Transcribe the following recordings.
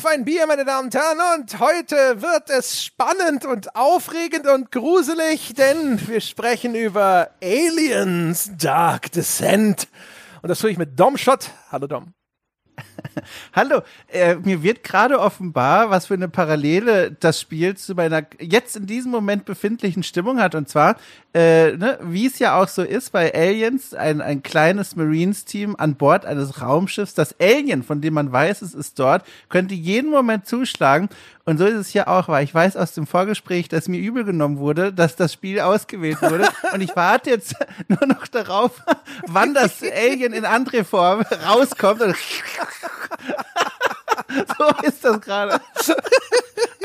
Auf ein Bier, meine Damen und Herren, und heute wird es spannend und aufregend und gruselig, denn wir sprechen über Aliens Dark Descent. Und das tue ich mit Dom Schott. Hallo Dom. Hallo, äh, mir wird gerade offenbar, was für eine Parallele das Spiel zu meiner jetzt in diesem Moment befindlichen Stimmung hat. Und zwar, äh, ne, wie es ja auch so ist bei Aliens, ein, ein kleines Marines-Team an Bord eines Raumschiffs. Das Alien, von dem man weiß, es ist dort, könnte jeden Moment zuschlagen. Und so ist es hier auch, weil ich weiß aus dem Vorgespräch, dass mir übel genommen wurde, dass das Spiel ausgewählt wurde. Und ich warte jetzt nur noch darauf, wann das Alien in andere Form rauskommt. So ist das gerade.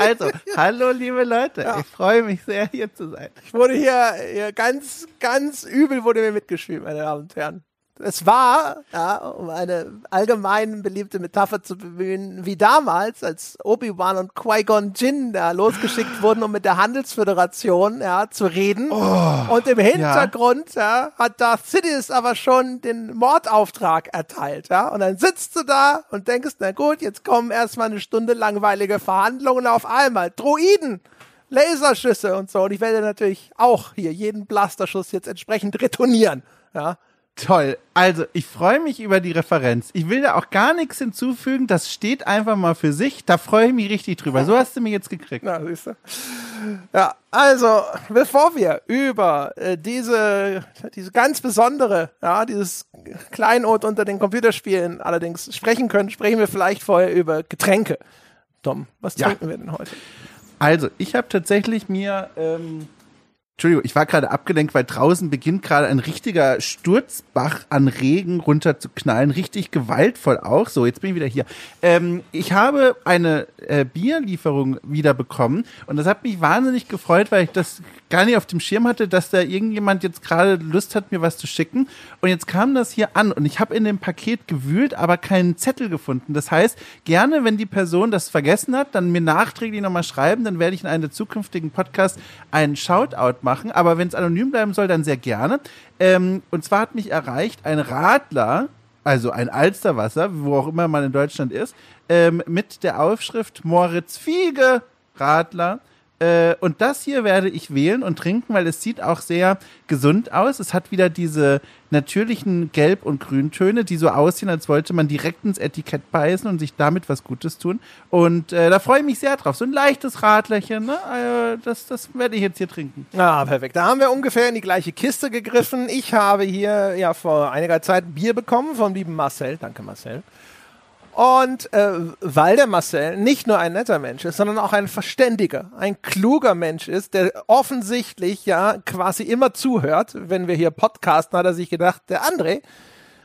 Also, hallo liebe Leute, ja. ich freue mich sehr hier zu sein. Ich wurde hier, hier ganz, ganz übel wurde mir mitgeschrieben, meine Damen und Herren. Es war, ja, um eine allgemein beliebte Metapher zu bemühen, wie damals, als Obi-Wan und Qui-Gon Jinn da losgeschickt wurden, um mit der Handelsföderation ja, zu reden. Oh, und im Hintergrund ja. ja. hat Darth Sidious aber schon den Mordauftrag erteilt. Ja? Und dann sitzt du da und denkst, na gut, jetzt kommen erstmal eine Stunde langweilige Verhandlungen auf einmal. Droiden! Laserschüsse und so. Und ich werde natürlich auch hier jeden Blasterschuss jetzt entsprechend retournieren. Ja, Toll. Also, ich freue mich über die Referenz. Ich will da auch gar nichts hinzufügen. Das steht einfach mal für sich. Da freue ich mich richtig drüber. So hast du mich jetzt gekriegt. Na, siehst du. Ja, also, bevor wir über äh, diese, diese ganz besondere, ja, dieses Kleinod unter den Computerspielen allerdings sprechen können, sprechen wir vielleicht vorher über Getränke. Tom, was trinken ja. wir denn heute? Also, ich habe tatsächlich mir ähm, Entschuldigung, ich war gerade abgelenkt, weil draußen beginnt gerade ein richtiger Sturzbach an Regen runter zu knallen. Richtig gewaltvoll auch. So, jetzt bin ich wieder hier. Ähm, ich habe eine äh, Bierlieferung wieder bekommen und das hat mich wahnsinnig gefreut, weil ich das gar nicht auf dem Schirm hatte, dass da irgendjemand jetzt gerade Lust hat, mir was zu schicken. Und jetzt kam das hier an und ich habe in dem Paket gewühlt, aber keinen Zettel gefunden. Das heißt, gerne, wenn die Person das vergessen hat, dann mir nachträglich nochmal schreiben, dann werde ich in einem zukünftigen Podcast einen Shoutout machen, aber wenn es anonym bleiben soll, dann sehr gerne. Ähm, und zwar hat mich erreicht ein Radler, also ein Alsterwasser, wo auch immer man in Deutschland ist, ähm, mit der Aufschrift Moritz Fiege Radler äh, und das hier werde ich wählen und trinken, weil es sieht auch sehr gesund aus. Es hat wieder diese natürlichen Gelb- und Grüntöne, die so aussehen, als wollte man direkt ins Etikett beißen und sich damit was Gutes tun. Und äh, da freue ich mich sehr drauf. So ein leichtes Radlerchen, ne? Äh, das, das werde ich jetzt hier trinken. Ah, perfekt. Da haben wir ungefähr in die gleiche Kiste gegriffen. Ich habe hier ja vor einiger Zeit Bier bekommen vom lieben Marcel. Danke, Marcel. Und äh, weil der Marcel nicht nur ein netter Mensch ist, sondern auch ein verständiger, ein kluger Mensch ist, der offensichtlich ja quasi immer zuhört, wenn wir hier podcasten, hat er sich gedacht, der André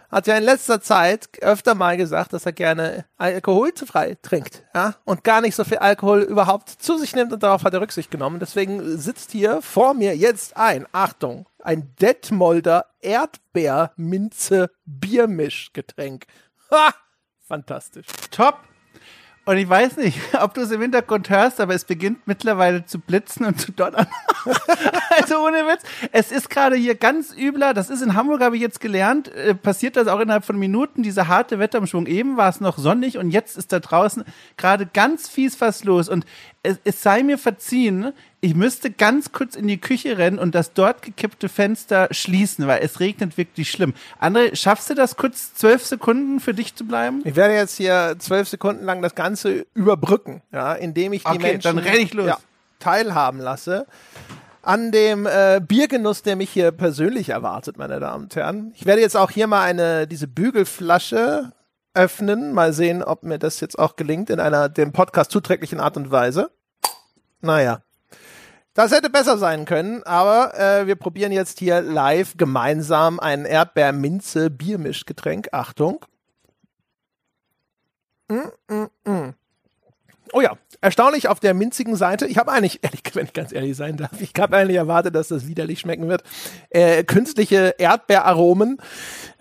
hat ja in letzter Zeit öfter mal gesagt, dass er gerne alkoholfrei trinkt, ja, und gar nicht so viel Alkohol überhaupt zu sich nimmt und darauf hat er Rücksicht genommen. Deswegen sitzt hier vor mir jetzt ein, Achtung, ein Detmolder Erdbeerminze-Biermischgetränk. Ha! Fantastisch. Top. Und ich weiß nicht, ob du es im Hintergrund hörst, aber es beginnt mittlerweile zu blitzen und zu donnern. also ohne Witz. Es ist gerade hier ganz übler. Das ist in Hamburg, habe ich jetzt gelernt. Äh, passiert das auch innerhalb von Minuten. Dieser harte Wetterumschwung. Eben war es noch sonnig und jetzt ist da draußen gerade ganz fies was los. Und es, es sei mir verziehen, ich müsste ganz kurz in die Küche rennen und das dort gekippte Fenster schließen, weil es regnet wirklich schlimm. André, schaffst du das kurz zwölf Sekunden für dich zu bleiben? Ich werde jetzt hier zwölf Sekunden lang das Ganze überbrücken, ja, indem ich die okay, Menschen dann renn ich los. Ja, teilhaben lasse an dem äh, Biergenuss, der mich hier persönlich erwartet, meine Damen und Herren. Ich werde jetzt auch hier mal eine diese Bügelflasche öffnen, mal sehen, ob mir das jetzt auch gelingt in einer dem Podcast zuträglichen Art und Weise. Naja, das hätte besser sein können, aber äh, wir probieren jetzt hier live gemeinsam ein Erdbeer-Minze-Biermischgetränk. Achtung. Mm, mm, mm. Oh ja, erstaunlich auf der minzigen Seite. Ich habe eigentlich, ehrlich, wenn ich ganz ehrlich sein darf, ich habe eigentlich erwartet, dass das widerlich schmecken wird. Äh, künstliche Erdbeeraromen.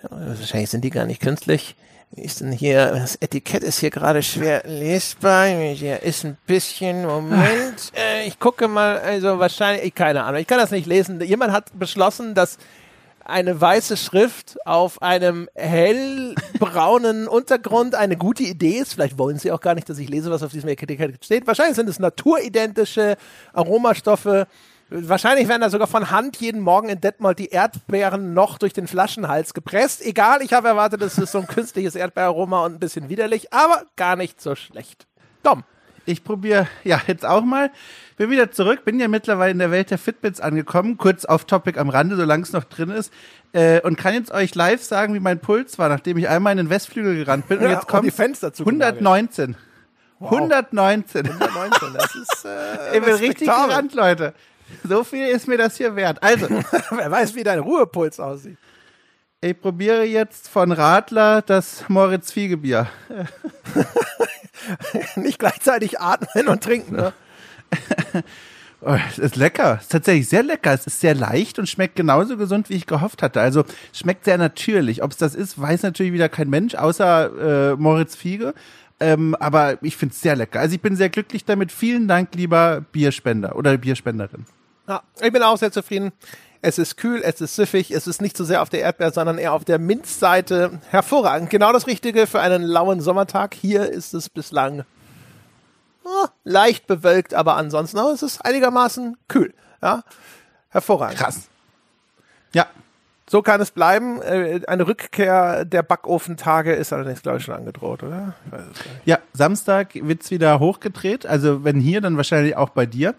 Wahrscheinlich sind die gar nicht künstlich. Wie ist denn hier, das Etikett ist hier gerade schwer lesbar. Hier ist ein bisschen, Moment, äh, ich gucke mal, also wahrscheinlich, keine Ahnung, ich kann das nicht lesen. Jemand hat beschlossen, dass eine weiße Schrift auf einem hellbraunen Untergrund eine gute Idee ist. Vielleicht wollen sie auch gar nicht, dass ich lese, was auf diesem Etikett steht. Wahrscheinlich sind es naturidentische Aromastoffe. Wahrscheinlich werden da sogar von Hand jeden Morgen in Detmold die Erdbeeren noch durch den Flaschenhals gepresst. Egal, ich habe erwartet, es ist so ein künstliches Erdbeeraroma und ein bisschen widerlich, aber gar nicht so schlecht. Dom. Ich probiere ja jetzt auch mal. Bin wieder zurück, bin ja mittlerweile in der Welt der Fitbits angekommen, kurz auf Topic am Rande, solange es noch drin ist. Äh, und kann jetzt euch live sagen, wie mein Puls war, nachdem ich einmal in den Westflügel gerannt bin. Und Ja, jetzt kommt die Fenster 119. 119. 119, das ist äh, Ich bin richtig gerannt, Leute. So viel ist mir das hier wert. Also, Wer weiß, wie dein Ruhepuls aussieht. ich probiere jetzt von Radler das Moritz Fiegebier. Nicht gleichzeitig atmen und trinken. Ne? Oh, es ist lecker. Es ist tatsächlich sehr lecker. Es ist sehr leicht und schmeckt genauso gesund, wie ich gehofft hatte. Also schmeckt sehr natürlich. Ob es das ist, weiß natürlich wieder kein Mensch, außer äh, Moritz Fiege. Ähm, aber ich finde es sehr lecker. Also ich bin sehr glücklich damit. Vielen Dank, lieber Bierspender oder Bierspenderin. Ja, ich bin auch sehr zufrieden. Es ist kühl, es ist süffig, es ist nicht so sehr auf der Erdbeer, sondern eher auf der Minzseite. Hervorragend. Genau das Richtige für einen lauen Sommertag. Hier ist es bislang ah, leicht bewölkt, aber ansonsten aber es ist einigermaßen kühl. Ja, hervorragend. Krass. Ja, So kann es bleiben. Äh, Eine Rückkehr der Backofentage ist allerdings, glaube ich, schon angedroht, oder? Es. Ja, Samstag wird's wieder hochgedreht. Also wenn hier, dann wahrscheinlich auch bei dir.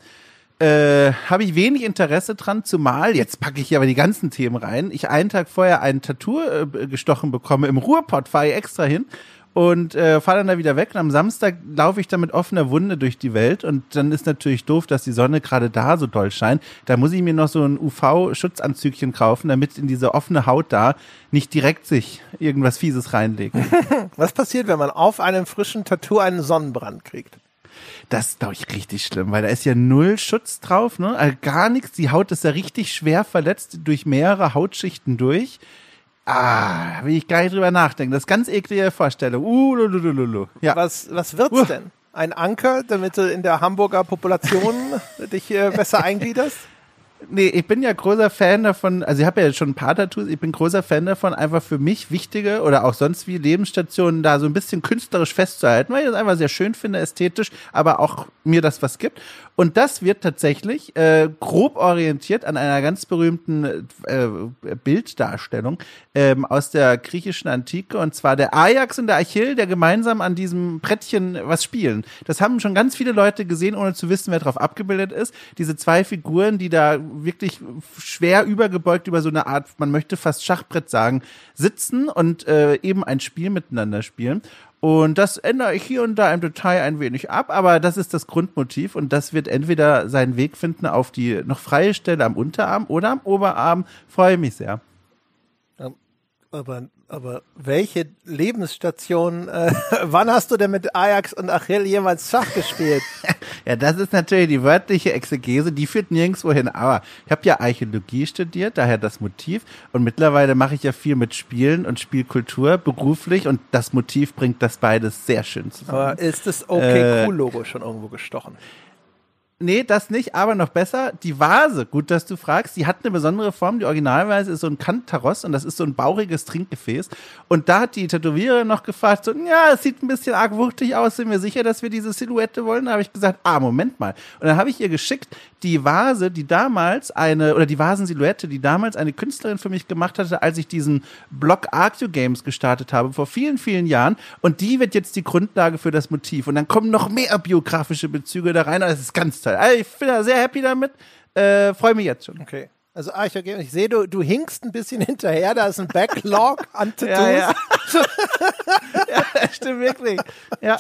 Äh, Habe ich wenig Interesse dran, zumal, jetzt packe ich hier aber die ganzen Themen rein, ich einen Tag vorher ein Tattoo äh, gestochen bekomme im Ruhrpott, fahre ich extra hin und äh, fahre dann da wieder weg. Und am Samstag laufe ich dann mit offener Wunde durch die Welt und dann ist natürlich doof, dass die Sonne gerade da so doll scheint. Da muss ich mir noch so ein UV-Schutzanzügchen kaufen, damit in diese offene Haut da nicht direkt sich irgendwas Fieses reinlegt. Was passiert, wenn man auf einem frischen Tattoo einen Sonnenbrand kriegt? Das ist, glaube ich, richtig schlimm, weil da ist ja null Schutz drauf, ne? Also gar nichts. Die Haut ist ja richtig schwer verletzt durch mehrere Hautschichten durch. Ah, will ich gar nicht drüber nachdenken. Das ist ganz eklige Vorstellung. Uh, lulululu. Ja. Was, was wird's Uah. denn? Ein Anker, damit du in der Hamburger Population dich äh, besser eingliederst? Nee, ich bin ja großer Fan davon, also ich habe ja schon ein paar Tattoos, ich bin großer Fan davon, einfach für mich wichtige oder auch sonst wie Lebensstationen da so ein bisschen künstlerisch festzuhalten, weil ich das einfach sehr schön finde, ästhetisch, aber auch mir das was gibt. Und das wird tatsächlich äh, grob orientiert an einer ganz berühmten äh, Bilddarstellung ähm, aus der griechischen Antike, und zwar der Ajax und der Achill, der gemeinsam an diesem Brettchen was spielen. Das haben schon ganz viele Leute gesehen, ohne zu wissen, wer drauf abgebildet ist. Diese zwei Figuren, die da wirklich schwer übergebeugt über so eine Art, man möchte fast Schachbrett sagen, sitzen und äh, eben ein Spiel miteinander spielen. Und das ändere ich hier und da im Detail ein wenig ab, aber das ist das Grundmotiv und das wird entweder seinen Weg finden auf die noch freie Stelle am Unterarm oder am Oberarm. Freue mich sehr. Aber, aber welche Lebensstation, äh, wann hast du denn mit Ajax und Achill jemals Schach gespielt? Ja, das ist natürlich die wörtliche Exegese, die führt nirgendwo hin. Aber ich habe ja Archäologie studiert, daher das Motiv. Und mittlerweile mache ich ja viel mit Spielen und Spielkultur beruflich und das Motiv bringt das beides sehr schön zusammen. Aber ist das OK Äh, Cool Logo schon irgendwo gestochen? Nee, das nicht, aber noch besser, die Vase, gut, dass du fragst, die hat eine besondere Form, die Originalweise ist so ein Kantaros und das ist so ein bauchiges Trinkgefäß und da hat die Tätowiererin noch gefragt, so, ja, es sieht ein bisschen arg wuchtig aus, sind wir sicher, dass wir diese Silhouette wollen? Da habe ich gesagt, ah, Moment mal. Und dann habe ich ihr geschickt, die Vase, die damals eine, oder die Vasensilhouette, die damals eine Künstlerin für mich gemacht hatte, als ich diesen Blog Arctio Games gestartet habe, vor vielen, vielen Jahren und die wird jetzt die Grundlage für das Motiv und dann kommen noch mehr biografische Bezüge da rein, das ist ganz toll. Also ich bin da sehr happy damit, äh, freue mich jetzt schon. Okay. Also Archäologie, ich sehe, du, du hinkst ein bisschen hinterher, da ist ein Backlog an Tattoos. Ja, ja. ja, stimmt wirklich. Ja.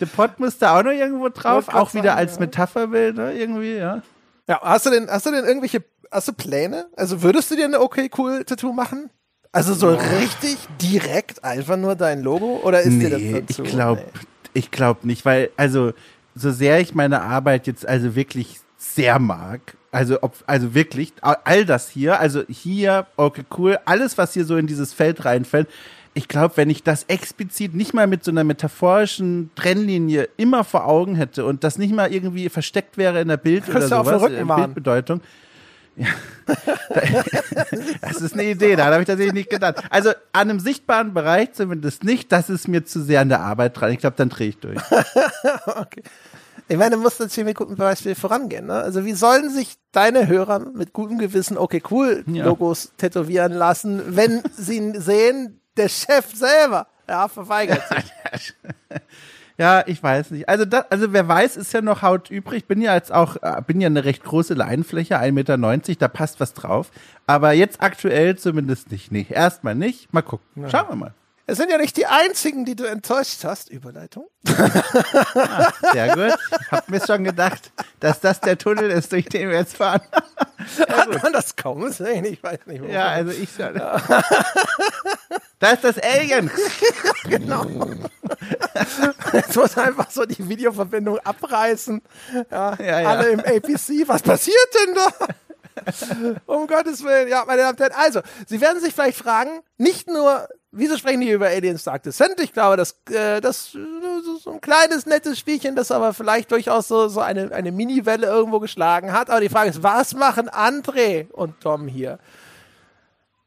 Der Pott muss da auch noch irgendwo drauf, auch wieder sagen, als ja. Metapherbild, ne, irgendwie, ja. Ja, hast du denn, hast du denn irgendwelche, hast du Pläne? Also würdest du dir eine okay cool Tattoo machen? Also so richtig direkt einfach nur dein Logo oder ist dir das Nee, dann ich glaube Nee. ich glaub nicht, weil, also, so sehr ich meine Arbeit jetzt also wirklich sehr mag, also, ob, also wirklich, all das hier, also hier, okay, cool, alles, was hier so in dieses Feld reinfällt, ich glaube, wenn ich das explizit nicht mal mit so einer metaphorischen Trennlinie immer vor Augen hätte und das nicht mal irgendwie versteckt wäre in der Bild oder auf sowas, den Rücken äh, malen. Bildbedeutung, das ist eine Idee, da habe ich tatsächlich nicht gedacht. Also an einem sichtbaren Bereich zumindest nicht, das ist mir zu sehr an der Arbeit dran. Ich glaube, dann drehe ich durch. okay. Ich meine, du musst natürlich mit gutem Beispiel vorangehen. Ne? Also wie sollen sich deine Hörer mit gutem Gewissen okay cool Logos ja. tätowieren lassen, wenn sie sehen, der Chef selber ja, verweigert sich. Ja, ich weiß nicht. Also, das, also wer weiß, ist ja noch Haut übrig. Bin ja jetzt auch, äh, bin ja eine recht große Leinfläche, 1,90 Meter, da passt was drauf. Aber jetzt aktuell zumindest nicht. Nee, erstmal nicht. Mal gucken. Schauen wir mal. Es sind ja nicht die einzigen, die du enttäuscht hast. Überleitung. Ah, sehr gut. Ich hab mir schon gedacht, dass das der Tunnel ist, durch den wir jetzt fahren. Hat man das kaum sehen? Ich weiß nicht. Ja, also ich schon. Ja. Da ist das Alien. genau. Jetzt muss einfach so die Videoverbindung abreißen. Ja, ja, ja. Alle im APC. Was passiert denn da? um Gottes Willen. Ja, meine Damen und Herren. Also, Sie werden sich vielleicht fragen, nicht nur, wieso sprechen die über Aliens Dark Descent? Ich glaube, das, äh, das so ein kleines, nettes Spielchen, das aber vielleicht durchaus so, so eine, eine Mini-Welle irgendwo geschlagen hat. Aber die Frage ist, was machen André und Tom hier?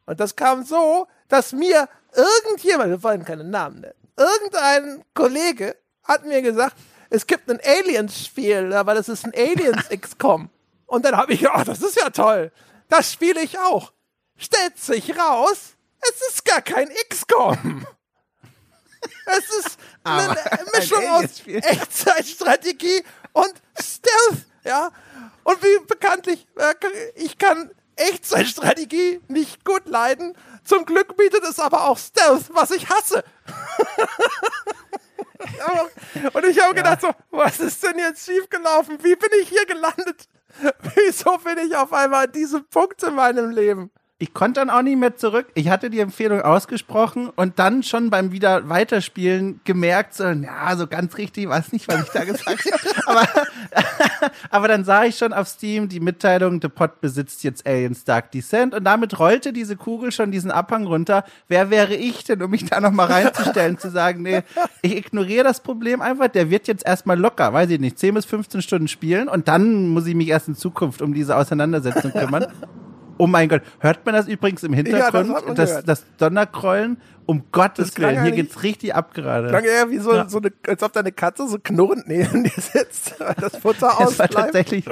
Und das kam so, dass mir irgendjemand, wir wollen keinen Namen nennen, irgendein Kollege hat mir gesagt, es gibt ein Aliens-Spiel, aber das ist ein Aliens XCOM. Und dann habe ich gedacht, oh, das ist ja toll. Das spiele ich auch. Stellt sich raus, es ist gar kein XCOM. Es ist eine Mischung ein aus Echtzeitstrategie und Stealth, ja. Und wie bekanntlich, äh, ich kann Echtzeitstrategie nicht gut leiden. Zum Glück bietet es aber auch Stealth, was ich hasse. und ich habe gedacht so, was ist denn jetzt schiefgelaufen? Wie bin ich hier gelandet? Wieso bin ich auf einmal an diesem Punkt in meinem Leben? Ich konnte dann auch nicht mehr zurück. Ich hatte die Empfehlung ausgesprochen und dann schon beim wieder weiterspielen gemerkt, so, ja, so ganz richtig weiß nicht, was ich da gesagt habe. aber, aber dann sah ich schon auf Steam die Mitteilung, The Pod besitzt jetzt Aliens Dark Descent und damit rollte diese Kugel schon diesen Abhang runter. Wer wäre ich denn, um mich da nochmal reinzustellen, zu sagen, nee, ich ignoriere das Problem einfach, der wird jetzt erstmal locker, weiß ich nicht, 10 bis 15 Stunden spielen und dann muss ich mich erst in Zukunft um diese Auseinandersetzung kümmern. Oh mein Gott, hört man das übrigens im Hintergrund? Ja, das, das, das, Donnerkrollen? Um Gottes Willen, hier geht's richtig ab gerade. Klang eher wie so, ja. so eine, als ob deine Katze so knurrend neben dir sitzt, das Futter ausbleibt. Das war tatsächlich,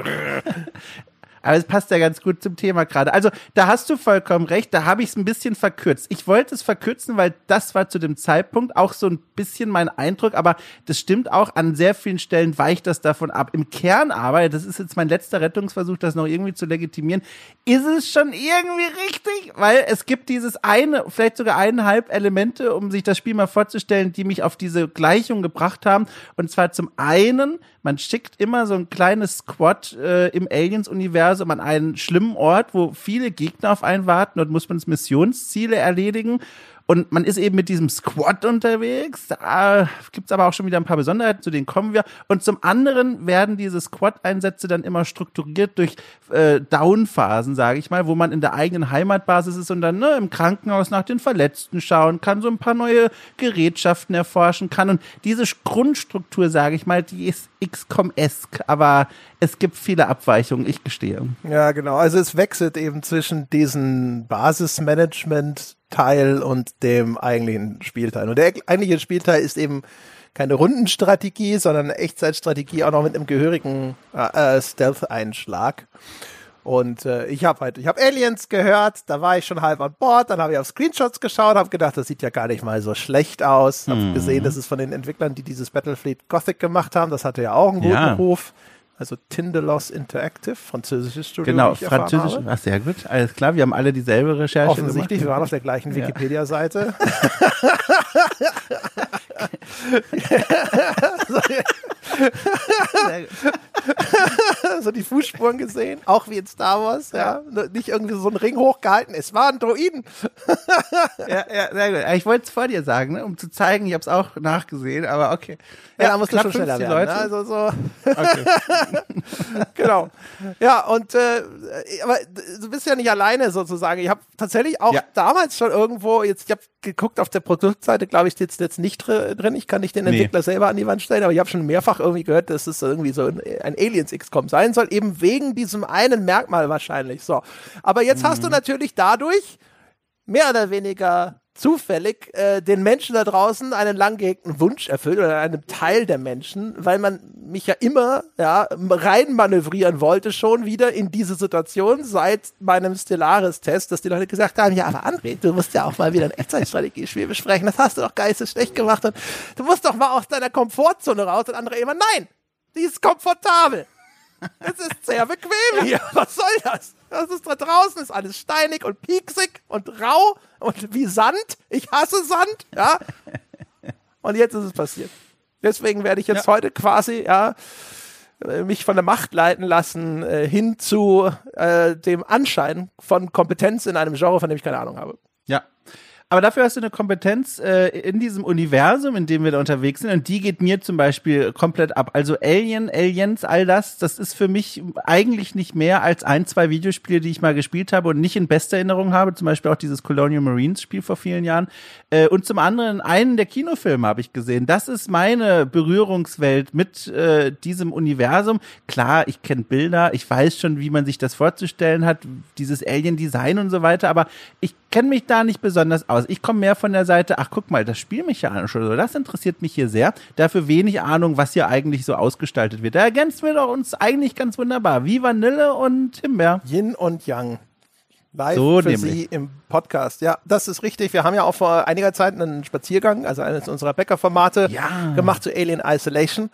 aber es passt ja ganz gut zum Thema gerade. Also da hast du vollkommen recht, da habe ich es ein bisschen verkürzt. Ich wollte es verkürzen, weil das war zu dem Zeitpunkt auch so ein bisschen mein Eindruck, aber das stimmt auch, an sehr vielen Stellen weicht das davon ab. Im Kern aber, das ist jetzt mein letzter Rettungsversuch, das noch irgendwie zu legitimieren, ist es schon irgendwie richtig, weil es gibt dieses eine, vielleicht sogar eineinhalb Elemente, um sich das Spiel mal vorzustellen, die mich auf diese Gleichung gebracht haben. Und zwar zum einen, man schickt immer so ein kleines Squad äh, im Aliens-Universum Universum an einen schlimmen Ort, wo viele Gegner auf einen warten. Dort muss man Missionsziele erledigen. Und man ist eben mit diesem Squad unterwegs. Da gibt's aber auch schon wieder ein paar Besonderheiten, zu denen kommen wir. Und zum anderen werden diese Squad-Einsätze dann immer strukturiert durch äh, Down-Phasen, sage ich mal, wo man in der eigenen Heimatbasis ist und dann ne, im Krankenhaus nach den Verletzten schauen kann, so ein paar neue Gerätschaften erforschen kann. Und diese Grundstruktur, sage ich mal, die ist XCOM-esque, aber es gibt viele Abweichungen, ich gestehe. Ja, genau. Also es wechselt eben zwischen diesen Basismanagement Teil und dem eigentlichen Spielteil. Und der eigentliche Spielteil ist eben keine Rundenstrategie, sondern eine Echtzeitstrategie, auch noch mit einem gehörigen äh, äh Stealth-Einschlag. Und äh, ich habe halt, ich habe Aliens gehört, da war ich schon halb an Bord, dann habe ich auf Screenshots geschaut, habe gedacht, das sieht ja gar nicht mal so schlecht aus. Habe mhm. gesehen, das ist von den Entwicklern, die dieses Battlefleet Gothic gemacht haben, das hatte ja auch einen guten ja. Ruf also Tindelos Interactive, französisches Studio. Genau, französisch. Ach, sehr gut. Alles klar, wir haben alle dieselbe Recherche Offensichtlich, gemacht. wir waren auf der gleichen Wikipedia-Seite. so die Fußspuren gesehen, auch wie in Star Wars, ja. ja. Nicht irgendwie so einen Ring hochgehalten, es waren Droiden. ja, ja, sehr gut. Ich wollte es vor dir sagen, ne, um zu zeigen, ich habe es auch nachgesehen, aber okay. Ja, ja da musst du schon schneller werden. Leute. Ne? Also so. Okay. genau. Ja, und äh, aber du bist ja nicht alleine sozusagen. Ich habe tatsächlich auch ja. damals schon irgendwo, jetzt ich habe geguckt auf der Produktseite, glaube ich, steht jetzt nicht drin. Ich kann nicht den Entwickler nee. selber an die Wand stellen, aber ich habe schon mehrfach irgendwie gehört, dass es irgendwie so ein ein Aliens XCOM sein soll, eben wegen diesem einen Merkmal wahrscheinlich. So. Aber jetzt mhm. hast du mhm. natürlich dadurch mehr oder weniger zufällig äh, den Menschen da draußen einen lang gehegten Wunsch erfüllt oder einem Teil der Menschen, weil man mich ja immer ja rein manövrieren wollte schon wieder in diese Situation seit meinem Stellaris-Test, dass die Leute gesagt haben, ja, aber André, du musst ja auch mal wieder ein Echtzeitstrategiespiel besprechen, das hast du doch geistes schlecht gemacht und du musst doch mal aus deiner Komfortzone raus und andere immer, nein, die ist komfortabel. Es ist sehr bequem hier. Was soll das? Das ist da draußen, ist alles steinig und pieksig und rau und wie Sand. Ich hasse Sand, ja. Und jetzt ist es passiert. Deswegen werde ich jetzt ja. heute quasi, ja, äh, mich von der Macht leiten lassen, äh, hin zu äh, dem Anschein von Kompetenz in einem Genre, von dem ich keine Ahnung habe. Ja, aber dafür hast du eine Kompetenz äh, in diesem Universum, in dem wir da unterwegs sind. Und die geht mir zum Beispiel komplett ab. Also Alien, Aliens, all das, das ist für mich eigentlich nicht mehr als ein, zwei Videospiele, die ich mal gespielt habe und nicht in bester Erinnerung habe. Zum Beispiel auch dieses Colonial Marines Spiel vor vielen Jahren. Äh, und zum anderen einen der Kinofilme habe ich gesehen. Das ist meine Berührungswelt mit äh, diesem Universum. Klar, ich kenne Bilder, ich weiß schon, wie man sich das vorzustellen hat, dieses Alien-Design und so weiter, aber ich kenne mich da nicht besonders aus. Ich komme mehr von der Seite, ach guck mal, das Spielmechanisch oder so, das interessiert mich hier sehr. Dafür wenig Ahnung, was hier eigentlich so ausgestaltet wird. Da ergänzen wir doch uns eigentlich ganz wunderbar. Wie Vanille und Himbeer. Yin und Yang. Live so für nämlich. Sie im Podcast. Ja, das ist richtig. Wir haben ja auch vor einiger Zeit einen Spaziergang, also eines unserer Bäcker-Formate ja. gemacht zu Alien Isolation.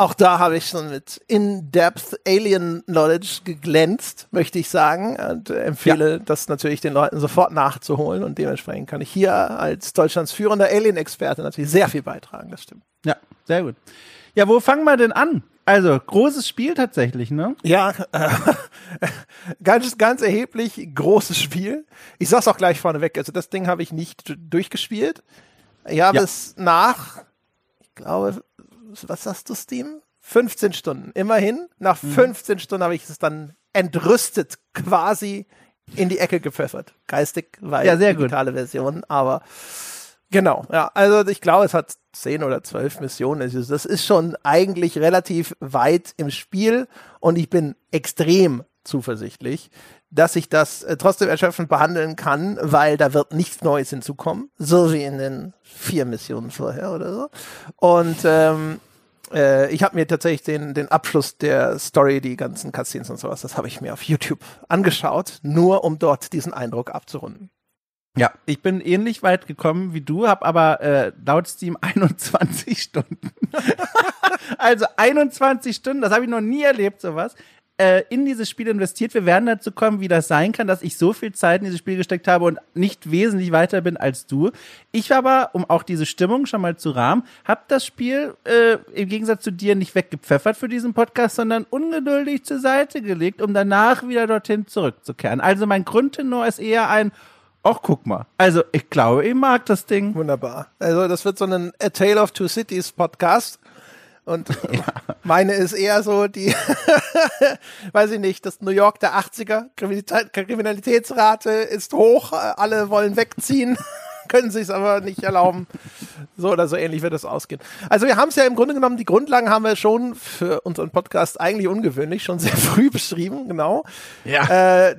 Auch da habe ich schon mit In-Depth Alien Knowledge geglänzt, möchte ich sagen. Und empfehle ja. das natürlich den Leuten sofort nachzuholen. Und dementsprechend kann ich hier als Deutschlands führender Alien-Experte natürlich sehr viel beitragen. Das stimmt. Ja, sehr gut. Ja, wo fangen wir denn an? Also, großes Spiel tatsächlich, ne? Ja, äh, ganz, ganz erheblich großes Spiel. Ich sag's auch gleich vorneweg. Also, das Ding habe ich nicht durchgespielt. Ich habe ja. es nach, ich glaube, was sagst du, Steam? 15 Stunden. Immerhin, nach 15 mhm. Stunden habe ich es dann entrüstet quasi in die Ecke gepfeffert. Geistig, weil ja, sehr digitale gut. Version, aber genau, ja, also ich glaube, es hat 10 oder 12 Missionen. Also das ist schon eigentlich relativ weit im Spiel und ich bin extrem zuversichtlich, dass ich das äh, trotzdem erschöpfend behandeln kann, weil da wird nichts Neues hinzukommen, so wie in den vier Missionen vorher oder so. Und ähm, äh, ich habe mir tatsächlich den, den Abschluss der Story, die ganzen Cutscenes und sowas, das habe ich mir auf YouTube angeschaut, nur um dort diesen Eindruck abzurunden. Ja, ich bin ähnlich weit gekommen wie du, habe aber äh, laut Steam 21 Stunden. also 21 Stunden, das habe ich noch nie erlebt, sowas äh, in dieses Spiel investiert. Wir werden dazu kommen, wie das sein kann, dass ich so viel Zeit in dieses Spiel gesteckt habe und nicht wesentlich weiter bin als du. Ich aber, um auch diese Stimmung schon mal zu rahmen, habe das Spiel äh, im Gegensatz zu dir nicht weggepfeffert für diesen Podcast, sondern ungeduldig zur Seite gelegt, um danach wieder dorthin zurückzukehren. Also mein Grundtenor ist eher ein Ach, guck mal. Also, ich glaube, ich mag das Ding. Wunderbar. Also, das wird so ein A Tale of Two Cities Podcast. Und ja. meine ist eher so die, weiß ich nicht, das New York der 80er, Kriminalitätsrate ist hoch, alle wollen wegziehen können sich aber nicht erlauben. So oder so ähnlich wird es ausgehen. Also wir haben es ja im Grunde genommen, die Grundlagen haben wir schon für unseren Podcast eigentlich ungewöhnlich, schon sehr früh beschrieben, genau. Ja. Äh,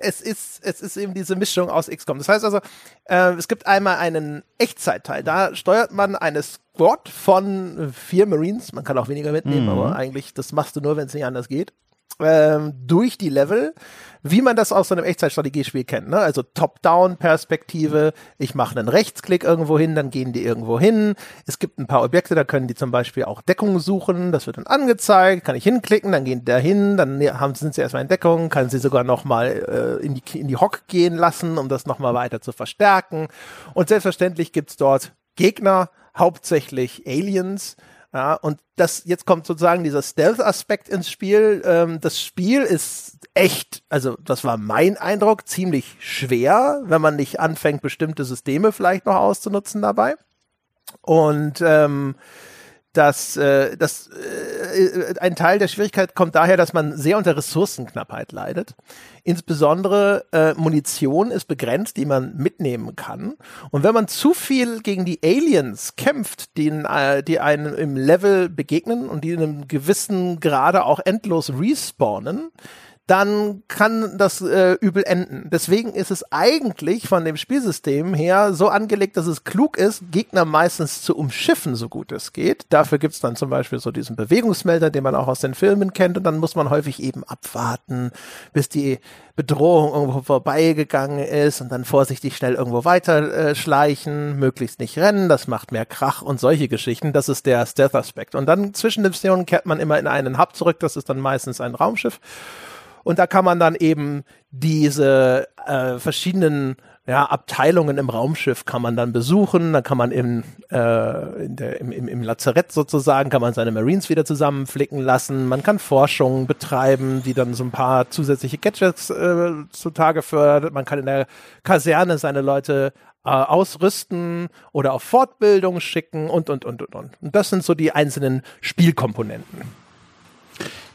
es ist, es ist eben diese Mischung aus XCOM. Das heißt also, äh, es gibt einmal einen Echtzeitteil. Da steuert man eine Squad von vier Marines. Man kann auch weniger mitnehmen, mhm. aber eigentlich, das machst du nur, wenn es nicht anders geht ähm, durch die Level, wie man das aus so einem Echtzeitstrategiespiel kennt. Ne? Also Top-Down-Perspektive, ich mache einen Rechtsklick irgendwo hin, dann gehen die irgendwo hin. Es gibt ein paar Objekte, da können die zum Beispiel auch Deckung suchen, das wird dann angezeigt, kann ich hinklicken, dann gehen die da hin, dann haben, sind sie erstmal in Deckung, kann sie sogar nochmal äh, in, die, in die Hock gehen lassen, um das nochmal weiter zu verstärken. Und selbstverständlich gibt's dort Gegner, hauptsächlich Aliens, ja, und das, jetzt kommt sozusagen dieser Stealth-Aspekt ins Spiel. Ähm, das Spiel ist echt, also das war mein Eindruck, ziemlich schwer, wenn man nicht anfängt, bestimmte Systeme vielleicht noch auszunutzen dabei. Und ähm, dass äh, das äh, ein Teil der Schwierigkeit kommt daher, dass man sehr unter Ressourcenknappheit leidet. Insbesondere äh, Munition ist begrenzt, die man mitnehmen kann. Und wenn man zu viel gegen die Aliens kämpft, die, äh, die einem im Level begegnen und die in einem gewissen Grade auch endlos respawnen, dann kann das äh, übel enden. Deswegen ist es eigentlich von dem Spielsystem her so angelegt, dass es klug ist, Gegner meistens zu umschiffen, so gut es geht. Dafür gibt's dann zum Beispiel so diesen Bewegungsmelder, den man auch aus den Filmen kennt, und dann muss man häufig eben abwarten, bis die Bedrohung irgendwo vorbeigegangen ist und dann vorsichtig schnell irgendwo weiter äh, schleichen, möglichst nicht rennen, das macht mehr Krach und solche Geschichten. Das ist der Stealth-Aspekt. Und dann zwischen den Missionen kehrt man immer in einen Hub zurück, das ist dann meistens ein Raumschiff. Und da kann man dann eben diese äh, verschiedenen ja, Abteilungen im Raumschiff kann man dann besuchen, da kann man im, äh, der, im, im, im Lazarett sozusagen, kann man seine Marines wieder zusammenflicken lassen, man kann Forschung betreiben, die dann so ein paar zusätzliche Gadgets äh, zutage fördert, man kann in der Kaserne seine Leute äh, ausrüsten oder auf Fortbildung schicken und, und, und, und, und. Und das sind so die einzelnen Spielkomponenten.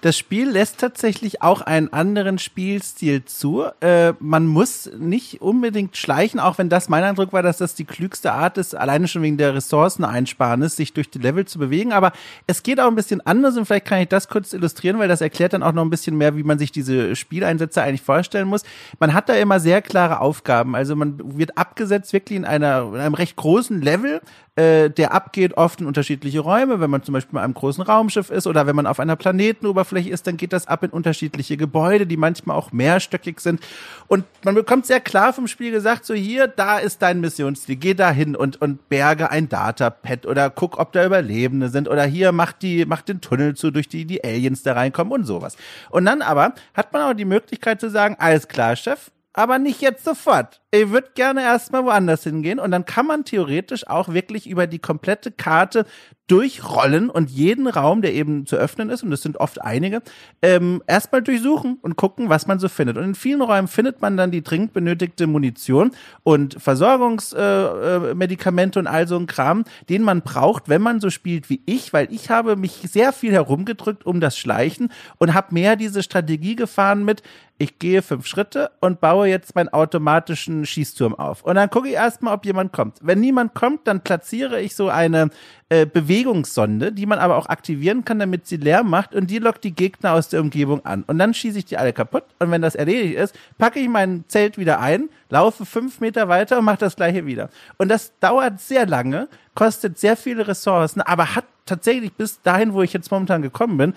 Das Spiel lässt tatsächlich auch einen anderen Spielstil zu. Äh, man muss nicht unbedingt schleichen, auch wenn das mein Eindruck war, dass das die klügste Art ist, alleine schon wegen der Ressourceneinsparnis, sich durch die Level zu bewegen. Aber es geht auch ein bisschen anders und vielleicht kann ich das kurz illustrieren, weil das erklärt dann auch noch ein bisschen mehr, wie man sich diese Spieleinsätze eigentlich vorstellen muss. Man hat da immer sehr klare Aufgaben. Also man wird abgesetzt wirklich in, einer, in einem recht großen Level äh, der abgeht oft in unterschiedliche Räume. Wenn man zum Beispiel bei einem großen Raumschiff ist oder wenn man auf einer Planetenoberfläche ist, dann geht das ab in unterschiedliche Gebäude, die manchmal auch mehrstöckig sind. Und man bekommt sehr klar vom Spiel gesagt, so hier, da ist dein Missionsziel, geh da hin und, und berge ein Datapad oder guck, ob da Überlebende sind oder hier, mach die, mach den Tunnel zu, durch die die Aliens da reinkommen und sowas. Und dann aber hat man auch die Möglichkeit zu sagen, alles klar, Chef, aber nicht jetzt sofort. Ich würde gerne erstmal woanders hingehen und dann kann man theoretisch auch wirklich über die komplette Karte durchrollen und jeden Raum, der eben zu öffnen ist, und das sind oft einige, ähm, erstmal durchsuchen und gucken, was man so findet. Und in vielen Räumen findet man dann die dringend benötigte Munition und Versorgungsmedikamente äh, äh, und all so ein Kram, den man braucht, wenn man so spielt wie ich, weil ich habe mich sehr viel herumgedrückt um das Schleichen und habe mehr diese Strategie gefahren mit, ich gehe fünf Schritte und baue jetzt meinen automatischen Schießturm auf. Und dann gucke ich erstmal, ob jemand kommt. Wenn niemand kommt, dann platziere ich so eine äh, Bewegungssonde, die man aber auch aktivieren kann, damit sie leer macht und die lockt die Gegner aus der Umgebung an. Und dann schieße ich die alle kaputt und wenn das erledigt ist, packe ich mein Zelt wieder ein, laufe fünf Meter weiter und mache das gleiche wieder. Und das dauert sehr lange, kostet sehr viele Ressourcen, aber hat tatsächlich bis dahin, wo ich jetzt momentan gekommen bin,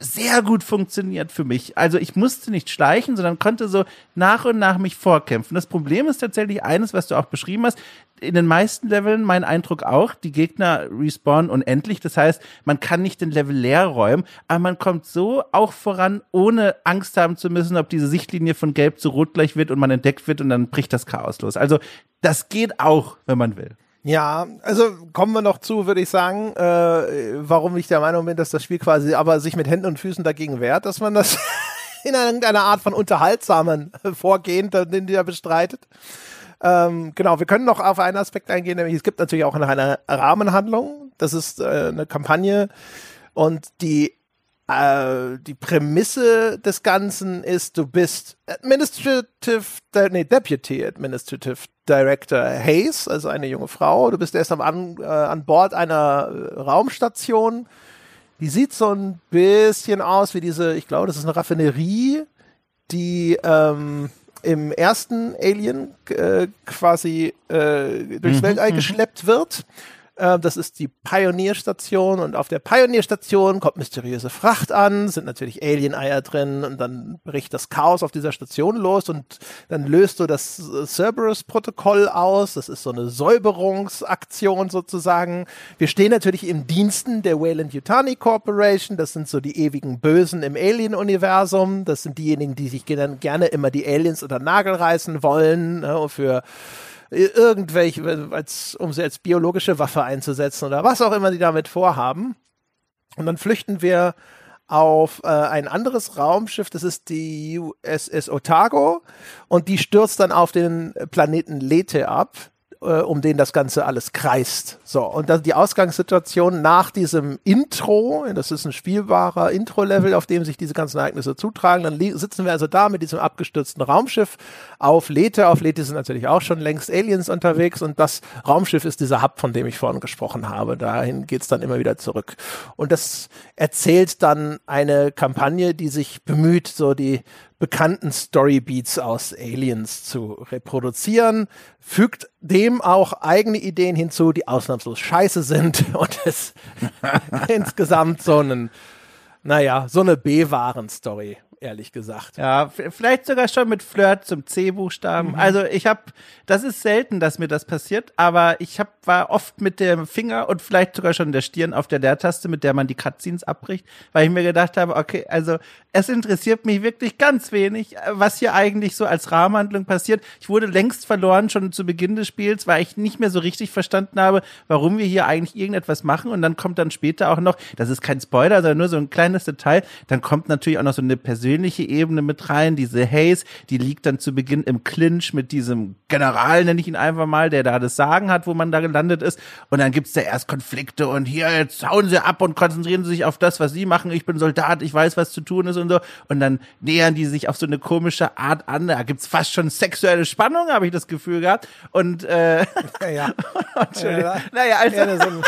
sehr gut funktioniert für mich. Also ich musste nicht schleichen, sondern konnte so nach und nach mich vorkämpfen. Das Problem ist tatsächlich eines, was du auch beschrieben hast. In den meisten Leveln mein Eindruck auch, die Gegner respawnen unendlich. Das heißt, man kann nicht den Level leer räumen, aber man kommt so auch voran, ohne Angst haben zu müssen, ob diese Sichtlinie von gelb zu rot gleich wird und man entdeckt wird und dann bricht das Chaos los. Also das geht auch, wenn man will. Ja, also kommen wir noch zu, würde ich sagen, äh, warum ich der Meinung bin, dass das Spiel quasi aber sich mit Händen und Füßen dagegen wehrt, dass man das in irgendeiner Art von unterhaltsamen Vorgehen, den der bestreitet. Ähm, genau, wir können noch auf einen Aspekt eingehen, nämlich es gibt natürlich auch eine Rahmenhandlung. Das ist äh, eine Kampagne und die äh, die Prämisse des Ganzen ist, du bist Administrative, nee, Deputy Administrative Director Hayes, also eine junge Frau. Du bist erst am, an, äh, an Bord einer äh, Raumstation. Die sieht so ein bisschen aus wie diese, ich glaube, das ist eine Raffinerie, die ähm, im ersten Alien äh, quasi äh, durchs mhm, Weltall mhm. geschleppt wird. Äh, das ist die Pioneerstation und auf der Pioneerstation kommt mysteriöse Fracht an, sind natürlich Alien-Eier drin und dann bricht das Chaos auf dieser Station los und dann löst du das Cerberus-Protokoll aus. Das ist so eine Säuberungsaktion sozusagen. Wir stehen natürlich im Diensten der Wayland Yutani Corporation. Das sind so die ewigen Bösen im Alien-Universum. Das sind diejenigen, die sich gerne immer die Aliens unter Nagel reißen wollen ne, für irgendwelche, als, um sie als biologische Waffe einzusetzen oder was auch immer die damit vorhaben. Und dann flüchten wir auf äh, ein anderes Raumschiff, das ist die USS Otago und die stürzt dann auf den Planeten Lethe ab. Äh, um den das Ganze alles kreist. So, und dann die Ausgangssituation nach diesem Intro, das ist ein spielbarer Intro-Level, auf dem sich diese ganzen Ereignisse zutragen. Dann sitzen wir also da mit diesem abgestürzten Raumschiff auf Lethe. Auf Lethe sind natürlich auch schon längst Aliens unterwegs und das Raumschiff ist dieser Hub, von dem ich vorhin gesprochen habe. Dahin geht's dann immer wieder zurück. Und das erzählt dann eine Kampagne, die sich bemüht, so die bekannten Storybeats aus Aliens zu reproduzieren, fügt dem auch eigene Ideen hinzu, die ausnahmslos scheiße sind und es insgesamt so einen, naja, so eine B-Waren-Story ehrlich gesagt. Ja, vielleicht sogar schon mit Flirt zum C-Buchstaben. Mhm. Also ich habe, das ist selten, dass mir das passiert, aber ich hab, war oft mit dem Finger und vielleicht sogar schon der Stirn auf der Leertaste, mit der man die Cutscenes abbricht, weil ich mir gedacht habe, okay, also es interessiert mich wirklich ganz wenig, was hier eigentlich so als Rahmenhandlung passiert. Ich wurde längst verloren schon zu Beginn des Spiels, weil ich nicht mehr so richtig verstanden habe, warum wir hier eigentlich irgendetwas machen und dann kommt dann später auch noch, das ist kein Spoiler, sondern nur so ein kleines Detail, dann kommt natürlich auch noch so eine persönliche persönliche Ebene mit rein. Diese Haze, die liegt dann zu Beginn im Clinch mit diesem General, nenne ich ihn einfach mal, der da das Sagen hat, wo man da gelandet ist. Und dann gibt's da erst Konflikte und hier, jetzt hauen sie ab und konzentrieren sie sich auf das, was sie machen. Ich bin Soldat, ich weiß, was zu tun ist und so. Und dann nähern die sich auf so eine komische Art an. Da gibt's fast schon sexuelle Spannung, habe ich das Gefühl gehabt. Und äh, ja, ja. Naja, also ja,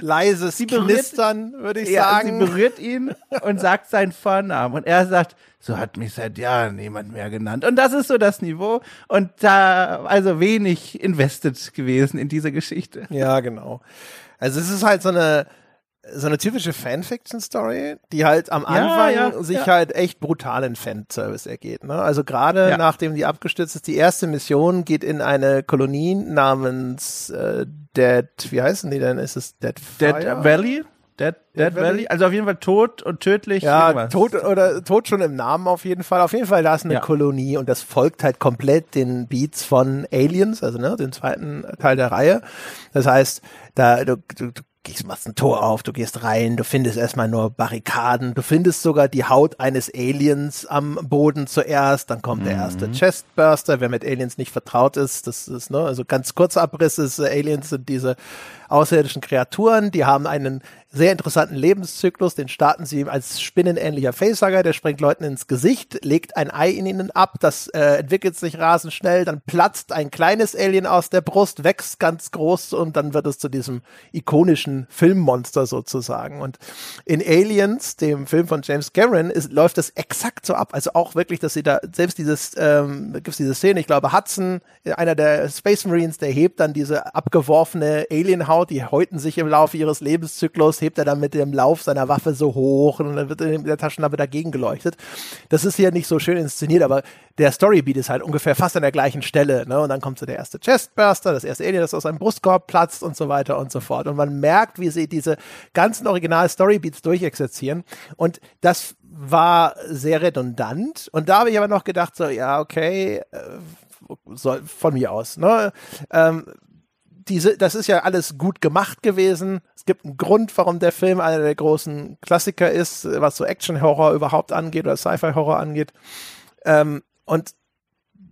leises sie berührt, Knistern, würde ich ja, sagen. Sie berührt ihn und sagt seinen Vornamen. Und er sagt, so hat mich seit Jahren niemand mehr genannt. Und das ist so das Niveau. Und da, also wenig invested gewesen in diese Geschichte. Ja, genau. Also es ist halt so eine, so eine typische Fanfiction-Story, die halt am Anfang ja, ja, sich ja. halt echt brutalen Fanservice ergeht. Ne? Also gerade nachdem die abgestürzt ist, die erste Mission geht in eine Kolonie namens äh, Dead, wie heißen die denn? Ist es Dead Fire? Dead Valley? Dead, Dead, Dead Valley? Valley? Also auf jeden Fall tot und tödlich. Ja, irgendwas. tot oder tot schon im Namen auf jeden Fall. Auf jeden Fall, da ist eine Kolonie und das folgt halt komplett den Beats von Aliens, also ne, den zweiten Teil der Reihe. Das heißt, da du, du, du gehst, machst ein Tor auf, du gehst rein, du findest erstmal nur Barrikaden, du findest sogar die Haut eines Aliens am Boden zuerst, dann kommt mhm. der erste Chestburster, wer mit Aliens nicht vertraut ist, das ist, ne, also ganz kurzer Abriss ist, Aliens sind diese außerirdischen Kreaturen, die haben einen sehr interessanten Lebenszyklus, den starten sie als spinnenähnlicher Facehugger, der springt Leuten ins Gesicht, legt ein Ei in ihnen ab, das äh, entwickelt sich rasend schnell, dann platzt ein kleines Alien aus der Brust, wächst ganz groß und dann wird es zu diesem ikonischen Filmmonster sozusagen. Und in Aliens, dem Film von James Cameron, ist, läuft das exakt so ab. Also auch wirklich, dass sie da, selbst dieses, ähm, gibt es diese Szene, ich glaube, Hudson, einer der Space Marines, der hebt dann diese abgeworfene Alienhaut, die häuten sich im Laufe ihres Lebenszyklus Schluss hebt er dann mit dem Lauf seiner Waffe so hoch und dann wird in der Taschenlampe dagegen geleuchtet. Das ist hier nicht so schön inszeniert, aber der Storybeat ist halt ungefähr fast an der gleichen Stelle. Ne? Und dann kommt so der erste Chestburster, das erste Alien, das aus seinem Brustkorb platzt und so weiter und so fort. Und man merkt, wie sie diese ganzen Original-Storybeats durchexerzieren. Und das war sehr redundant. Und da habe ich aber noch gedacht, so, ja, okay, äh, soll, von mir aus. Ne? Ähm, diese, das ist ja alles gut gemacht gewesen. Es gibt einen Grund, warum der Film einer der großen Klassiker ist, was so Action-Horror überhaupt angeht oder Sci-Fi-Horror angeht. Ähm, und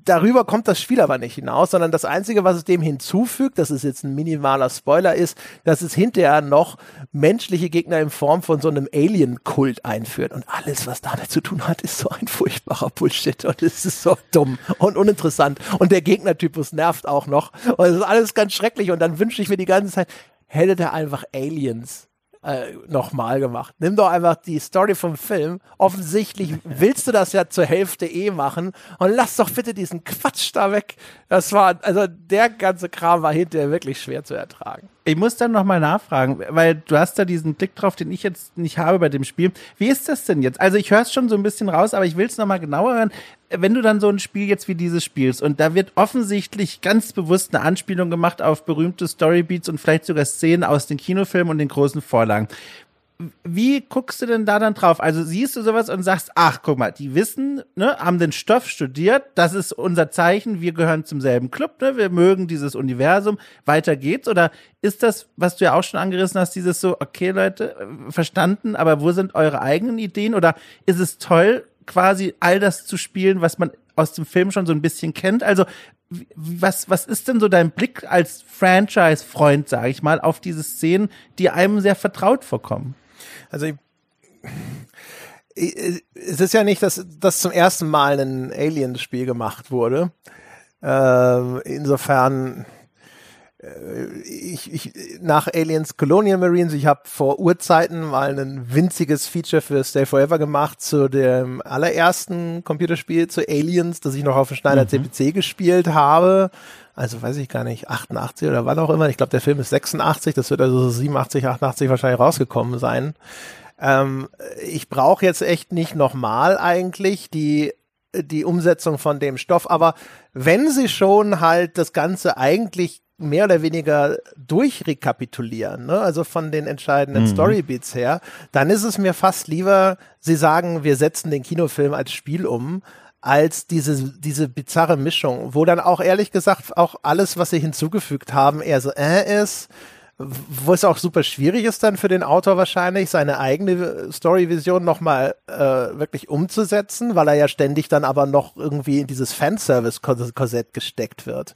darüber kommt das Spiel aber nicht hinaus, sondern das Einzige, was es dem hinzufügt, das ist jetzt ein minimaler Spoiler ist, dass es hinterher noch menschliche Gegner in Form von so einem Alien-Kult einführt. Und alles, was damit zu tun hat, ist so ein furchtbarer Bullshit und es ist so dumm und uninteressant. Und der Gegnertypus nervt auch noch. Und es ist alles ganz schrecklich. Und dann wünsche ich mir die ganze Zeit, hätte der einfach Aliens äh, nochmal gemacht. Nimm doch einfach die Story vom Film. Offensichtlich willst du das ja zur Hälfte eh machen und lass doch bitte diesen Quatsch da weg. Das war, also der ganze Kram war hinterher wirklich schwer zu ertragen. Ich muss dann nochmal nachfragen, weil du hast da diesen Blick drauf, den ich jetzt nicht habe bei dem Spiel. Wie ist das denn jetzt? Also ich höre es schon so ein bisschen raus, aber ich will es nochmal genauer hören. Wenn du dann so ein Spiel jetzt wie dieses spielst und da wird offensichtlich ganz bewusst eine Anspielung gemacht auf berühmte Storybeats und vielleicht sogar Szenen aus den Kinofilmen und den großen Vorlagen wie guckst du denn da dann drauf? Also siehst du sowas und sagst, ach, guck mal, die wissen, ne, haben den Stoff studiert, das ist unser Zeichen, wir gehören zum selben Club, ne, wir mögen dieses Universum, weiter geht's? Oder ist das, was du ja auch schon angerissen hast, dieses so, okay, Leute, verstanden, aber wo sind eure eigenen Ideen? Oder ist es toll, quasi all das zu spielen, was man aus dem Film schon so ein bisschen kennt? Also was, was ist denn so dein Blick als Franchise-Freund, sage ich mal, auf diese Szenen, die einem sehr vertraut vorkommen? Also ich, es ist ja nicht, dass das zum ersten Mal ein Aliens-Spiel gemacht wurde. Ähm, insofern ich, ich, nach Aliens Colonial Marines, ich habe vor Urzeiten mal ein winziges Feature für Stay Forever gemacht zu dem allerersten Computerspiel zu Aliens, das ich noch auf dem Schneider mhm. CPC gespielt habe. Also weiß ich gar nicht, 88 oder wann auch immer. Ich glaube, der Film ist 86, das wird also so 87, 88 wahrscheinlich rausgekommen sein. Ähm, ich brauche jetzt echt nicht nochmal eigentlich die die Umsetzung von dem Stoff, aber wenn sie schon halt das Ganze eigentlich mehr oder weniger durchrekapitulieren, ne? also von den entscheidenden mhm. Storybeats her, dann ist es mir fast lieber, sie sagen, wir setzen den Kinofilm als Spiel um, als diese, diese bizarre Mischung, wo dann auch ehrlich gesagt auch alles, was sie hinzugefügt haben, eher so äh ist, wo es auch super schwierig ist dann für den Autor wahrscheinlich, seine eigene Storyvision nochmal äh, wirklich umzusetzen, weil er ja ständig dann aber noch irgendwie in dieses Fanservice-Korsett gesteckt wird.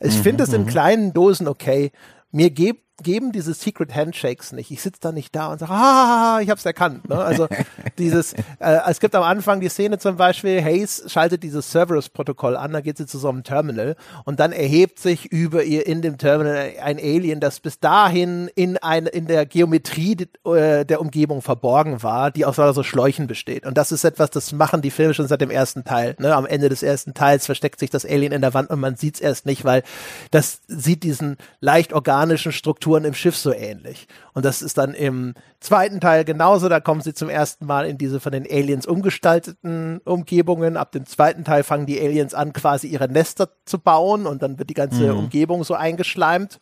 Ich mhm, finde es in mhm. kleinen Dosen okay. Mir gibt geben diese Secret Handshakes nicht. Ich sitze da nicht da und sage, ah, ich habe es erkannt. Ne? Also dieses, äh, es gibt am Anfang die Szene zum Beispiel, Hayes schaltet dieses Cerberus-Protokoll an, da geht sie zu so einem Terminal und dann erhebt sich über ihr in dem Terminal ein Alien, das bis dahin in, ein, in der Geometrie äh, der Umgebung verborgen war, die aus so Schläuchen besteht. Und das ist etwas, das machen die Filme schon seit dem ersten Teil. Ne? Am Ende des ersten Teils versteckt sich das Alien in der Wand und man sieht es erst nicht, weil das sieht diesen leicht organischen Strukturen Strukturen im Schiff so ähnlich. Und das ist dann im zweiten Teil genauso. Da kommen sie zum ersten Mal in diese von den Aliens umgestalteten Umgebungen. Ab dem zweiten Teil fangen die Aliens an, quasi ihre Nester zu bauen und dann wird die ganze mhm. Umgebung so eingeschleimt.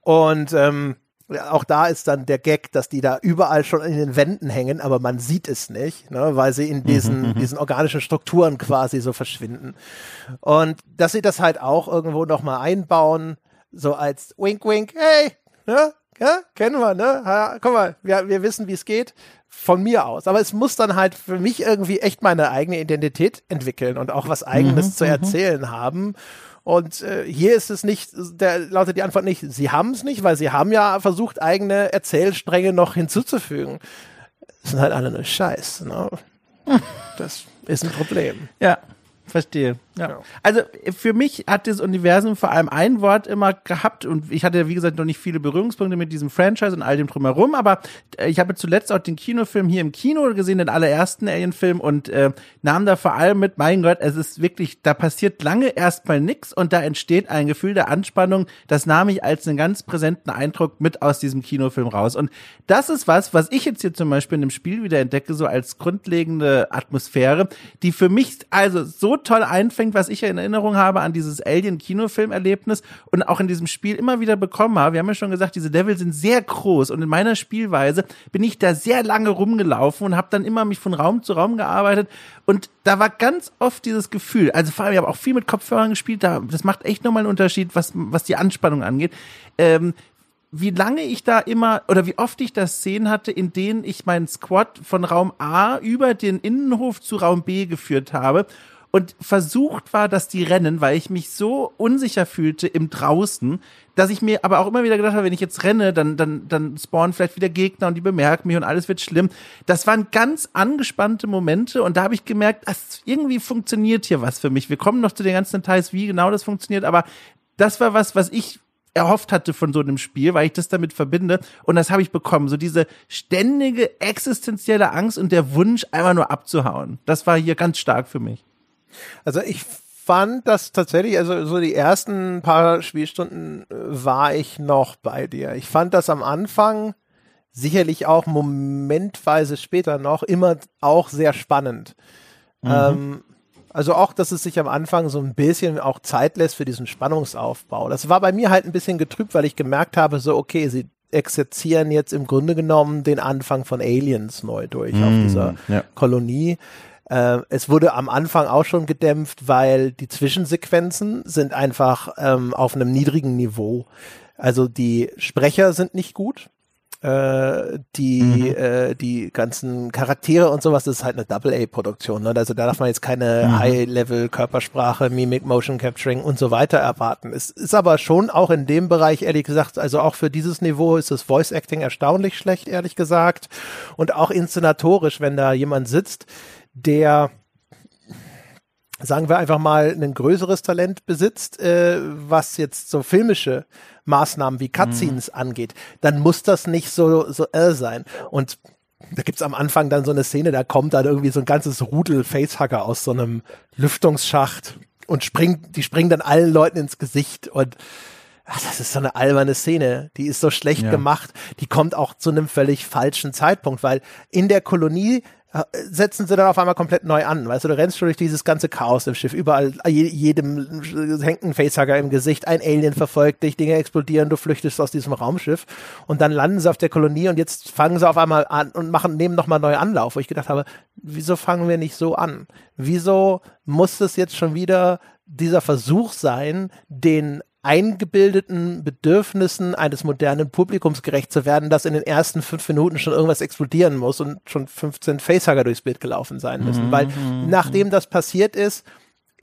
Und ähm, auch da ist dann der Gag, dass die da überall schon in den Wänden hängen, aber man sieht es nicht, ne, weil sie in mhm, diesen, mhm. diesen organischen Strukturen quasi so verschwinden. Und dass sie das halt auch irgendwo nochmal einbauen, so als Wink, Wink, hey, ne? Ja, kennen wir, ne? Ja, guck mal, wir, wir wissen, wie es geht. Von mir aus. Aber es muss dann halt für mich irgendwie echt meine eigene Identität entwickeln und auch was Eigenes mhm, zu mhm. erzählen haben. Und äh, hier ist es nicht, der lautet die Antwort nicht, sie haben es nicht, weil sie haben ja versucht, eigene Erzählstränge noch hinzuzufügen. Das sind halt alle nur Scheiß. Ne? Das ist ein Problem. Ja, verstehe. Ja. Also für mich hat das Universum vor allem ein Wort immer gehabt und ich hatte, wie gesagt, noch nicht viele Berührungspunkte mit diesem Franchise und all dem drumherum, aber äh, ich habe zuletzt auch den Kinofilm hier im Kino gesehen, den allerersten Alien-Film und äh, nahm da vor allem mit, mein Gott, es ist wirklich, da passiert lange erstmal nix und da entsteht ein Gefühl der Anspannung, das nahm ich als einen ganz präsenten Eindruck mit aus diesem Kinofilm raus. Und das ist was, was ich jetzt hier zum Beispiel in dem Spiel wieder entdecke, so als grundlegende Atmosphäre, die für mich also so toll einfängt, anfängt, was ich in Erinnerung habe an dieses Alien-Kinofilm-Erlebnis und auch in diesem Spiel immer wieder bekommen habe. Wir haben ja schon gesagt, diese Level sind sehr groß und in meiner Spielweise bin ich da sehr lange rumgelaufen und habe dann immer mich von Raum zu Raum gearbeitet und da war ganz oft dieses Gefühl, also vor allem, ich habe auch viel mit Kopfhörern gespielt, da, das macht echt nochmal einen Unterschied, was, was die Anspannung angeht. Ähm, wie lange ich da immer oder wie oft ich da Szenen hatte, in denen ich meinen Squad von Raum A über den Innenhof zu Raum B geführt habe und versucht war, dass die rennen, weil ich mich so unsicher fühlte im Draußen, dass ich mir aber auch immer wieder gedacht habe, wenn ich jetzt renne, dann, dann, dann spawnen vielleicht wieder Gegner und die bemerken mich und alles wird schlimm. Das waren ganz angespannte Momente und da habe ich gemerkt, dass irgendwie funktioniert hier was für mich. Wir kommen noch zu den ganzen Details, wie genau das funktioniert, aber das war was, was ich erhofft hatte von so einem Spiel, weil ich das damit verbinde. Und das habe ich bekommen. So diese ständige existenzielle Angst und der Wunsch, einfach nur abzuhauen. Das war hier ganz stark für mich. Also ich fand das tatsächlich, also so die ersten paar Spielstunden äh, war ich noch bei dir. Ich fand das am Anfang sicherlich auch momentweise später noch immer auch sehr spannend. Mhm. Ähm, also auch, dass es sich am Anfang so ein bisschen auch Zeit lässt für diesen Spannungsaufbau. Das war bei mir halt ein bisschen getrübt, weil ich gemerkt habe, so okay, sie exerzieren jetzt im Grunde genommen den Anfang von Aliens neu durch mhm, auf dieser ja. Kolonie. Äh, es wurde am Anfang auch schon gedämpft, weil die Zwischensequenzen sind einfach ähm, auf einem niedrigen Niveau. Also die Sprecher sind nicht gut. äh, die, mhm. äh, die ganzen Charaktere und sowas, das ist halt eine Double-A-Produktion. Ne? Also da darf man jetzt keine mhm. High-Level-Körpersprache, Mimik, Motion Capturing und so weiter erwarten. Es ist aber schon auch in dem Bereich, ehrlich gesagt, also auch für dieses Niveau ist das Voice-Acting erstaunlich schlecht, ehrlich gesagt. Und auch inszenatorisch, wenn da jemand sitzt, der sagen wir einfach mal, ein größeres Talent besitzt, äh, was jetzt so filmische Maßnahmen wie Cutscenes mhm. angeht, dann muss das nicht so, so äh sein. Und da gibt's am Anfang dann so eine Szene, da kommt dann irgendwie so ein ganzes Rudel Facehacker aus so einem Lüftungsschacht und springt, die springen dann allen Leuten ins Gesicht und ach, das ist so eine alberne Szene, die ist so schlecht ja. gemacht, die kommt auch zu einem völlig falschen Zeitpunkt, weil in der Kolonie setzen sie dann auf einmal komplett neu an. Weißt du, du rennst schon durch dieses ganze Chaos im Schiff. Überall, jedem hängt ein Facehugger im Gesicht, ein Alien verfolgt dich, Dinge explodieren, du flüchtest aus diesem Raumschiff und dann landen sie auf der Kolonie und jetzt fangen sie auf einmal an und machen, nehmen nochmal neu Anlauf, wo ich gedacht habe, wieso fangen wir nicht so an? Wieso muss es jetzt schon wieder dieser Versuch sein, den eingebildeten Bedürfnissen eines modernen Publikums gerecht zu werden, dass in den ersten fünf Minuten schon irgendwas explodieren muss und schon 15 Facehugger durchs Bild gelaufen sein müssen. Mhm. Weil nachdem das passiert ist,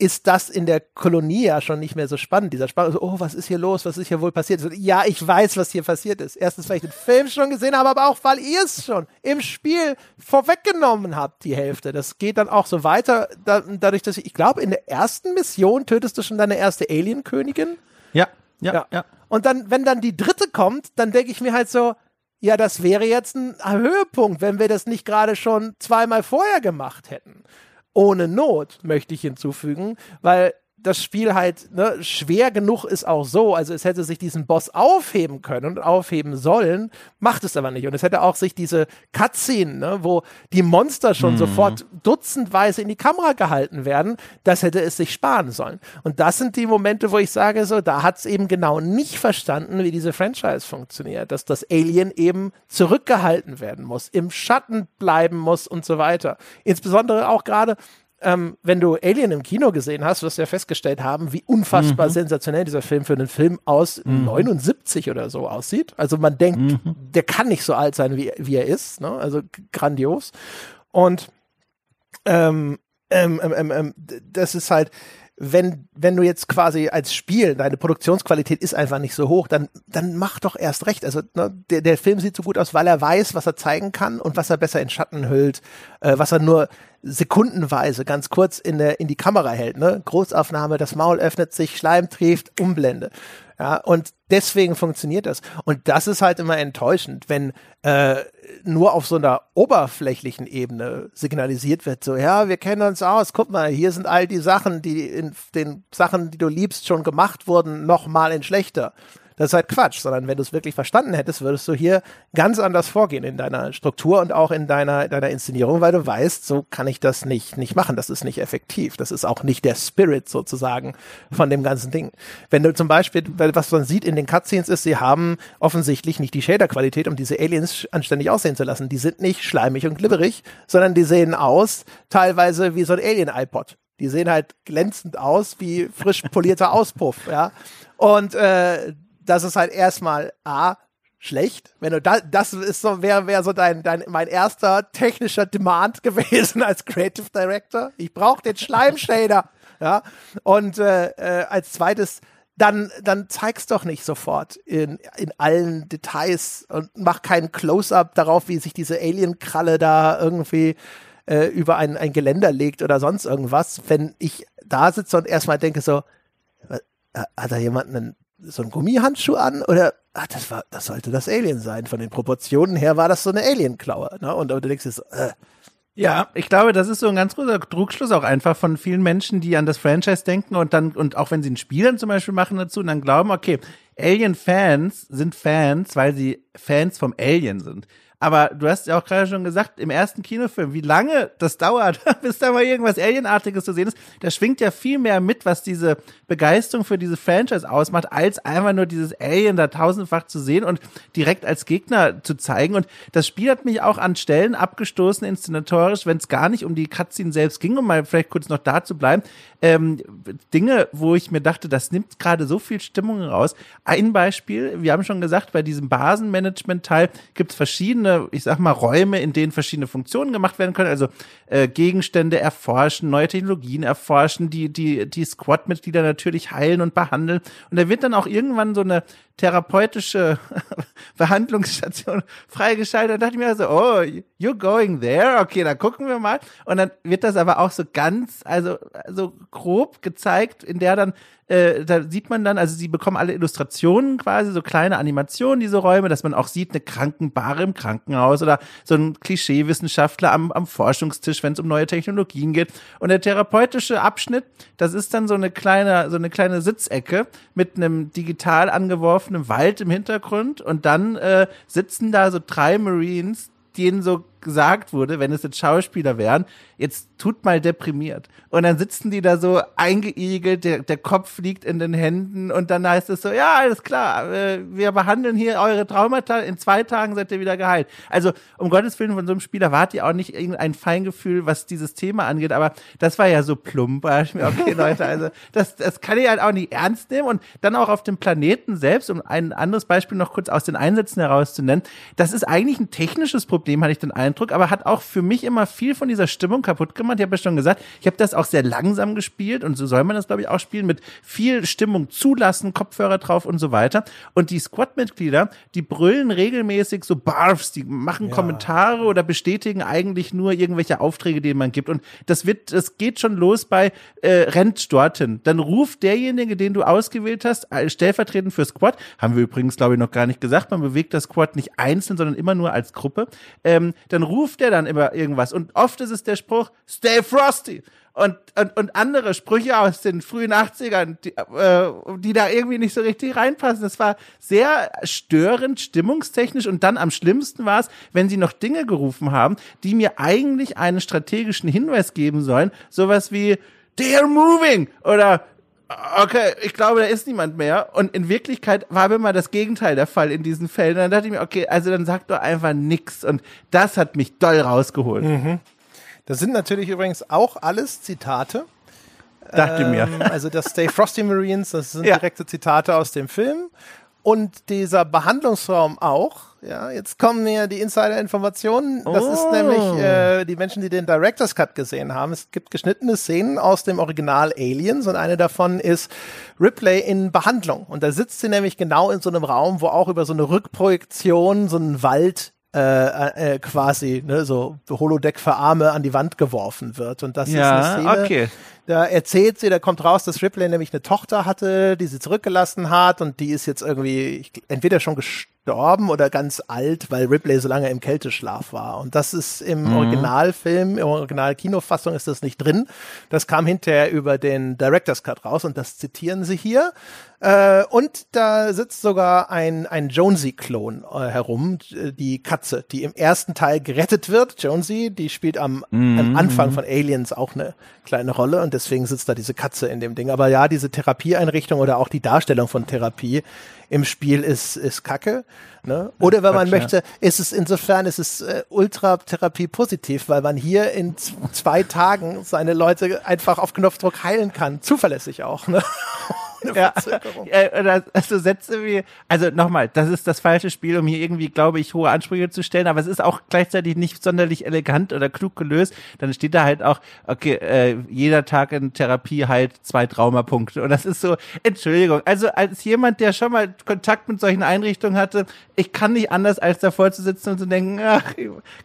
ist das in der Kolonie ja schon nicht mehr so spannend. Dieser Spannung, oh, was ist hier los? Was ist hier wohl passiert? Ja, ich weiß, was hier passiert ist. Erstens, weil ich den Film schon gesehen habe, aber auch, weil ihr es schon im Spiel vorweggenommen habt, die Hälfte. Das geht dann auch so weiter, da, dadurch, dass ich, ich glaube, in der ersten Mission tötest du schon deine erste Alien-Königin. Ja, ja, ja, ja. Und dann, wenn dann die dritte kommt, dann denke ich mir halt so, ja, das wäre jetzt ein Höhepunkt, wenn wir das nicht gerade schon zweimal vorher gemacht hätten. Ohne Not, möchte ich hinzufügen, weil das Spiel halt ne, schwer genug ist auch so, also es hätte sich diesen Boss aufheben können und aufheben sollen, macht es aber nicht. Und es hätte auch sich diese Cutscene, ne, wo die Monster schon mhm. sofort dutzendweise in die Kamera gehalten werden, das hätte es sich sparen sollen. Und das sind die Momente, wo ich sage, so, da hat es eben genau nicht verstanden, wie diese Franchise funktioniert, dass das Alien eben zurückgehalten werden muss, im Schatten bleiben muss und so weiter. Insbesondere auch gerade, ähm, wenn du Alien im Kino gesehen hast, wirst du ja festgestellt haben, wie unfassbar mhm. sensationell dieser Film für einen Film aus mhm. 79 oder so aussieht. Also man denkt, mhm. der kann nicht so alt sein, wie, wie er ist. Ne? Also grandios. Und ähm, ähm, ähm, ähm, ähm das ist halt, wenn, wenn du jetzt quasi als Spiel, deine Produktionsqualität ist einfach nicht so hoch, dann, dann mach doch erst recht. Also ne, der, der Film sieht so gut aus, weil er weiß, was er zeigen kann und was er besser in Schatten hüllt, äh, was er nur sekundenweise ganz kurz in, der, in die Kamera hält. Ne? Großaufnahme, das Maul öffnet sich, Schleim trieft, Umblende. Ja, und deswegen funktioniert das. Und das ist halt immer enttäuschend, wenn äh, nur auf so einer oberflächlichen Ebene signalisiert wird, so, ja, wir kennen uns aus, guck mal, hier sind all die Sachen, die in den Sachen, die du liebst, schon gemacht wurden, nochmal in schlechter. Das ist halt Quatsch, sondern wenn du es wirklich verstanden hättest, würdest du hier ganz anders vorgehen in deiner Struktur und auch in deiner, deiner Inszenierung, weil du weißt, so kann ich das nicht, nicht machen. Das ist nicht effektiv. Das ist auch nicht der Spirit sozusagen von dem ganzen Ding. Wenn du zum Beispiel, was man sieht in den Cutscenes ist, sie haben offensichtlich nicht die Shader-Qualität, um diese Aliens anständig aussehen zu lassen. Die sind nicht schleimig und glibberig, sondern die sehen aus teilweise wie so ein Alien-iPod. Die sehen halt glänzend aus wie frisch polierter Auspuff, ja. Und äh, das ist halt erstmal A, schlecht. Wenn du da, das ist so, wäre wär so dein, dein, mein erster technischer Demand gewesen als Creative Director. Ich brauche den Schleimshader. ja. Und äh, äh, als zweites, dann, dann zeig's doch nicht sofort in, in allen Details und mach keinen Close-up darauf, wie sich diese Alien-Kralle da irgendwie äh, über ein, ein Geländer legt oder sonst irgendwas. Wenn ich da sitze und erstmal denke so, hat da jemand einen so ein Gummihandschuh an oder ach, das war, das sollte das Alien sein. Von den Proportionen her war das so eine Alien-Klaue. Ne? Und, und du denkst so, äh. Ja, ich glaube, das ist so ein ganz großer Trugschluss auch einfach von vielen Menschen, die an das Franchise denken und dann, und auch wenn sie ein Spiel dann zum Beispiel machen dazu und dann glauben, okay, Alien-Fans sind Fans, weil sie Fans vom Alien sind. Aber du hast ja auch gerade schon gesagt, im ersten Kinofilm, wie lange das dauert, bis da mal irgendwas Alienartiges zu sehen ist, da schwingt ja viel mehr mit, was diese Begeisterung für diese Franchise ausmacht, als einfach nur dieses Alien da tausendfach zu sehen und direkt als Gegner zu zeigen. Und das Spiel hat mich auch an Stellen abgestoßen, inszenatorisch, wenn es gar nicht um die Cutscene selbst ging, um mal vielleicht kurz noch da zu bleiben. Ähm, Dinge, wo ich mir dachte, das nimmt gerade so viel Stimmung raus. Ein Beispiel, wir haben schon gesagt, bei diesem Basenmanagement-Teil gibt es verschiedene, ich sag mal, Räume, in denen verschiedene Funktionen gemacht werden können. Also äh, Gegenstände erforschen, neue Technologien erforschen, die, die, die Squad-Mitglieder natürlich heilen und behandeln. Und da wird dann auch irgendwann so eine therapeutische Behandlungsstation freigeschaltet. Da dachte ich mir also, oh, you're going there? Okay, dann gucken wir mal. Und dann wird das aber auch so ganz, also so grob gezeigt, in der dann äh, da sieht man dann, also sie bekommen alle Illustrationen quasi, so kleine Animationen, diese Räume, dass man auch sieht, eine Krankenbare im Krankenhaus oder so ein Klischeewissenschaftler am, am Forschungstisch, wenn es um neue Technologien geht. Und der therapeutische Abschnitt, das ist dann so eine kleine, so eine kleine Sitzecke mit einem digital angeworfenen Wald im Hintergrund und dann äh, sitzen da so drei Marines, denen so gesagt wurde, wenn es jetzt Schauspieler wären, jetzt tut mal deprimiert. Und dann sitzen die da so eingeigelt, der, der Kopf liegt in den Händen und dann heißt es so, ja, alles klar, äh, wir behandeln hier eure Traumata, in zwei Tagen seid ihr wieder geheilt. Also um Gottes Willen von so einem Spiel erwartet ihr auch nicht irgendein Feingefühl, was dieses Thema angeht, aber das war ja so plump. Okay, Leute, also das, das kann ich halt auch nicht ernst nehmen und dann auch auf dem Planeten selbst, um ein anderes Beispiel noch kurz aus den Einsätzen herauszunennen, das ist eigentlich ein technisches Problem, hatte ich den aber hat auch für mich immer viel von dieser Stimmung kaputt gemacht. Ich habe ja schon gesagt, ich habe das auch sehr langsam gespielt und so soll man das, glaube ich, auch spielen, mit viel Stimmung zulassen, Kopfhörer drauf und so weiter. Und die Squad-Mitglieder, die brüllen regelmäßig so Barfs, die machen ja. Kommentare oder bestätigen eigentlich nur irgendwelche Aufträge, die man gibt. Und das wird, das geht schon los bei äh, rennt dorthin. Dann ruft derjenige, den du ausgewählt hast, stellvertretend für Squad, haben wir übrigens, glaube ich, noch gar nicht gesagt, man bewegt das Squad nicht einzeln, sondern immer nur als Gruppe. Ähm, dann ruft der dann immer irgendwas. Und oft ist es der Spruch, Stay Frosty. Und, und, und andere Sprüche aus den frühen 80ern, die, äh, die da irgendwie nicht so richtig reinpassen. Das war sehr störend, stimmungstechnisch. Und dann am schlimmsten war es, wenn sie noch Dinge gerufen haben, die mir eigentlich einen strategischen Hinweis geben sollen. Sowas wie, they're moving oder okay, ich glaube, da ist niemand mehr. Und in Wirklichkeit war immer das Gegenteil der Fall in diesen Fällen. Und dann dachte ich mir, okay, also dann sag doch einfach nix. Und das hat mich doll rausgeholt. Mhm. Das sind natürlich übrigens auch alles Zitate. Dachte ähm, mir. Also das Stay Frosty Marines, das sind ja. direkte Zitate aus dem Film. Und dieser Behandlungsraum auch. Ja, jetzt kommen mir die Insider-Informationen. Das oh. ist nämlich äh, die Menschen, die den Director's Cut gesehen haben. Es gibt geschnittene Szenen aus dem Original Aliens und eine davon ist Ripley in Behandlung. Und da sitzt sie nämlich genau in so einem Raum, wo auch über so eine Rückprojektion so ein Wald äh, äh, quasi ne, so Holodeck für Arme an die Wand geworfen wird. Und das ja, ist eine Szene, okay. Da erzählt sie, da kommt raus, dass Ripley nämlich eine Tochter hatte, die sie zurückgelassen hat und die ist jetzt irgendwie entweder schon gestorben oder ganz alt, weil Ripley so lange im Kälteschlaf war. Und das ist im mhm. Originalfilm, im Original-Kinofassung ist das nicht drin. Das kam hinterher über den Director's Cut raus und das zitieren sie hier. Äh, und da sitzt sogar ein, ein Jonesy-Klon äh, herum, die Katze, die im ersten Teil gerettet wird. Jonesy, die spielt am, mm am Anfang von Aliens auch eine kleine Rolle und deswegen sitzt da diese Katze in dem Ding. Aber ja, diese Therapieeinrichtung oder auch die Darstellung von Therapie im Spiel ist, ist kacke. Ne? Oder wenn man Quatsch, möchte, ist es insofern ist es äh, Ultra-Therapie positiv, weil man hier in zwei Tagen seine Leute einfach auf Knopfdruck heilen kann. Zuverlässig auch. Ne? ja, äh, also Sätze wie, also nochmal, das ist das falsche Spiel, um hier irgendwie, glaube ich, hohe Ansprüche zu stellen, aber es ist auch gleichzeitig nicht sonderlich elegant oder klug gelöst. Dann steht da halt auch, okay, äh, jeder Tag in Therapie halt zwei Traumapunkte. Und das ist so, Entschuldigung, also als jemand, der schon mal Kontakt mit solchen Einrichtungen hatte, ich kann nicht anders, als davor zu sitzen und zu denken, ach,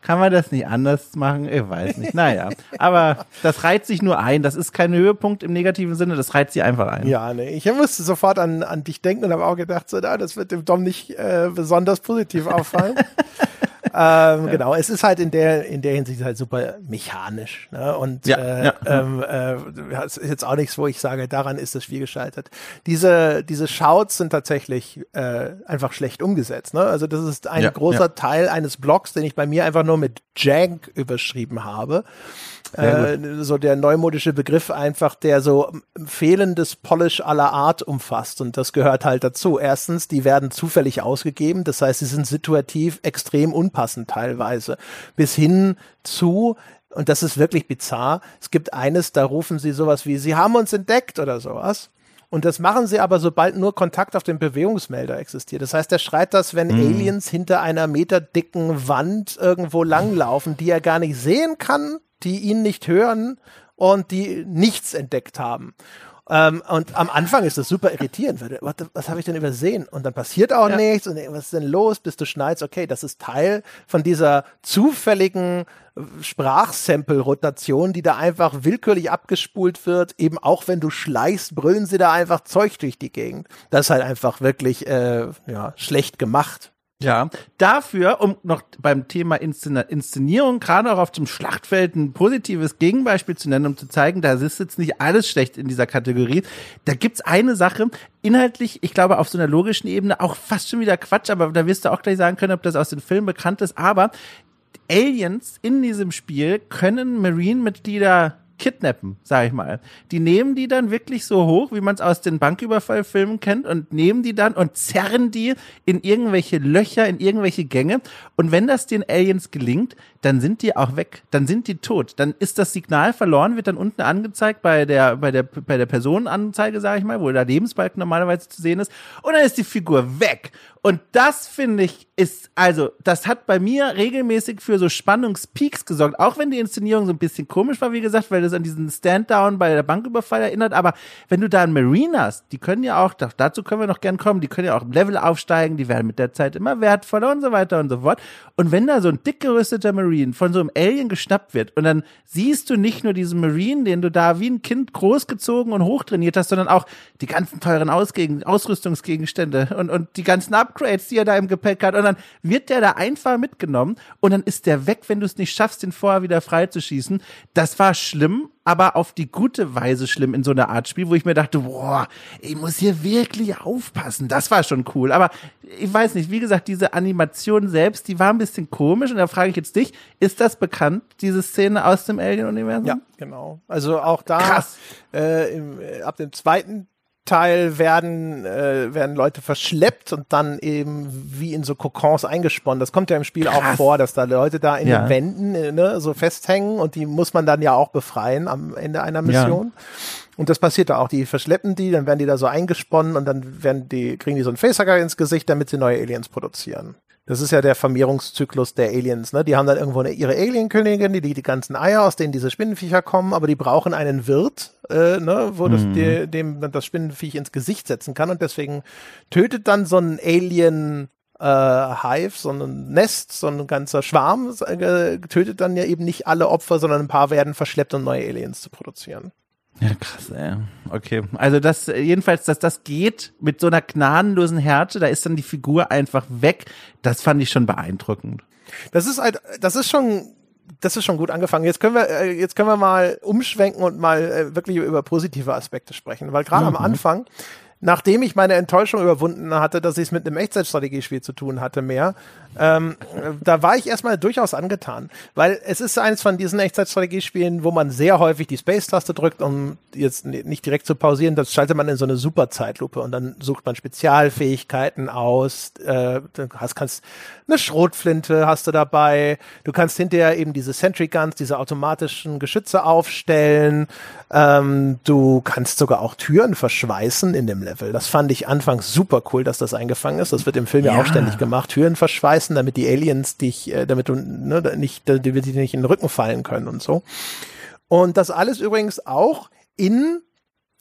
kann man das nicht anders machen? Ich weiß nicht. Naja, aber das reiht sich nur ein. Das ist kein Höhepunkt im negativen Sinne, das reiht sich einfach ein. Ja, nee, ich musste sofort an, an dich denken und habe auch gedacht, so, na, das wird dem Dom nicht äh, besonders positiv auffallen. ähm, genau, es ist halt in der, in der Hinsicht halt super mechanisch. Ne? Und Ja, äh, ja. Ähm, äh, das ist jetzt auch nichts, wo ich sage, daran ist das Spiel gescheitert. Diese, diese Shouts sind tatsächlich äh, einfach schlecht umgesetzt. Ne? Also das ist ein Ja, großer ja. Teil eines Blogs, den ich bei mir einfach nur mit Jank überschrieben habe. Äh, so der neumodische Begriff einfach, der so fehlendes Polish aller Art umfasst. Und das gehört halt dazu. Erstens, die werden zufällig ausgegeben. Das heißt, sie sind situativ extrem unpassend teilweise. Bis hin zu, und das ist wirklich bizarr, es gibt eines, da rufen sie sowas wie, sie haben uns entdeckt oder sowas. Und das machen sie aber, sobald nur Kontakt auf dem Bewegungsmelder existiert. Das heißt, er schreit das, wenn Aliens hinter einer meterdicken Wand irgendwo langlaufen, die er gar nicht sehen kann, die ihn nicht hören und die nichts entdeckt haben. Ähm, und am Anfang ist das super irritierend. weil Was, was habe ich denn übersehen? Und dann passiert auch nichts. Und was ist denn los? Bis du schnallst, okay, das ist Teil von dieser zufälligen äh, Sprachsample-Rotation, die da einfach willkürlich abgespult wird. Eben auch wenn du schleichst, brüllen sie da einfach Zeug durch die Gegend. Das ist halt einfach wirklich äh, ja, schlecht gemacht. Ja, dafür, um noch beim Thema Inszen Inszenierung, gerade auch auf dem Schlachtfeld ein positives Gegenbeispiel zu nennen, um zu zeigen, da ist jetzt nicht alles schlecht in dieser Kategorie. Da gibt's eine Sache, inhaltlich, ich glaube, auf so einer logischen Ebene auch fast schon wieder Quatsch, aber da wirst du auch gleich sagen können, ob das aus den Filmen bekannt ist, aber Aliens in diesem Spiel können Marine-Mitglieder kidnappen, sag ich mal. Die nehmen die dann wirklich so hoch, wie man es aus den Banküberfallfilmen kennt und nehmen die dann und zerren die in irgendwelche Löcher, in irgendwelche Gänge. Und wenn das den Aliens gelingt, dann sind die auch weg, dann sind die tot, dann ist das Signal verloren, wird dann unten angezeigt bei der bei der bei der Personenanzeige, sag ich mal, wo der Lebensbalken normalerweise zu sehen ist. Und dann ist die Figur weg und das finde ich ist, also, das hat bei mir regelmäßig für so Spannungspeaks gesorgt. Auch wenn die Inszenierung so ein bisschen komisch war, wie gesagt, weil das an diesen Stand-Down bei der Banküberfall erinnert. Aber wenn du da einen Marine hast, die können ja auch, dazu können wir noch gern kommen, die können ja auch im Level aufsteigen, die werden mit der Zeit immer wertvoller und so weiter und so fort. Und wenn da so ein dick gerüsteter Marine von so einem Alien geschnappt wird und dann siehst du nicht nur diesen Marine, den du da wie ein Kind großgezogen und hochtrainiert hast, sondern auch die ganzen teuren Ausgegen Ausrüstungsgegenstände und, und die ganzen Upgrades, die er da im Gepäck hat. Und dann wird der da einfach mitgenommen und dann ist der weg, wenn du es nicht schaffst, den vorher wieder freizuschießen. Das war schlimm, aber auf die gute Weise schlimm in so einer Art Spiel, wo ich mir dachte, boah, ich muss hier wirklich aufpassen. Das war schon cool. Aber ich weiß nicht, wie gesagt, diese Animation selbst, die war ein bisschen komisch. Und da frage ich jetzt dich, ist das bekannt, diese Szene aus dem Alien-Universum? Ja, genau. Also auch da Krass. Äh, im, äh, ab dem zweiten Teil werden, äh, werden Leute verschleppt und dann eben wie in so Kokons eingesponnen. Das kommt ja im Spiel auch Krass. vor, dass da Leute da in Ja. den Wänden äh, ne, so festhängen und die muss man dann ja auch befreien am Ende einer Mission. Und das passiert da auch. Die verschleppen die, dann werden die da so eingesponnen und dann werden die, kriegen die so einen Facehacker ins Gesicht, damit sie neue Aliens produzieren. Das ist ja der Vermehrungszyklus der Aliens, ne? Die haben dann irgendwo eine, ihre Alienkönigin, die legt die ganzen Eier, aus denen diese Spinnenviecher kommen, aber die brauchen einen Wirt, äh, ne, wo das, der, dem dann das Spinnenviech ins Gesicht setzen kann und deswegen tötet dann so ein Alien äh, Hive, so ein Nest, so ein ganzer Schwarm, äh, tötet dann ja eben nicht alle Opfer, sondern ein paar werden verschleppt, um neue Aliens zu produzieren. Ja, krass, ey. Okay. Also das, jedenfalls, dass das geht mit so einer gnadenlosen Härte, da ist dann die Figur einfach weg. Das fand ich schon beeindruckend. Das ist halt, das ist schon, das ist schon gut angefangen. Jetzt können wir, äh, jetzt können wir mal umschwenken und mal äh, wirklich über positive Aspekte sprechen, weil gerade am Anfang, nachdem ich meine Enttäuschung überwunden hatte, dass ich es mit einem Echtzeitstrategiespiel zu tun hatte mehr, ähm, äh, da war ich erstmal durchaus angetan, weil es ist eines von diesen Echtzeitstrategiespielen, wo man sehr häufig die Space-Taste drückt, um jetzt nicht direkt zu pausieren, das schaltet man in so eine super Zeitlupe und dann sucht man Spezialfähigkeiten aus, äh, du hast, kannst eine Schrotflinte hast du dabei, du kannst hinterher eben diese Sentry Guns, diese automatischen Geschütze aufstellen, ähm, du kannst sogar auch Türen verschweißen in dem Level. Das fand ich anfangs super cool, dass das eingefangen ist. Das wird im Film ja, Ja. auch ständig gemacht. Türen verschweißen, damit die Aliens dich, äh, damit du ne, nicht, damit die dir nicht in den Rücken fallen können und so. Und das alles übrigens auch in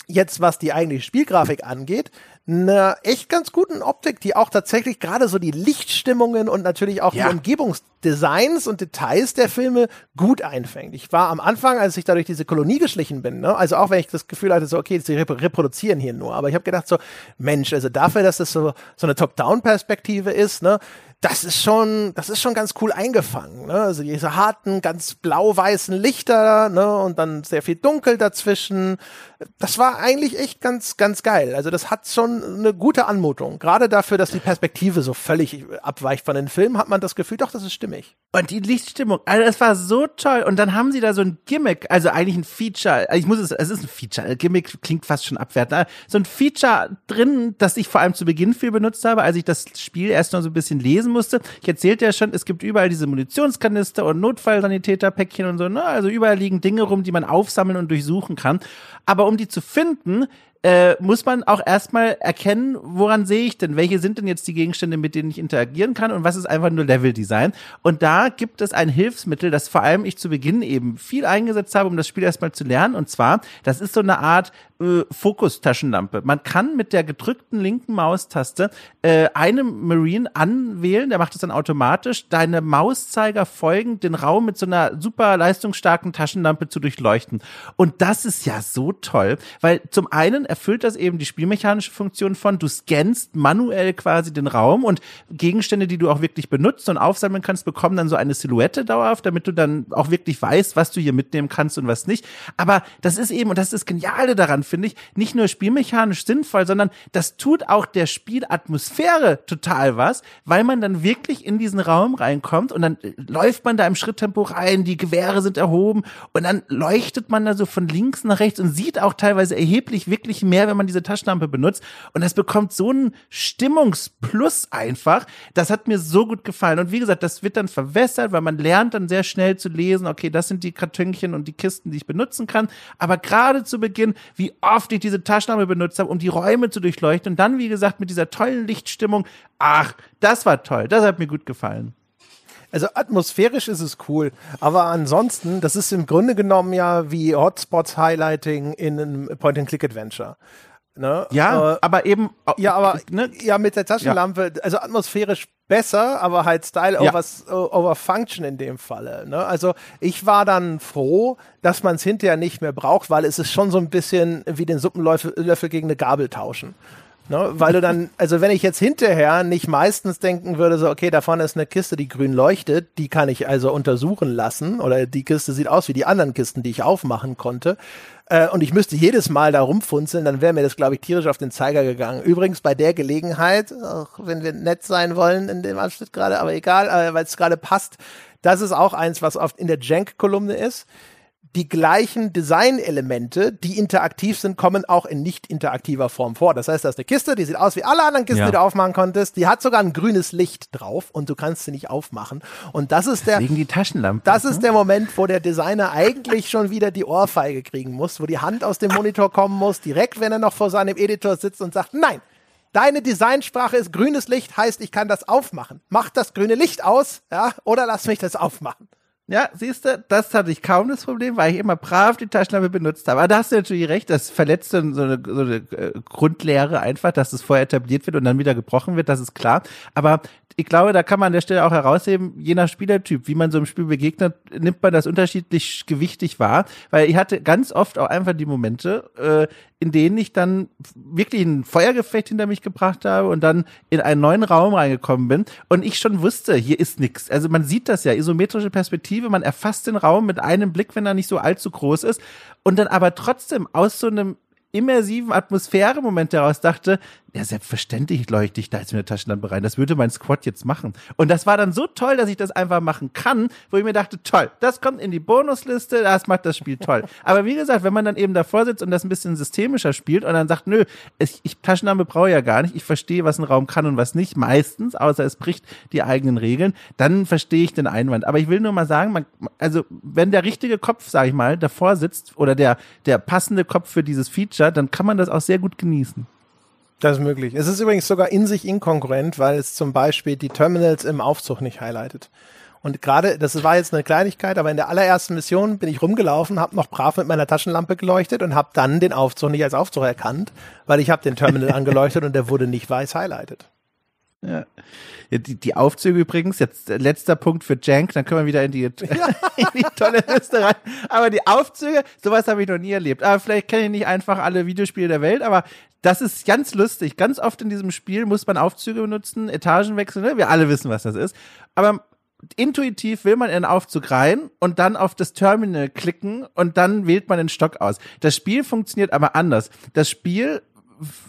jetzt was die eigentliche Spielgrafik angeht, einer echt ganz guten Optik, die auch tatsächlich gerade so die Lichtstimmungen und natürlich auch Ja. die Umgebungsdesigns und Details der Filme gut einfängt. Ich war am Anfang, als ich da durch diese Kolonie geschlichen bin, ne, also auch wenn ich das Gefühl hatte, so okay, sie rep reproduzieren hier nur, aber ich habe gedacht so, Mensch, also dafür, dass das so so eine Top-Down-Perspektive ist, ne, das ist schon, das ist schon ganz cool eingefangen. Ne? Also diese harten, ganz blau-weißen Lichter ne? und dann sehr viel Dunkel dazwischen. Das war eigentlich echt ganz, ganz geil. Also das hat schon eine gute Anmutung. Gerade dafür, dass die Perspektive so völlig abweicht von den Filmen, hat man das Gefühl, doch, das ist stimmig. Und die Lichtstimmung, also das war so toll. Und dann haben sie da so ein Gimmick, also eigentlich ein Feature, also ich muss es, es ist ein Feature, Gimmick klingt fast schon abwertend, so ein Feature drin, das ich vor allem zu Beginn viel benutzt habe, als ich das Spiel erst noch so ein bisschen lesen musste. Ich erzählte ja schon, es gibt überall diese Munitionskanister und Notfallsanitäterpäckchen und so, ne? Also überall liegen Dinge rum, die man aufsammeln und durchsuchen kann. Aber um die zu finden, äh, muss man auch erstmal erkennen, woran sehe ich denn? Welche sind denn jetzt die Gegenstände, mit denen ich interagieren kann und was ist einfach nur Leveldesign? Und da gibt es ein Hilfsmittel, das vor allem ich zu Beginn eben viel eingesetzt habe, um das Spiel erstmal zu lernen. Und zwar, das ist so eine Art äh, Fokustaschenlampe. Man kann mit der gedrückten linken Maustaste äh, einem Marine anwählen, der macht es dann automatisch, deine Mauszeiger folgen, den Raum mit so einer super leistungsstarken Taschenlampe zu durchleuchten. Und das ist ja so toll, weil zum einen erfüllt das eben die spielmechanische Funktion von, du scannst manuell quasi den Raum und Gegenstände, die du auch wirklich benutzt und aufsammeln kannst, bekommen dann so eine Silhouette dauerhaft, damit du dann auch wirklich weißt, was du hier mitnehmen kannst und was nicht. Aber das ist eben, und das ist das Geniale daran, finde ich, nicht nur spielmechanisch sinnvoll, sondern das tut auch der Spielatmosphäre total was, weil man dann wirklich in diesen Raum reinkommt und dann läuft man da im Schritttempo rein, die Gewehre sind erhoben und dann leuchtet man da so von links nach rechts und sieht auch teilweise erheblich wirklich mehr, wenn man diese Taschenlampe benutzt. Und das bekommt so einen Stimmungsplus einfach. Das hat mir so gut gefallen. Und wie gesagt, das wird dann verwässert, weil man lernt dann sehr schnell zu lesen, okay, das sind die Kartönchen und die Kisten, die ich benutzen kann, aber gerade zu Beginn, wie oft ich diese Taschenlampe benutzt habe, um die Räume zu durchleuchten. Und dann, wie gesagt, mit dieser tollen Lichtstimmung, ach, das war toll, das hat mir gut gefallen. Also atmosphärisch ist es cool, aber ansonsten, das ist im Grunde genommen ja wie Hotspots Highlighting in einem Point-and-Click-Adventure. Ne? Ja, Äh, aber eben, ja, aber ne, ja mit der Taschenlampe, also atmosphärisch besser, aber halt Style Ja. over, over Function in dem Falle. Ne? Also ich war dann froh, dass man es hinterher nicht mehr braucht, weil es ist schon so ein bisschen wie den Suppenlöffel Löffel gegen eine Gabel tauschen. Ne? Weil du dann, also wenn ich jetzt hinterher nicht meistens denken würde, so, okay, da vorne ist eine Kiste, die grün leuchtet, die kann ich also untersuchen lassen, oder die Kiste sieht aus wie die anderen Kisten, die ich aufmachen konnte, äh, und ich müsste jedes Mal da rumfunzeln, dann wäre mir das, glaube ich, tierisch auf den Zeiger gegangen. Übrigens bei der Gelegenheit, auch wenn wir nett sein wollen in dem Abschnitt gerade, aber egal, äh, weil es gerade passt, das ist auch eins, was oft in der Jank-Kolumne ist die gleichen Designelemente, die interaktiv sind, kommen auch in nicht interaktiver Form vor. Das heißt, da ist eine Kiste, die sieht aus wie alle anderen Kisten, Ja. die du aufmachen konntest. Die hat sogar ein grünes Licht drauf und du kannst sie nicht aufmachen. Und das ist der, die Taschenlampe. das ist der Moment, wo der Designer eigentlich schon wieder die Ohrfeige kriegen muss, wo die Hand aus dem Monitor kommen muss, direkt, wenn er noch vor seinem Editor sitzt und sagt, nein, deine Designsprache ist grünes Licht, heißt, ich kann das aufmachen. Mach das grüne Licht aus, ja, oder lass mich das aufmachen. Ja, siehst du, das hatte ich kaum das Problem, weil ich immer brav die Taschenlampe benutzt habe. Aber da hast du natürlich recht, das verletzt so eine, so eine äh, Grundlehre einfach, dass es vorher etabliert wird und dann wieder gebrochen wird, das ist klar. Aber ich glaube, da kann man an der Stelle auch herausheben, je nach Spielertyp, wie man so im Spiel begegnet, nimmt man das unterschiedlich gewichtig wahr. Weil ich hatte ganz oft auch einfach die Momente, äh, in denen ich dann wirklich ein Feuergefecht hinter mich gebracht habe und dann in einen neuen Raum reingekommen bin und ich schon wusste, hier ist nix. Also man sieht das ja, isometrische Perspektive, man erfasst den Raum mit einem Blick, wenn er nicht so allzu groß ist und dann aber trotzdem aus so einem immersiven Atmosphäre-Moment heraus dachte, ja, selbstverständlich leuchte ich da jetzt mit der Taschenlampe rein. Das würde mein Squad jetzt machen. Und das war dann so toll, dass ich das einfach machen kann, wo ich mir dachte, toll, das kommt in die Bonusliste, das macht das Spiel toll. Aber wie gesagt, wenn man dann eben davor sitzt und das ein bisschen systemischer spielt und dann sagt, nö, ich, ich Taschenlampe brauche ja gar nicht, ich verstehe, was ein Raum kann und was nicht, meistens, außer es bricht die eigenen Regeln, dann verstehe ich den Einwand. Aber ich will nur mal sagen, man, also wenn der richtige Kopf, sag ich mal, davor sitzt oder der, der passende Kopf für dieses Feature, dann kann man das auch sehr gut genießen. Das ist möglich. Es ist übrigens sogar in sich inkongruent, weil es zum Beispiel die Terminals im Aufzug nicht highlightet. Und gerade, das war jetzt eine Kleinigkeit, aber in der allerersten Mission bin ich rumgelaufen, habe noch brav mit meiner Taschenlampe geleuchtet und habe dann den Aufzug nicht als Aufzug erkannt, weil ich habe den Terminal angeleuchtet und der wurde nicht weiß highlighted. Ja. ja die, die Aufzüge übrigens, jetzt letzter Punkt für Jank, dann können wir wieder in die, in die tolle Liste rein. Aber die Aufzüge, sowas habe ich noch nie erlebt. Aber vielleicht kenne ich nicht einfach alle Videospiele der Welt, aber das ist ganz lustig. Ganz oft in diesem Spiel muss man Aufzüge benutzen, Etagen wechseln, ne? wir alle wissen, was das ist. Aber intuitiv will man in den Aufzug rein und dann auf das Terminal klicken und dann wählt man den Stock aus. Das Spiel funktioniert aber anders. Das Spiel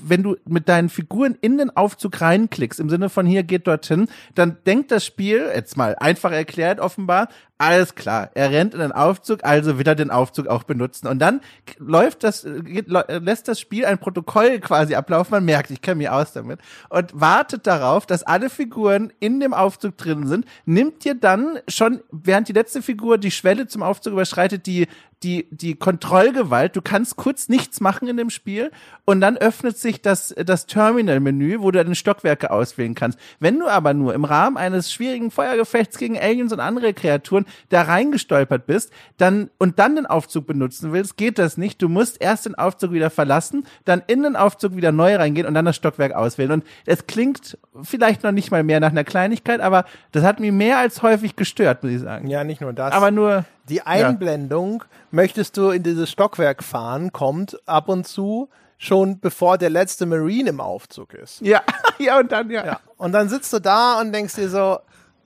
wenn du mit deinen Figuren in den Aufzug reinklickst, im Sinne von hier geht dorthin, dann denkt das Spiel, jetzt mal einfach erklärt offenbar, alles klar, er rennt in den Aufzug, also wird er den Aufzug auch benutzen. Und dann läuft das, geht, lässt das Spiel ein Protokoll quasi ablaufen, man merkt, ich kenne mich aus damit, und wartet darauf, dass alle Figuren in dem Aufzug drin sind, nimmt dir dann schon, während die letzte Figur die Schwelle zum Aufzug überschreitet, die die, die Kontrollgewalt. Du kannst kurz nichts machen in dem Spiel und dann öffnet sich das, das Terminal-Menü, wo du deine Stockwerke auswählen kannst. Wenn du aber nur im Rahmen eines schwierigen Feuergefechts gegen Aliens und andere Kreaturen da reingestolpert bist, dann und dann den Aufzug benutzen willst, geht das nicht. Du musst erst den Aufzug wieder verlassen, dann in den Aufzug wieder neu reingehen und dann das Stockwerk auswählen. Und es klingt vielleicht noch nicht mal mehr nach einer Kleinigkeit, aber das hat mich mehr als häufig gestört, muss ich sagen. Ja, nicht nur das. Aber nur die Einblendung, ja. möchtest du in dieses Stockwerk fahren, kommt ab und zu schon bevor der letzte Marine im Aufzug ist. Ja, ja und dann ja. ja. Und dann sitzt du da und denkst dir so,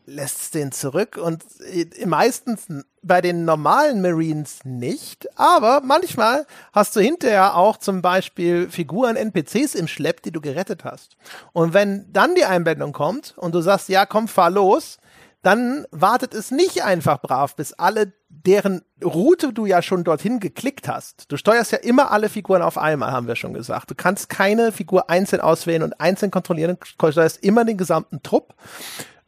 lässt den zurück und meistens bei den normalen Marines nicht, aber manchmal hast du hinterher auch zum Beispiel Figuren, NPCs im Schlepp, die du gerettet hast. Und wenn dann die Einblendung kommt und du sagst, ja, komm, fahr los, dann wartet es nicht einfach brav, bis alle deren Route du ja schon dorthin geklickt hast. Du steuerst ja immer alle Figuren auf einmal, haben wir schon gesagt. Du kannst keine Figur einzeln auswählen und einzeln kontrollieren, du steuerst immer den gesamten Trupp.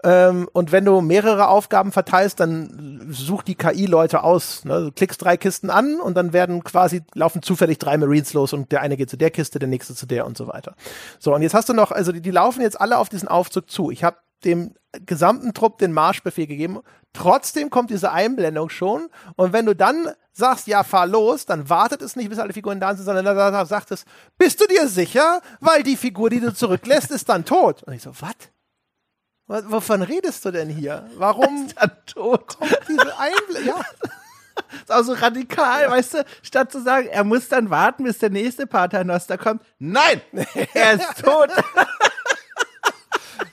Ähm, und wenn du mehrere Aufgaben verteilst, dann sucht die KI Leute aus. Ne? Du klickst drei Kisten an und dann werden quasi, laufen zufällig drei Marines los und der eine geht zu der Kiste, der nächste zu der und so weiter. So, und jetzt hast du noch, also die, die laufen jetzt alle auf diesen Aufzug zu. Ich habe dem gesamten Trupp den Marschbefehl gegeben. Trotzdem kommt diese Einblendung schon. Und wenn du dann sagst, ja, fahr los, dann wartet es nicht, bis alle Figuren da sind, sondern dann sagt es, bist du dir sicher? Weil die Figur, die du zurücklässt, ist dann tot. Und ich so, was? Wovon redest du denn hier? Warum ist er tot? kommt diese Einblendung? Ja. ist auch so radikal, weißt du, statt zu sagen, er muss dann warten, bis der nächste Paternoster kommt. Nein, er ist tot.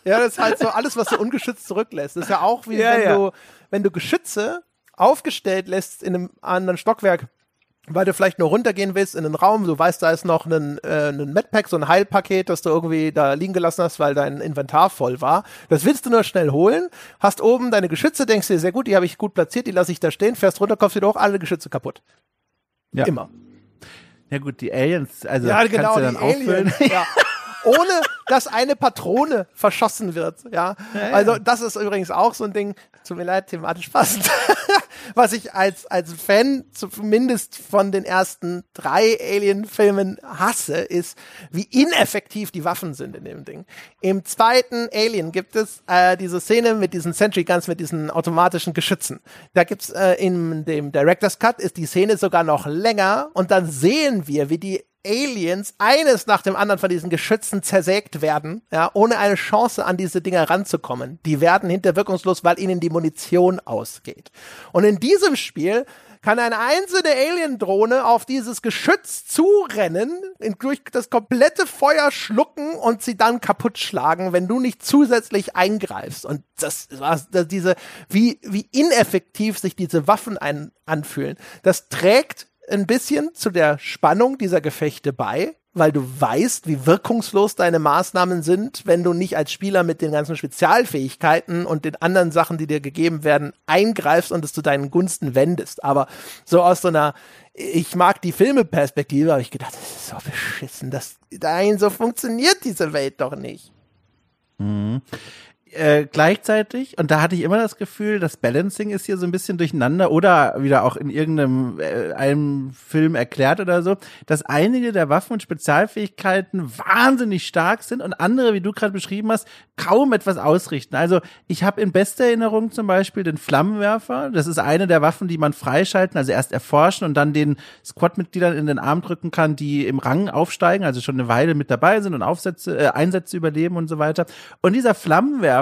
ja, das ist halt so alles, was du ungeschützt zurücklässt. Das ist ja auch wie ja, wenn ja. du, wenn du Geschütze aufgestellt lässt in einem anderen Stockwerk weil du vielleicht nur runtergehen willst in den Raum, du weißt, da ist noch ein, äh, ein Medpack, so ein Heilpaket, das du irgendwie da liegen gelassen hast, weil dein Inventar voll war. Das willst du nur schnell holen, hast oben deine Geschütze, denkst dir, sehr gut, die habe ich gut platziert, die lasse ich da stehen, fährst runter, kommst wieder hoch, alle Geschütze kaputt. Ja. Immer. Ja gut, die Aliens, also ja, genau, kannst du dann auffüllen. ja. ohne dass eine Patrone verschossen wird. Ja, ja, ja. also das ist übrigens auch so ein Ding. Tut mir leid, thematisch passend. Was ich als als Fan zumindest von den ersten drei Alien-Filmen hasse, ist, wie ineffektiv die Waffen sind in dem Ding. Im zweiten Alien gibt es äh, diese Szene mit diesen Sentry Guns, mit diesen automatischen Geschützen. Da gibt's äh, in dem Director's Cut ist die Szene sogar noch länger und dann sehen wir, wie die Aliens eines nach dem anderen von diesen Geschützen zersägt werden, ja, ohne eine Chance an diese Dinger ranzukommen. Die werden hinterwirkungslos, weil ihnen die Munition ausgeht. Und in diesem Spiel kann eine einzelne Alien-Drohne auf dieses Geschütz zurennen, durch das komplette Feuer schlucken und sie dann kaputt schlagen, wenn du nicht zusätzlich eingreifst. Und das war diese, wie, wie ineffektiv sich diese Waffen ein, anfühlen. Das trägt ein bisschen zu der Spannung dieser Gefechte bei, weil du weißt, wie wirkungslos deine Maßnahmen sind, wenn du nicht als Spieler mit den ganzen Spezialfähigkeiten und den anderen Sachen, die dir gegeben werden, eingreifst und es zu deinen Gunsten wendest. Aber so aus so einer, ich mag die Filme-Perspektive, habe ich gedacht, das ist so beschissen, das, nein, so funktioniert diese Welt doch nicht. Mhm äh, gleichzeitig, und da hatte ich immer das Gefühl, das Balancing ist hier so ein bisschen durcheinander oder wieder auch in irgendeinem äh, einem Film erklärt oder so, dass einige der Waffen und Spezialfähigkeiten wahnsinnig stark sind und andere, wie du gerade beschrieben hast, kaum etwas ausrichten. Also ich habe in bester Erinnerung zum Beispiel den Flammenwerfer. Das ist eine der Waffen, die man freischalten, also erst erforschen und dann den Squad-Mitgliedern in den Arm drücken kann, die im Rang aufsteigen, also schon eine Weile mit dabei sind und Aufsätze, äh, Einsätze überleben und so weiter. Und dieser Flammenwerfer,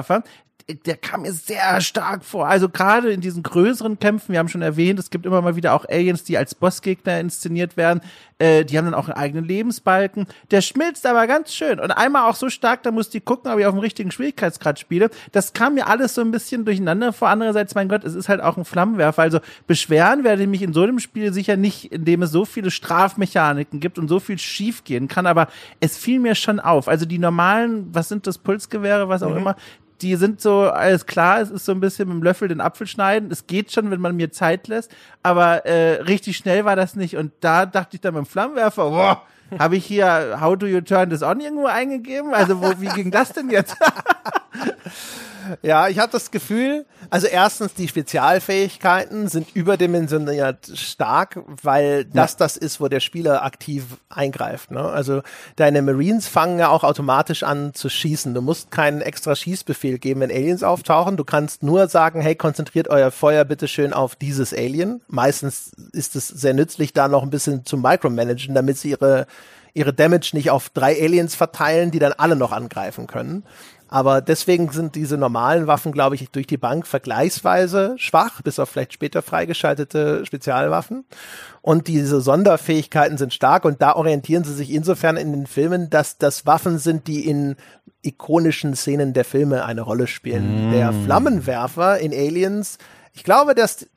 der kam mir sehr stark vor. Also gerade in diesen größeren Kämpfen, wir haben schon erwähnt, es gibt immer mal wieder auch Aliens, die als Bossgegner inszeniert werden. Äh, die haben dann auch einen eigenen Lebensbalken. Der schmilzt aber ganz schön. Und einmal auch so stark, da musste ich gucken, ob ich auf dem richtigen Schwierigkeitsgrad spiele. Das kam mir alles so ein bisschen durcheinander vor. Andererseits, mein Gott, es ist halt auch ein Flammenwerfer. Also beschweren werde ich mich in so einem Spiel sicher nicht, indem es so viele Strafmechaniken gibt und so viel schief gehen kann. Aber es fiel mir schon auf. Also die normalen, was sind das, Pulsgewehre, was auch mhm. immer, die sind so, alles klar, es ist so ein bisschen mit dem Löffel den Apfel schneiden. Es geht schon, wenn man mir Zeit lässt, aber äh, richtig schnell war das nicht. Und da dachte ich dann beim Flammenwerfer, boah, habe ich hier How do you turn this on irgendwo eingegeben? Also wo, wie ging das denn jetzt? Ja, ich habe das Gefühl, also erstens, die Spezialfähigkeiten sind überdimensioniert stark, weil das ja. das ist, wo der Spieler aktiv eingreift. Ne? Also deine Marines fangen ja auch automatisch an zu schießen. Du musst keinen extra Schießbefehl geben, wenn Aliens auftauchen. Du kannst nur sagen, hey, konzentriert euer Feuer bitte schön auf dieses Alien. Meistens ist es sehr nützlich, da noch ein bisschen zu micromanagen, damit sie ihre ihre Damage nicht auf drei Aliens verteilen, die dann alle noch angreifen können. Aber deswegen sind diese normalen Waffen, glaube ich, durch die Bank vergleichsweise schwach, bis auf vielleicht später freigeschaltete Spezialwaffen. Und diese Sonderfähigkeiten sind stark und da orientieren sie sich insofern in den Filmen, dass das Waffen sind, die in ikonischen Szenen der Filme eine Rolle spielen. Mm. Der Flammenwerfer in Aliens, ich glaube, das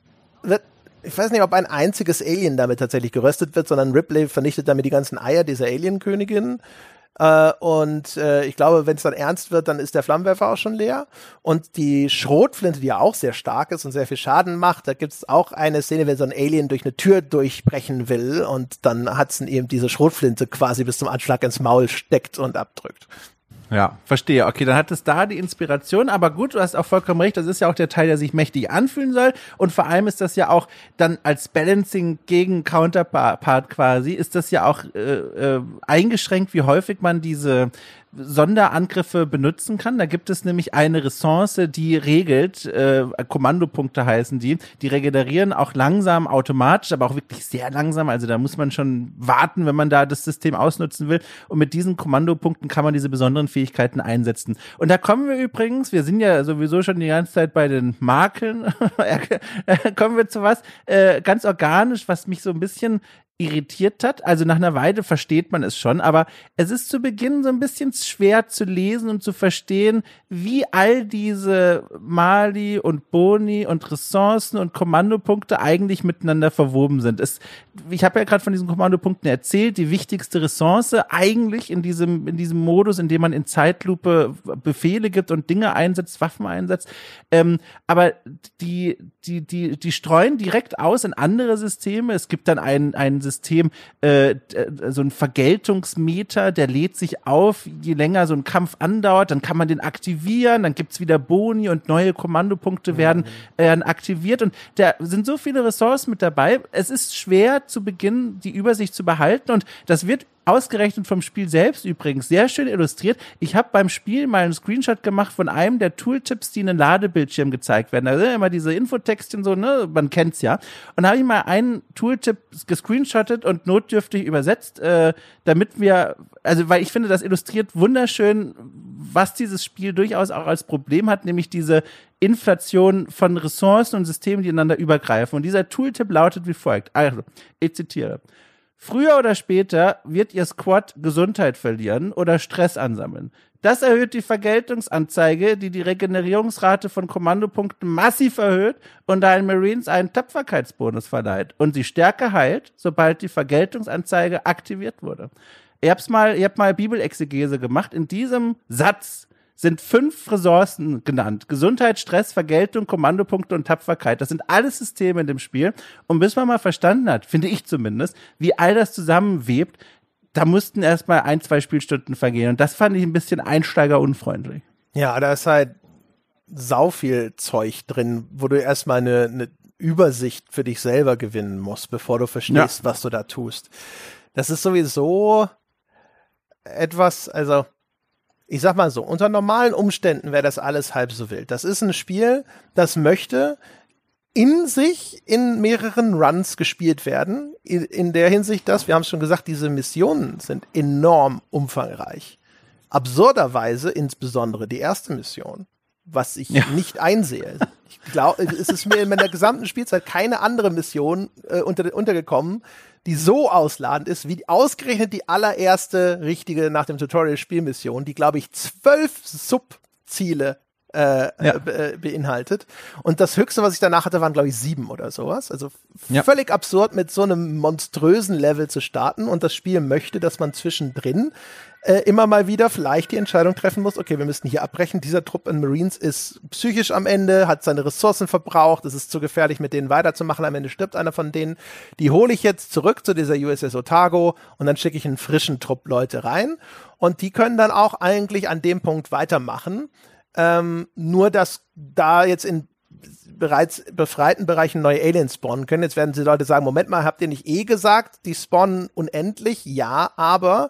wird ich weiß nicht, ob ein einziges Alien damit tatsächlich geröstet wird, sondern Ripley vernichtet damit die ganzen Eier dieser Alienkönigin. Äh, und äh, ich glaube, wenn es dann ernst wird, dann ist der Flammenwerfer auch schon leer. Und die Schrotflinte, die ja auch sehr stark ist und sehr viel Schaden macht, da gibt es auch eine Szene, wenn so ein Alien durch eine Tür durchbrechen will und dann hat es eben diese Schrotflinte quasi bis zum Anschlag ins Maul steckt und abdrückt. Ja, verstehe. Okay, dann hat es da die Inspiration, aber gut, du hast auch vollkommen recht, das ist ja auch der Teil, der sich mächtig anfühlen soll und vor allem ist das ja auch dann als Balancing gegen Counterpart quasi, ist das ja auch äh, äh, eingeschränkt, wie häufig man diese Sonderangriffe benutzen kann. Da gibt es nämlich eine Ressource, die regelt, äh, Kommandopunkte heißen die, die regenerieren auch langsam automatisch, aber auch wirklich sehr langsam. Also da muss man schon warten, wenn man da das System ausnutzen will. Und mit diesen Kommandopunkten kann man diese besonderen Fähigkeiten einsetzen. Und da kommen wir übrigens, wir sind ja sowieso schon die ganze Zeit bei den Makeln, kommen wir zu was äh, ganz organisch, was mich so ein bisschen irritiert hat. Also nach einer Weile versteht man es schon, aber es ist zu Beginn so ein bisschen schwer zu lesen und zu verstehen, wie all diese Mali und Boni und Ressourcen und Kommandopunkte eigentlich miteinander verwoben sind. Es, ich habe ja gerade von diesen Kommandopunkten erzählt, die wichtigste Ressource eigentlich in diesem, in diesem Modus, in dem man in Zeitlupe Befehle gibt und Dinge einsetzt, Waffen einsetzt. Ähm, aber die, die, die, die streuen direkt aus in andere Systeme. Es gibt dann ein, ein System, System äh, so ein Vergeltungsmeter, der lädt sich auf, je länger so ein Kampf andauert, dann kann man den aktivieren, dann gibt's wieder Boni und neue Kommandopunkte werden äh, aktiviert und da sind so viele Ressourcen mit dabei. Es ist schwer zu Beginn die Übersicht zu behalten und das wird Ausgerechnet vom Spiel selbst übrigens, sehr schön illustriert. Ich habe beim Spiel mal einen Screenshot gemacht von einem der Tooltips, die in den Ladebildschirm gezeigt werden. Also immer diese Infotextchen so, ne, man kennt's ja. Und habe ich mal einen Tooltip gescreenshottet und notdürftig übersetzt, äh, damit wir, also weil ich finde, das illustriert wunderschön, was dieses Spiel durchaus auch als Problem hat, nämlich diese Inflation von Ressourcen und Systemen, die ineinander übergreifen. Und dieser Tooltip lautet wie folgt. Also, ich zitiere. Früher oder später wird Ihr Squad Gesundheit verlieren oder Stress ansammeln. Das erhöht die Vergeltungsanzeige, die die Regenerierungsrate von Kommandopunkten massiv erhöht und allen Marines einen Tapferkeitsbonus verleiht und sie stärker heilt, sobald die Vergeltungsanzeige aktiviert wurde. Ihr habt's mal, ihr habt mal Bibelexegese gemacht. In diesem Satz sind fünf Ressourcen genannt. Gesundheit, Stress, Vergeltung, Kommandopunkte und Tapferkeit. Das sind alles Systeme in dem Spiel. Und bis man mal verstanden hat, finde ich zumindest, wie all das zusammenwebt, da mussten erst mal ein, zwei Spielstunden vergehen. Und das fand ich ein bisschen einsteigerunfreundlich. Ja, da ist halt sau viel Zeug drin, wo du erstmal eine, eine Übersicht für dich selber gewinnen musst, bevor du verstehst, ja. was du da tust. Das ist sowieso etwas, also ich sag mal so, unter normalen Umständen wäre das alles halb so wild. Das ist ein Spiel, das möchte in sich in mehreren Runs gespielt werden. In, in der Hinsicht, dass, wir haben es schon gesagt, diese Missionen sind enorm umfangreich. Absurderweise insbesondere die erste Mission, was ich ja. nicht einsehe. Ich glaube, es ist mir in meiner gesamten Spielzeit keine andere Mission äh, unter, untergekommen, die so ausladend ist, wie ausgerechnet die allererste richtige nach dem Tutorial Spielmission, die glaube ich zwölf Subziele äh, ja. äh, beinhaltet. Und das höchste, was ich danach hatte, waren, glaube ich, sieben oder sowas. Also ja. völlig absurd, mit so einem monströsen Level zu starten. Und das Spiel möchte, dass man zwischendrin äh, immer mal wieder vielleicht die Entscheidung treffen muss, okay, wir müssen hier abbrechen. Dieser Trupp an Marines ist psychisch am Ende, hat seine Ressourcen verbraucht, es ist zu gefährlich, mit denen weiterzumachen. Am Ende stirbt einer von denen. Die hole ich jetzt zurück zu dieser USS Otago und dann schicke ich einen frischen Trupp Leute rein. Und die können dann auch eigentlich an dem Punkt weitermachen. Ähm, nur, dass da jetzt in bereits befreiten Bereichen neue Aliens spawnen können. Jetzt werden die Leute sagen, Moment mal, habt ihr nicht eh gesagt, die spawnen unendlich? Ja, aber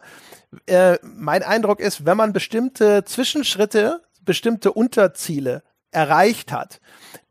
äh, mein Eindruck ist, wenn man bestimmte Zwischenschritte, bestimmte Unterziele erreicht hat,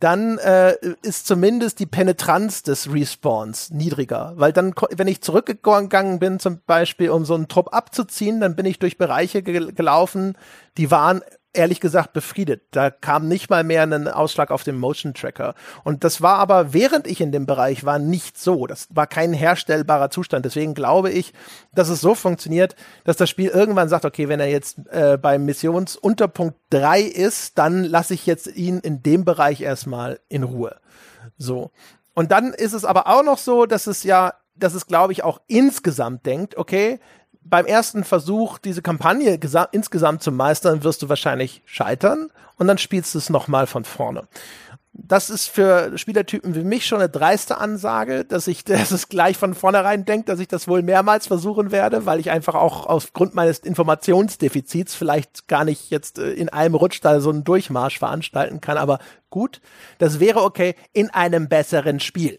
dann äh, ist zumindest die Penetranz des Respawns niedriger. Weil dann, wenn ich zurückgegangen bin, zum Beispiel, um so einen Trupp abzuziehen, dann bin ich durch Bereiche ge gelaufen, die waren ehrlich gesagt befriedet. Da kam nicht mal mehr ein Ausschlag auf dem Motion Tracker. Und das war aber, während ich in dem Bereich war, nicht so. Das war kein herstellbarer Zustand. Deswegen glaube ich, dass es so funktioniert, dass das Spiel irgendwann sagt, okay, wenn er jetzt äh, beim Missionsunterpunkt 3 ist, dann lasse ich jetzt ihn in dem Bereich erstmal in Ruhe. So. Und dann ist es aber auch noch so, dass es ja, dass es, glaube ich, auch insgesamt denkt, okay, beim ersten Versuch, diese Kampagne insgesamt zu meistern, wirst du wahrscheinlich scheitern und dann spielst du es nochmal von vorne. Das ist für Spielertypen wie mich schon eine dreiste Ansage, dass ich dass es gleich von vornherein denkt, dass ich das wohl mehrmals versuchen werde, weil ich einfach auch aufgrund meines Informationsdefizits vielleicht gar nicht jetzt äh, in einem Rutsch da so einen Durchmarsch veranstalten kann. Aber gut, das wäre okay in einem besseren Spiel.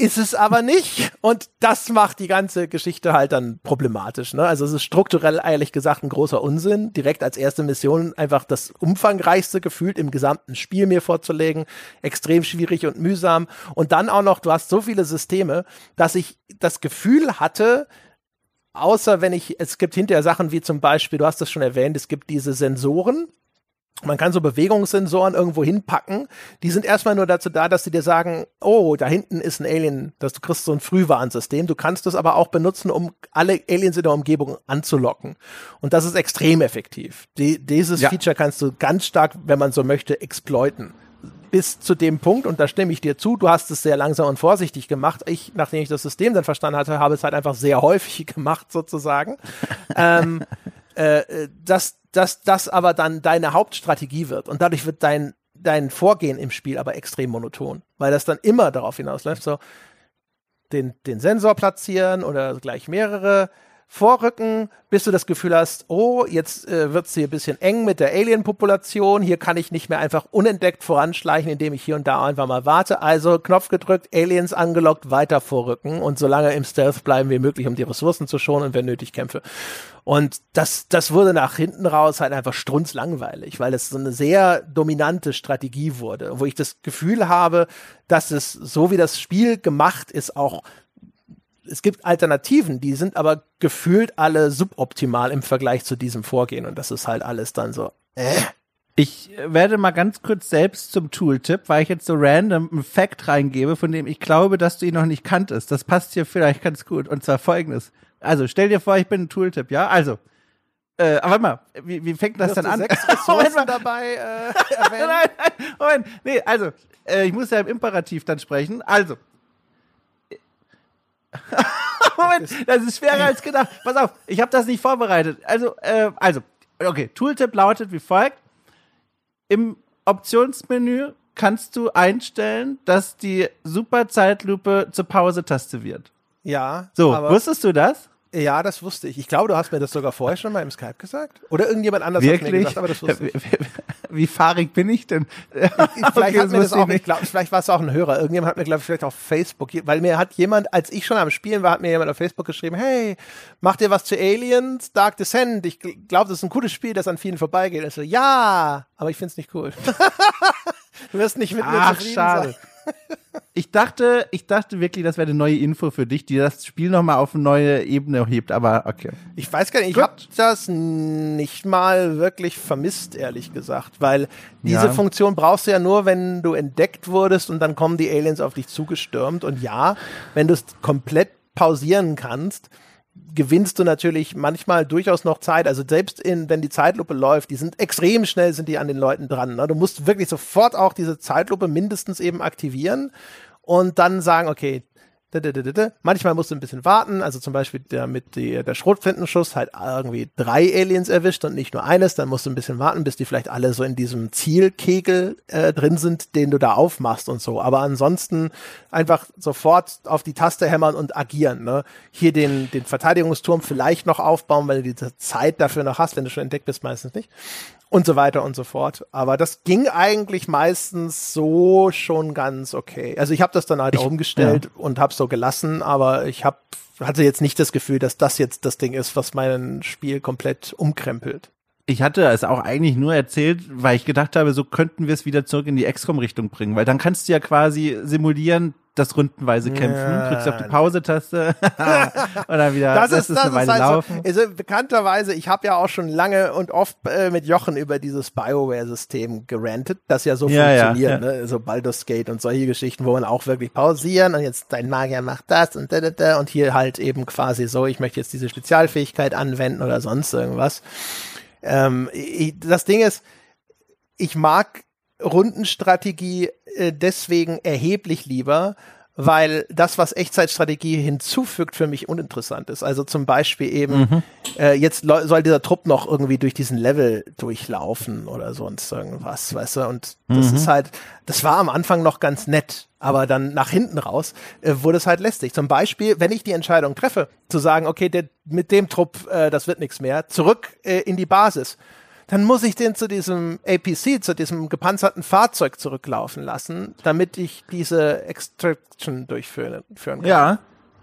Ist es aber nicht. Und das macht die ganze Geschichte halt dann problematisch. Ne? Also es ist strukturell ehrlich gesagt ein großer Unsinn, direkt als erste Mission einfach das umfangreichste gefühlt im gesamten Spiel mir vorzulegen. Extrem schwierig und mühsam. Und dann auch noch, du hast so viele Systeme, dass ich das Gefühl hatte, außer wenn ich, es gibt hinterher Sachen wie zum Beispiel, du hast das schon erwähnt, es gibt diese Sensoren, man kann so Bewegungssensoren irgendwo hinpacken. Die sind erstmal nur dazu da, dass sie dir sagen, oh, da hinten ist ein Alien, dass du kriegst so ein Frühwarnsystem. Du kannst es aber auch benutzen, um alle Aliens in der Umgebung anzulocken. Und das ist extrem effektiv. Die, dieses ja. Feature kannst du ganz stark, wenn man so möchte, exploiten. Bis zu dem Punkt, und da stimme ich dir zu, du hast es sehr langsam und vorsichtig gemacht. Ich, nachdem ich das System dann verstanden hatte, habe es halt einfach sehr häufig gemacht, sozusagen. ähm, äh, dass, dass das aber dann deine Hauptstrategie wird und dadurch wird dein, dein Vorgehen im Spiel aber extrem monoton, weil das dann immer darauf hinausläuft, so den, den Sensor platzieren oder gleich mehrere, vorrücken, bis du das Gefühl hast, oh, jetzt äh, wird hier ein bisschen eng mit der Alien-Population, hier kann ich nicht mehr einfach unentdeckt voranschleichen, indem ich hier und da einfach mal warte. Also Knopf gedrückt, Aliens angelockt, weiter vorrücken und so lange im Stealth bleiben wie möglich, um die Ressourcen zu schonen und wenn nötig kämpfe. Und das, das wurde nach hinten raus halt einfach strunzlangweilig, weil es so eine sehr dominante Strategie wurde, wo ich das Gefühl habe, dass es so wie das Spiel gemacht ist, auch es gibt Alternativen, die sind aber gefühlt alle suboptimal im Vergleich zu diesem Vorgehen und das ist halt alles dann so. Äh. Ich werde mal ganz kurz selbst zum Tooltip, weil ich jetzt so random einen Fact reingebe, von dem ich glaube, dass du ihn noch nicht kanntest. Das passt hier vielleicht ganz gut. Und zwar folgendes. Also, stell dir vor, ich bin ein Tooltip, ja? Also, äh, aber warte mal, wie, wie fängt das dann an? Sechs Ressourcen dabei äh, nein, nein, Moment, nee, also, äh, ich muss ja im Imperativ dann sprechen. Also, Moment, das ist schwerer als gedacht. Pass auf, ich habe das nicht vorbereitet. Also, äh, also, okay, Tooltip lautet wie folgt. Im Optionsmenü kannst du einstellen, dass die Superzeitlupe zur Pause-Taste wird. Ja. So, wusstest du das? Ja, das wusste ich. Ich glaube, du hast mir das sogar vorher schon mal im Skype gesagt. Oder irgendjemand anders Wirklich? hat mir gesagt, aber das wusste ich. Wie fahrig bin ich denn? Vielleicht Okay, mir das ich auch nicht, glaub, vielleicht war es auch ein Hörer. Irgendjemand hat mir, glaube ich, vielleicht auf Facebook, weil mir hat jemand, als ich schon am Spielen war, hat mir jemand auf Facebook geschrieben, hey, macht ihr was zu Aliens? Dark Descent. Ich glaube, das ist ein cooles Spiel, das an vielen vorbeigeht. Ich so, ja, aber ich finde es nicht cool. du wirst nicht mit mir Ach, zufrieden schade. sein. Ich dachte, ich dachte wirklich, das wäre eine neue Info für dich, die das Spiel nochmal auf eine neue Ebene hebt, aber okay. Ich weiß gar nicht, ich habe das nicht mal wirklich vermisst, ehrlich gesagt, weil diese Ja. Funktion brauchst du ja nur, wenn du entdeckt wurdest und dann kommen die Aliens auf dich zugestürmt. Und ja, wenn du es komplett pausieren kannst, gewinnst du natürlich manchmal durchaus noch Zeit. Also selbst in, wenn die Zeitlupe läuft, die sind extrem schnell, sind die an den Leuten dran. Ne? Du musst wirklich sofort auch diese Zeitlupe mindestens eben aktivieren und dann sagen, okay, Manchmal musst du ein bisschen warten, also zum Beispiel der, mit die, der Schrotflintenschuss halt irgendwie drei Aliens erwischt und nicht nur eines, dann musst du ein bisschen warten, bis die vielleicht alle so in diesem Zielkegel äh, drin sind, den du da aufmachst und so. Aber ansonsten einfach sofort auf die Taste hämmern und agieren. Ne? Hier den, den Verteidigungsturm vielleicht noch aufbauen, weil du diese Zeit dafür noch hast, wenn du schon entdeckt bist, meistens nicht und so weiter und so fort. Aber das ging eigentlich meistens so schon ganz okay. Also ich habe das dann halt Ich- umgestellt und habe so gelassen, aber ich hab, hatte jetzt nicht das Gefühl, dass das jetzt das Ding ist, was mein Spiel komplett umkrempelt. Ich hatte es auch eigentlich nur erzählt, weil ich gedacht habe, so könnten wir es wieder zurück in die XCOM-Richtung bringen, weil dann kannst du ja quasi simulieren, das rundenweise kämpfen, Ja. drückst auf die Pause-Taste und dann wieder Das ist, das eine ist Weile halt laufen. so, also bekannterweise, ich habe ja auch schon lange und oft äh, mit Jochen über dieses Bioware-System gerantet, das ja so ja, funktioniert, ja. ne? so Baldur's Gate und solche Geschichten, wo man auch wirklich pausieren und jetzt dein Magier macht das und da, da, da und hier halt eben quasi so, ich möchte jetzt diese Spezialfähigkeit anwenden oder sonst irgendwas. Ähm, ich, das Ding ist, ich mag Rundenstrategie äh, deswegen erheblich lieber, weil das, was Echtzeitstrategie hinzufügt, für mich uninteressant ist. Also zum Beispiel eben, äh, jetzt soll dieser Trupp noch irgendwie durch diesen Level durchlaufen oder sonst irgendwas, weißt du? Und das ist halt, das war am Anfang noch ganz nett, aber dann nach hinten raus äh, wurde es halt lästig. Zum Beispiel, wenn ich die Entscheidung treffe, zu sagen, okay, der, mit dem Trupp, äh, das wird nichts mehr, zurück äh, in die Basis dann muss ich den zu diesem APC, zu diesem gepanzerten Fahrzeug zurücklaufen lassen, damit ich diese Extraction durchführen führen kann. Ja,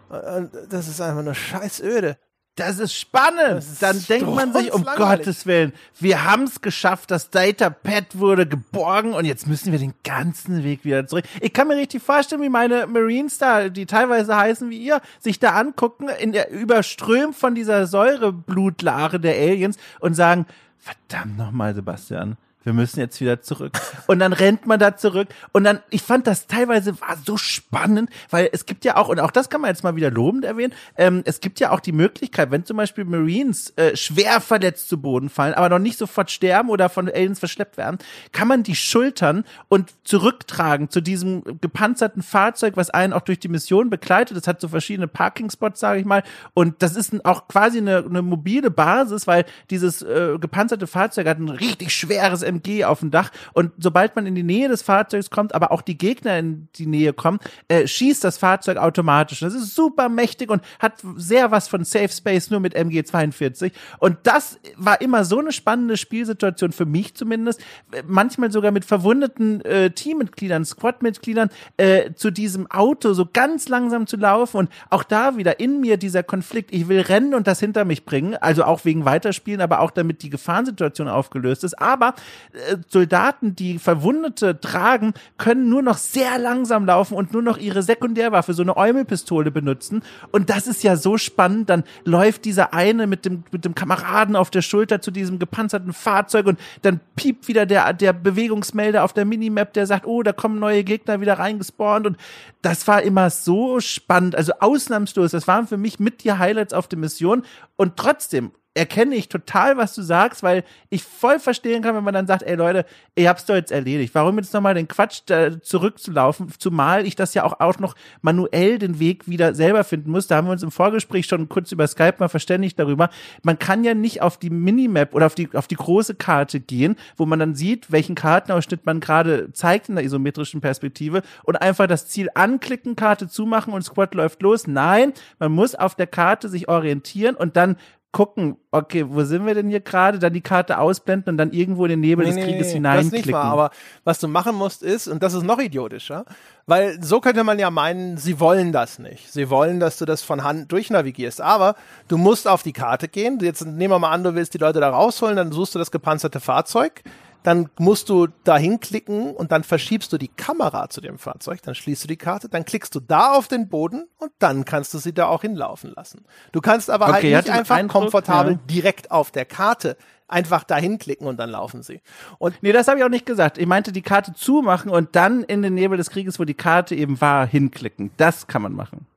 Und das ist einfach nur scheißöde. das ist spannend. ist dann denkt man sich, um strunzlangweilig. Gottes Willen, wir haben es geschafft, das Datapad wurde geborgen und jetzt müssen wir den ganzen Weg wieder zurück. Ich kann mir richtig vorstellen, wie meine Marines da, die teilweise heißen wie ihr, sich da angucken, in der überströmt von dieser Säureblutlare der Aliens und sagen, verdammt nochmal, Sebastian. Wir müssen jetzt wieder zurück. Und dann rennt man da zurück. Und dann, ich fand das teilweise war so spannend, weil es gibt ja auch, und auch das kann man jetzt mal wieder lobend erwähnen, ähm, es gibt ja auch die Möglichkeit, wenn zum Beispiel Marines äh, schwer verletzt zu Boden fallen, aber noch nicht sofort sterben oder von Aliens verschleppt werden, kann man die schultern und zurücktragen zu diesem gepanzerten Fahrzeug, was einen auch durch die Mission begleitet. Das hat so verschiedene Parking-Spots, sage ich mal. Und das ist auch quasi eine, eine mobile Basis, weil dieses äh, gepanzerte Fahrzeug hat ein richtig schweres MG auf dem Dach. Und sobald man in die Nähe des Fahrzeugs kommt, aber auch die Gegner in die Nähe kommen, äh, schießt das Fahrzeug automatisch. Das ist super mächtig und hat sehr was von Safe Space nur mit MG42. Und das war immer so eine spannende Spielsituation für mich zumindest. Manchmal sogar mit verwundeten äh, Teammitgliedern, Squadmitgliedern äh, zu diesem Auto so ganz langsam zu laufen und auch da wieder in mir dieser Konflikt. Ich will rennen und das hinter mich bringen, also auch wegen Weiterspielen, aber auch damit die Gefahrensituation aufgelöst ist. Aber äh, Soldaten, die Verwundete tragen, können nur noch sehr langsam laufen und nur noch ihre Sekundärwaffe, so eine Eumelpistole benutzen. Und das ist ja so spannend. Dann läuft dieser eine mit dem, mit dem Kameraden auf der Schulter zu diesem gepanzerten Fahrzeug und dann piept wieder der, der Bewegungsmelder auf der Minimap, der sagt, oh, da kommen neue Gegner wieder reingespawnt. Und das war immer so spannend, also ausnahmslos. Das waren für mich mit die Highlights auf der Mission. Und trotzdem, erkenne ich total, was du sagst, weil ich voll verstehen kann, wenn man dann sagt, ey Leute, ihr habt's doch jetzt erledigt. Warum jetzt nochmal den Quatsch da zurückzulaufen, zumal ich das ja auch, auch noch manuell den Weg wieder selber finden muss. Da haben wir uns im Vorgespräch schon kurz über Skype mal verständigt darüber. Man kann ja nicht auf die Minimap oder auf die, auf die große Karte gehen, wo man dann sieht, welchen Kartenausschnitt man gerade zeigt in der isometrischen Perspektive und einfach das Ziel anklicken, Karte zumachen und Squad läuft los. Nein, man muss auf der Karte sich orientieren und dann gucken, okay, wo sind wir denn hier gerade, dann die Karte ausblenden und dann irgendwo in den Nebel nee, des Krieges nee, hineinklicken. Das nicht mal, aber was du machen musst ist, und das ist noch idiotischer, weil so könnte man ja meinen, sie wollen das nicht. Sie wollen, dass du das von Hand durchnavigierst, aber du musst auf die Karte gehen. Jetzt nehmen wir mal an, du willst die Leute da rausholen, dann suchst du das gepanzerte Fahrzeug dann musst du da hinklicken und dann verschiebst du die Kamera zu dem Fahrzeug, dann schließt du die Karte, dann klickst du da auf den Boden und dann kannst du sie da auch hinlaufen lassen. Du kannst aber halt okay, halt nicht einfach Eindruck, komfortabel ja. direkt auf der Karte einfach dahin klicken und dann laufen sie. Und nee, das habe ich auch nicht gesagt. Ich meinte die Karte zumachen und dann in den Nebel des Krieges, wo die Karte eben war, hinklicken. Das kann man machen.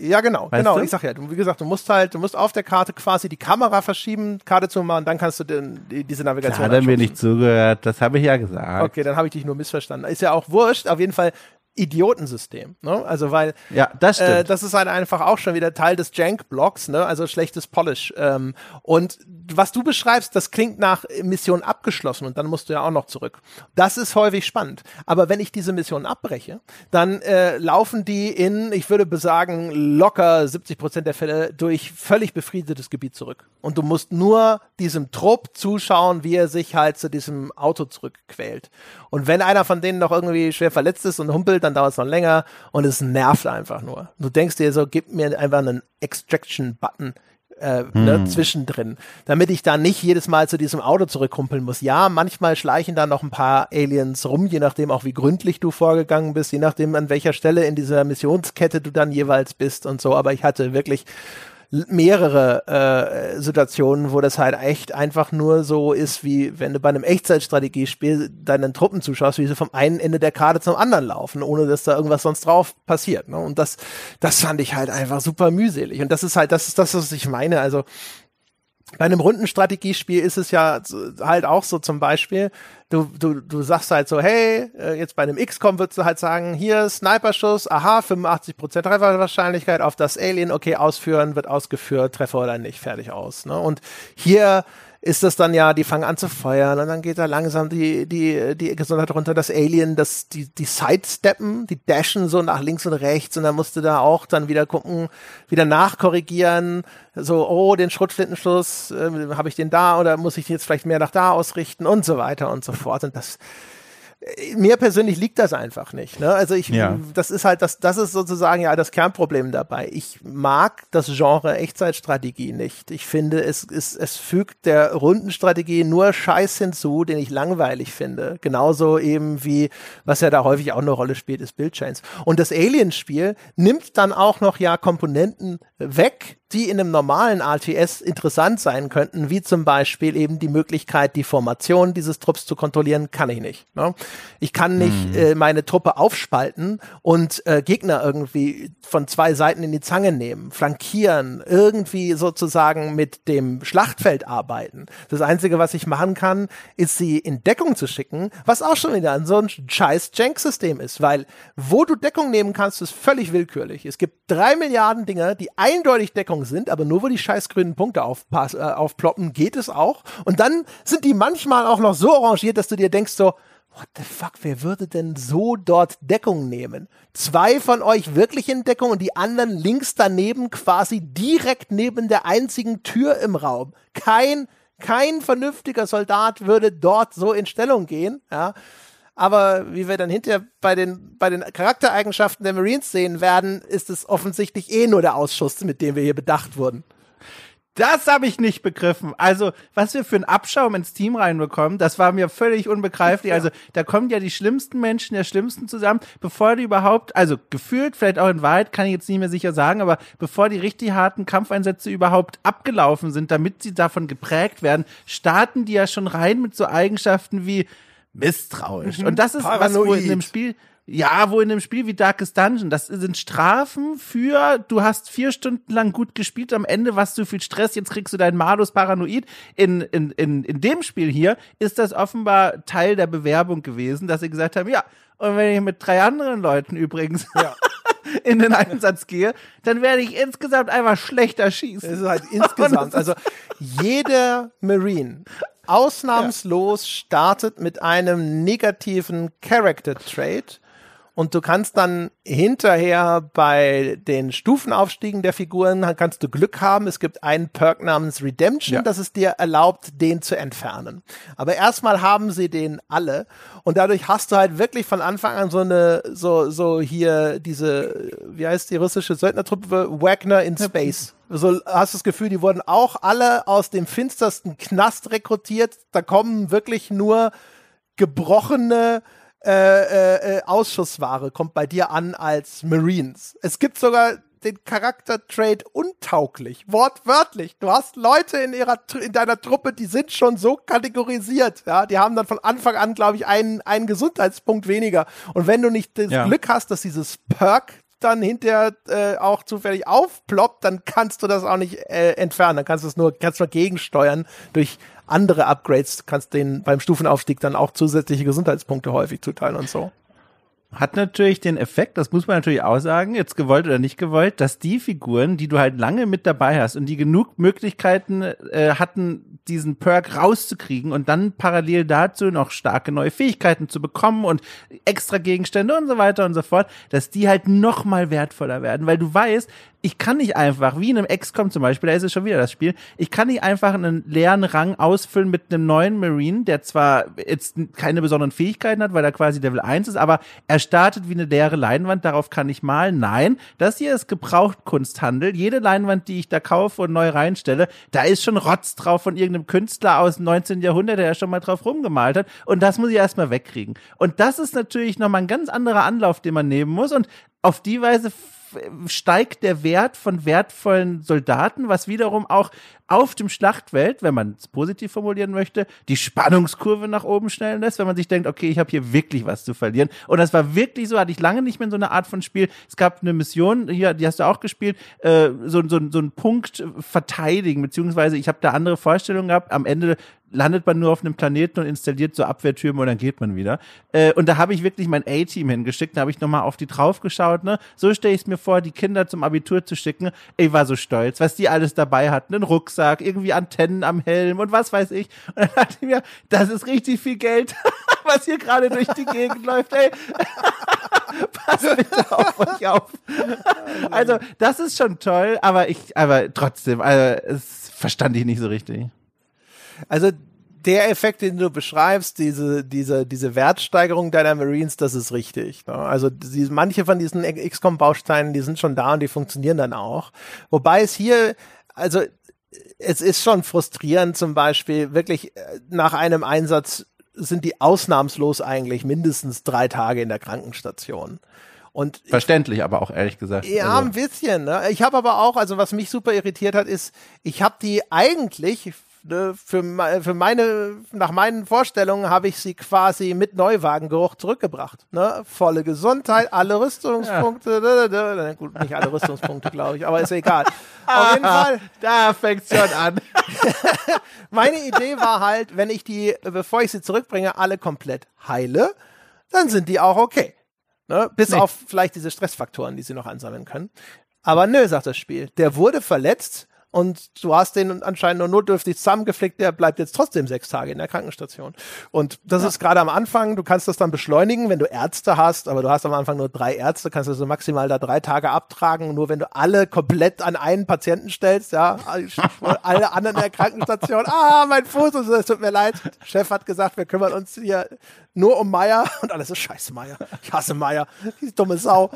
Ja, genau, weißt genau. Du? Ich sag ja, du, wie gesagt, du musst halt, du musst auf der Karte quasi die Kamera verschieben, Karte zu machen, dann kannst du den, die, diese Navigation. Hat er mir nicht zugehört, das habe ich ja gesagt. Okay, dann habe ich dich nur missverstanden. Ist ja auch wurscht. Auf jeden Fall Idiotensystem. Ne? Also weil ja, das, stimmt. Äh, das ist halt einfach auch schon wieder Teil des Jank-Blocks, ne? also schlechtes Polish. Ähm, und was du beschreibst, das klingt nach Mission abgeschlossen und dann musst du ja auch noch zurück. Das ist häufig spannend. Aber wenn ich diese Mission abbreche, dann äh, laufen die in, ich würde besagen, locker 70 Prozent der Fälle durch völlig befriedetes Gebiet zurück. Und du musst nur diesem Trupp zuschauen, wie er sich halt zu diesem Auto zurückquält. Und wenn einer von denen noch irgendwie schwer verletzt ist und humpelt, dann dauert es noch länger und es nervt einfach nur. Du denkst dir so, gib mir einfach einen Extraction-Button äh, hm. ne, zwischendrin, damit ich da nicht jedes Mal zu diesem Auto zurückkumpeln muss. Ja, manchmal schleichen da noch ein paar Aliens rum, je nachdem auch wie gründlich du vorgegangen bist, je nachdem an welcher Stelle in dieser Missionskette du dann jeweils bist und so. Aber ich hatte wirklich mehrere äh, Situationen, wo das halt echt einfach nur so ist, wie wenn du bei einem Echtzeitstrategiespiel deinen Truppen zuschaust, wie sie vom einen Ende der Karte zum anderen laufen, ohne dass da irgendwas sonst drauf passiert. Ne? Und das, das fand ich halt einfach super mühselig. Und das ist halt, das ist das, was ich meine. Also bei einem Rundenstrategiespiel ist es ja halt auch so zum Beispiel, du, du, du sagst halt so, hey, äh, jetzt bei einem XCOM würdest du halt sagen, hier Sniperschuss, aha, 85% Trefferwahrscheinlichkeit auf das Alien, okay, ausführen, wird ausgeführt, Treffer oder nicht, fertig aus. Ne? Und hier ist das dann ja, die fangen an zu feuern und dann geht da langsam die, die, die Gesundheit runter, das Alien, das, die, die Sidesteppen, die dashen so nach links und rechts und dann musst du da auch dann wieder gucken, wieder nachkorrigieren, so, oh, den Schrotflintenschluss, äh, habe ich den da oder muss ich jetzt vielleicht mehr nach da ausrichten und so weiter und so fort. Und das, mir persönlich liegt das einfach nicht. Ne? Also ich, ja. das ist halt das, das ist sozusagen ja das Kernproblem dabei. Ich mag das Genre Echtzeitstrategie nicht. Ich finde, es, es, es fügt der Rundenstrategie nur Scheiß hinzu, den ich langweilig finde. Genauso eben wie, was ja da häufig auch eine Rolle spielt, ist Bildchains. Und das Alien-Spiel nimmt dann auch noch ja Komponenten weg, die in einem normalen RTS interessant sein könnten, wie zum Beispiel eben die Möglichkeit, die Formation dieses Trupps zu kontrollieren, kann ich nicht. Ne? Ich kann nicht hm. äh, meine Truppe aufspalten und äh, Gegner irgendwie von zwei Seiten in die Zange nehmen, flankieren, irgendwie sozusagen mit dem Schlachtfeld arbeiten. Das Einzige, was ich machen kann, ist sie in Deckung zu schicken, was auch schon wieder so ein scheiß Jank-System ist, weil wo du Deckung nehmen kannst, ist völlig willkürlich. Es gibt drei Milliarden Dinge, die eindeutig Deckung sind, aber nur wo die scheiß grünen Punkte aufpass, äh, aufploppen, geht es auch. Und dann sind die manchmal auch noch so arrangiert, dass du dir denkst so, what the fuck, wer würde denn so dort Deckung nehmen? Zwei von euch wirklich in Deckung und die anderen links daneben quasi direkt neben der einzigen Tür im Raum. Kein, kein vernünftiger Soldat würde dort so in Stellung gehen, ja. Aber wie wir dann hinterher bei den, bei den Charaktereigenschaften der Marines sehen werden, ist es offensichtlich eh nur der Ausschuss, mit dem wir hier bedacht wurden. Das habe ich nicht begriffen. Also, was wir für einen Abschaum ins Team reinbekommen, das war mir völlig unbegreiflich. Also, da kommen ja die schlimmsten Menschen der schlimmsten zusammen, bevor die überhaupt, also gefühlt, vielleicht auch in Wahrheit, kann ich jetzt nicht mehr sicher sagen, aber bevor die richtig harten Kampfeinsätze überhaupt abgelaufen sind, damit sie davon geprägt werden, starten die ja schon rein mit so Eigenschaften wie misstrauisch. Mhm. Und das ist Paranoid. was wohl in dem Spiel Ja, wo in einem Spiel wie Darkest Dungeon, das sind Strafen für, du hast vier Stunden lang gut gespielt, am Ende warst du viel Stress, jetzt kriegst du deinen Malus paranoid. In, in, in, in dem Spiel hier ist das offenbar Teil der Bewerbung gewesen, dass sie gesagt haben, ja, und wenn ich mit drei anderen Leuten übrigens ja. in den Einsatz gehe, dann werde ich insgesamt einfach schlechter schießen. Das ist halt insgesamt. Also jeder Marine ausnahmslos startet mit einem negativen Character Trait und du kannst dann hinterher bei den Stufenaufstiegen der Figuren kannst du Glück haben. Es gibt einen Perk namens Redemption, ja. das es dir erlaubt, den zu entfernen. Aber erstmal haben sie den alle und dadurch hast du halt wirklich von Anfang an so eine, so, so hier diese, wie heißt die russische Söldnertruppe? Wagner in Space. So hast du das Gefühl, die wurden auch alle aus dem finstersten Knast rekrutiert. Da kommen wirklich nur gebrochene äh, äh, äh, Ausschussware kommt bei dir an als Marines. Es gibt sogar den Charakter-Trade untauglich, wortwörtlich. Du hast Leute in ihrer in deiner Truppe, die sind schon so kategorisiert, ja, die haben dann von Anfang an, glaube ich, einen einen Gesundheitspunkt weniger. Und wenn du nicht das ja. Glück hast, dass dieses Perk dann hinterher äh, auch zufällig aufploppt, dann kannst du das auch nicht äh, entfernen. Dann kannst du es nur, kannst nur gegensteuern durch andere Upgrades, kannst den beim Stufenaufstieg dann auch zusätzliche Gesundheitspunkte häufig zuteilen und so. Hat natürlich den Effekt, das muss man natürlich auch sagen, jetzt gewollt oder nicht gewollt, dass die Figuren, die du halt lange mit dabei hast und die genug Möglichkeiten äh, hatten, diesen Perk rauszukriegen und dann parallel dazu noch starke neue Fähigkeiten zu bekommen und extra Gegenstände und so weiter und so fort, dass die halt noch mal wertvoller werden, weil du weißt, ich kann nicht einfach, wie in einem XCOM zum Beispiel, da ist es schon wieder das Spiel, ich kann nicht einfach einen leeren Rang ausfüllen mit einem neuen Marine, der zwar jetzt keine besonderen Fähigkeiten hat, weil er quasi Level 1 ist, aber er startet wie eine leere Leinwand, darauf kann ich malen. Nein, das hier ist Gebrauchtkunsthandel. Jede Leinwand, die ich da kaufe und neu reinstelle, da ist schon Rotz drauf von irgendeinem Künstler aus dem 19. Jahrhundert, der ja schon mal drauf rumgemalt hat. Und das muss ich erstmal wegkriegen. Und das ist natürlich nochmal ein ganz anderer Anlauf, den man nehmen muss. Und auf die Weise steigt der Wert von wertvollen Soldaten, was wiederum auch auf dem Schlachtfeld, wenn man es positiv formulieren möchte, die Spannungskurve nach oben schnellen lässt, wenn man sich denkt, okay, ich habe hier wirklich was zu verlieren. Und das war wirklich so, hatte ich lange nicht mehr so eine Art von Spiel. Es gab eine Mission, hier, die hast du auch gespielt, äh, so, so, so ein Punkt verteidigen, beziehungsweise ich habe da andere Vorstellungen gehabt. Am Ende landet man nur auf einem Planeten und installiert so Abwehrtürme und dann geht man wieder. Äh, und da habe ich wirklich mein A-Team hingeschickt, da habe ich nochmal auf die drauf geschaut. Ne? So stelle ich es mir vor, die Kinder zum Abitur zu schicken. Ich war so stolz, was die alles dabei hatten. Einen Rucksack, irgendwie Antennen am Helm und was weiß ich. Und dann dachte ich mir, das ist richtig viel Geld, was hier gerade durch die Gegend läuft. Ey. Pass bitte auf euch auf. Also, das ist schon toll, aber ich, aber trotzdem, also, es verstand ich nicht so richtig. Also der Effekt, den du beschreibst, diese, diese, diese Wertsteigerung deiner Marines, das ist richtig. Ne? Also die, manche von diesen XCOM-Bausteinen, die sind schon da und die funktionieren dann auch. Wobei es hier, also es ist schon frustrierend zum Beispiel, wirklich äh, nach einem Einsatz sind die ausnahmslos eigentlich mindestens drei Tage in der Krankenstation. Und Verständlich, aber auch ehrlich gesagt. Ja, also. ein bisschen. Ne? Ich habe aber auch, also was mich super irritiert hat, ist, ich habe die eigentlich ne, für, für meine, nach meinen Vorstellungen habe ich sie quasi mit Neuwagengeruch zurückgebracht. Ne? Volle Gesundheit, alle Rüstungspunkte, ja. da, da, da. gut, nicht alle Rüstungspunkte, glaube ich, aber ist egal. Auf jeden Fall. Da fängt schon an. meine Idee war halt, wenn ich die, bevor ich sie zurückbringe, alle komplett heile, dann sind die auch okay. Ne? Bis nee. auf vielleicht diese Stressfaktoren, die sie noch ansammeln können. Aber nö, sagt das Spiel. Der wurde verletzt, und du hast den anscheinend nur notdürftig zusammengeflickt, der bleibt jetzt trotzdem sechs Tage in der Krankenstation. Und das ja. ist gerade am Anfang, du kannst das dann beschleunigen, wenn du Ärzte hast, aber du hast am Anfang nur drei Ärzte, kannst du so maximal da drei Tage abtragen, nur wenn du alle komplett an einen Patienten stellst, ja, alle anderen in der Krankenstation, ah, mein Fuß, es tut mir leid, Chef hat gesagt, wir kümmern uns hier nur um Meier und alles ist scheiße Meier. Ich hasse Meier, die dumme Sau.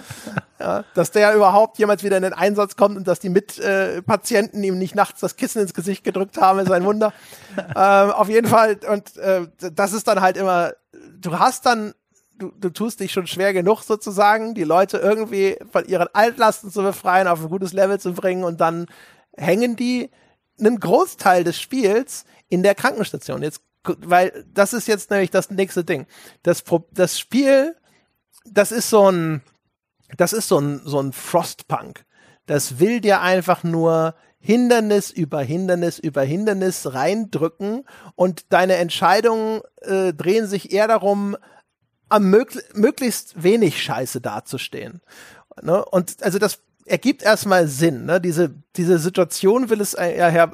Ja, dass der überhaupt jemals wieder in den Einsatz kommt und dass die Mitpatienten äh, ihm nicht nachts das Kissen ins Gesicht gedrückt haben, ist ein Wunder. ähm, auf jeden Fall, und äh, das ist dann halt immer, du hast dann Du, du tust dich schon schwer genug sozusagen, die Leute irgendwie von ihren Altlasten zu befreien, auf ein gutes Level zu bringen und dann hängen die einen Großteil des Spiels in der Krankenstation. Jetzt weil das ist jetzt nämlich das nächste Ding. Das, das Spiel das ist so ein, das ist so ein, so ein Frostpunk. Das will dir einfach nur Hindernis über Hindernis über Hindernis reindrücken und deine Entscheidungen äh, drehen sich eher darum, am möglich, möglichst wenig Scheiße dazustehen. Ne? Und also das ergibt erstmal Sinn. Ne? Diese, diese Situation will es äh, ja äh,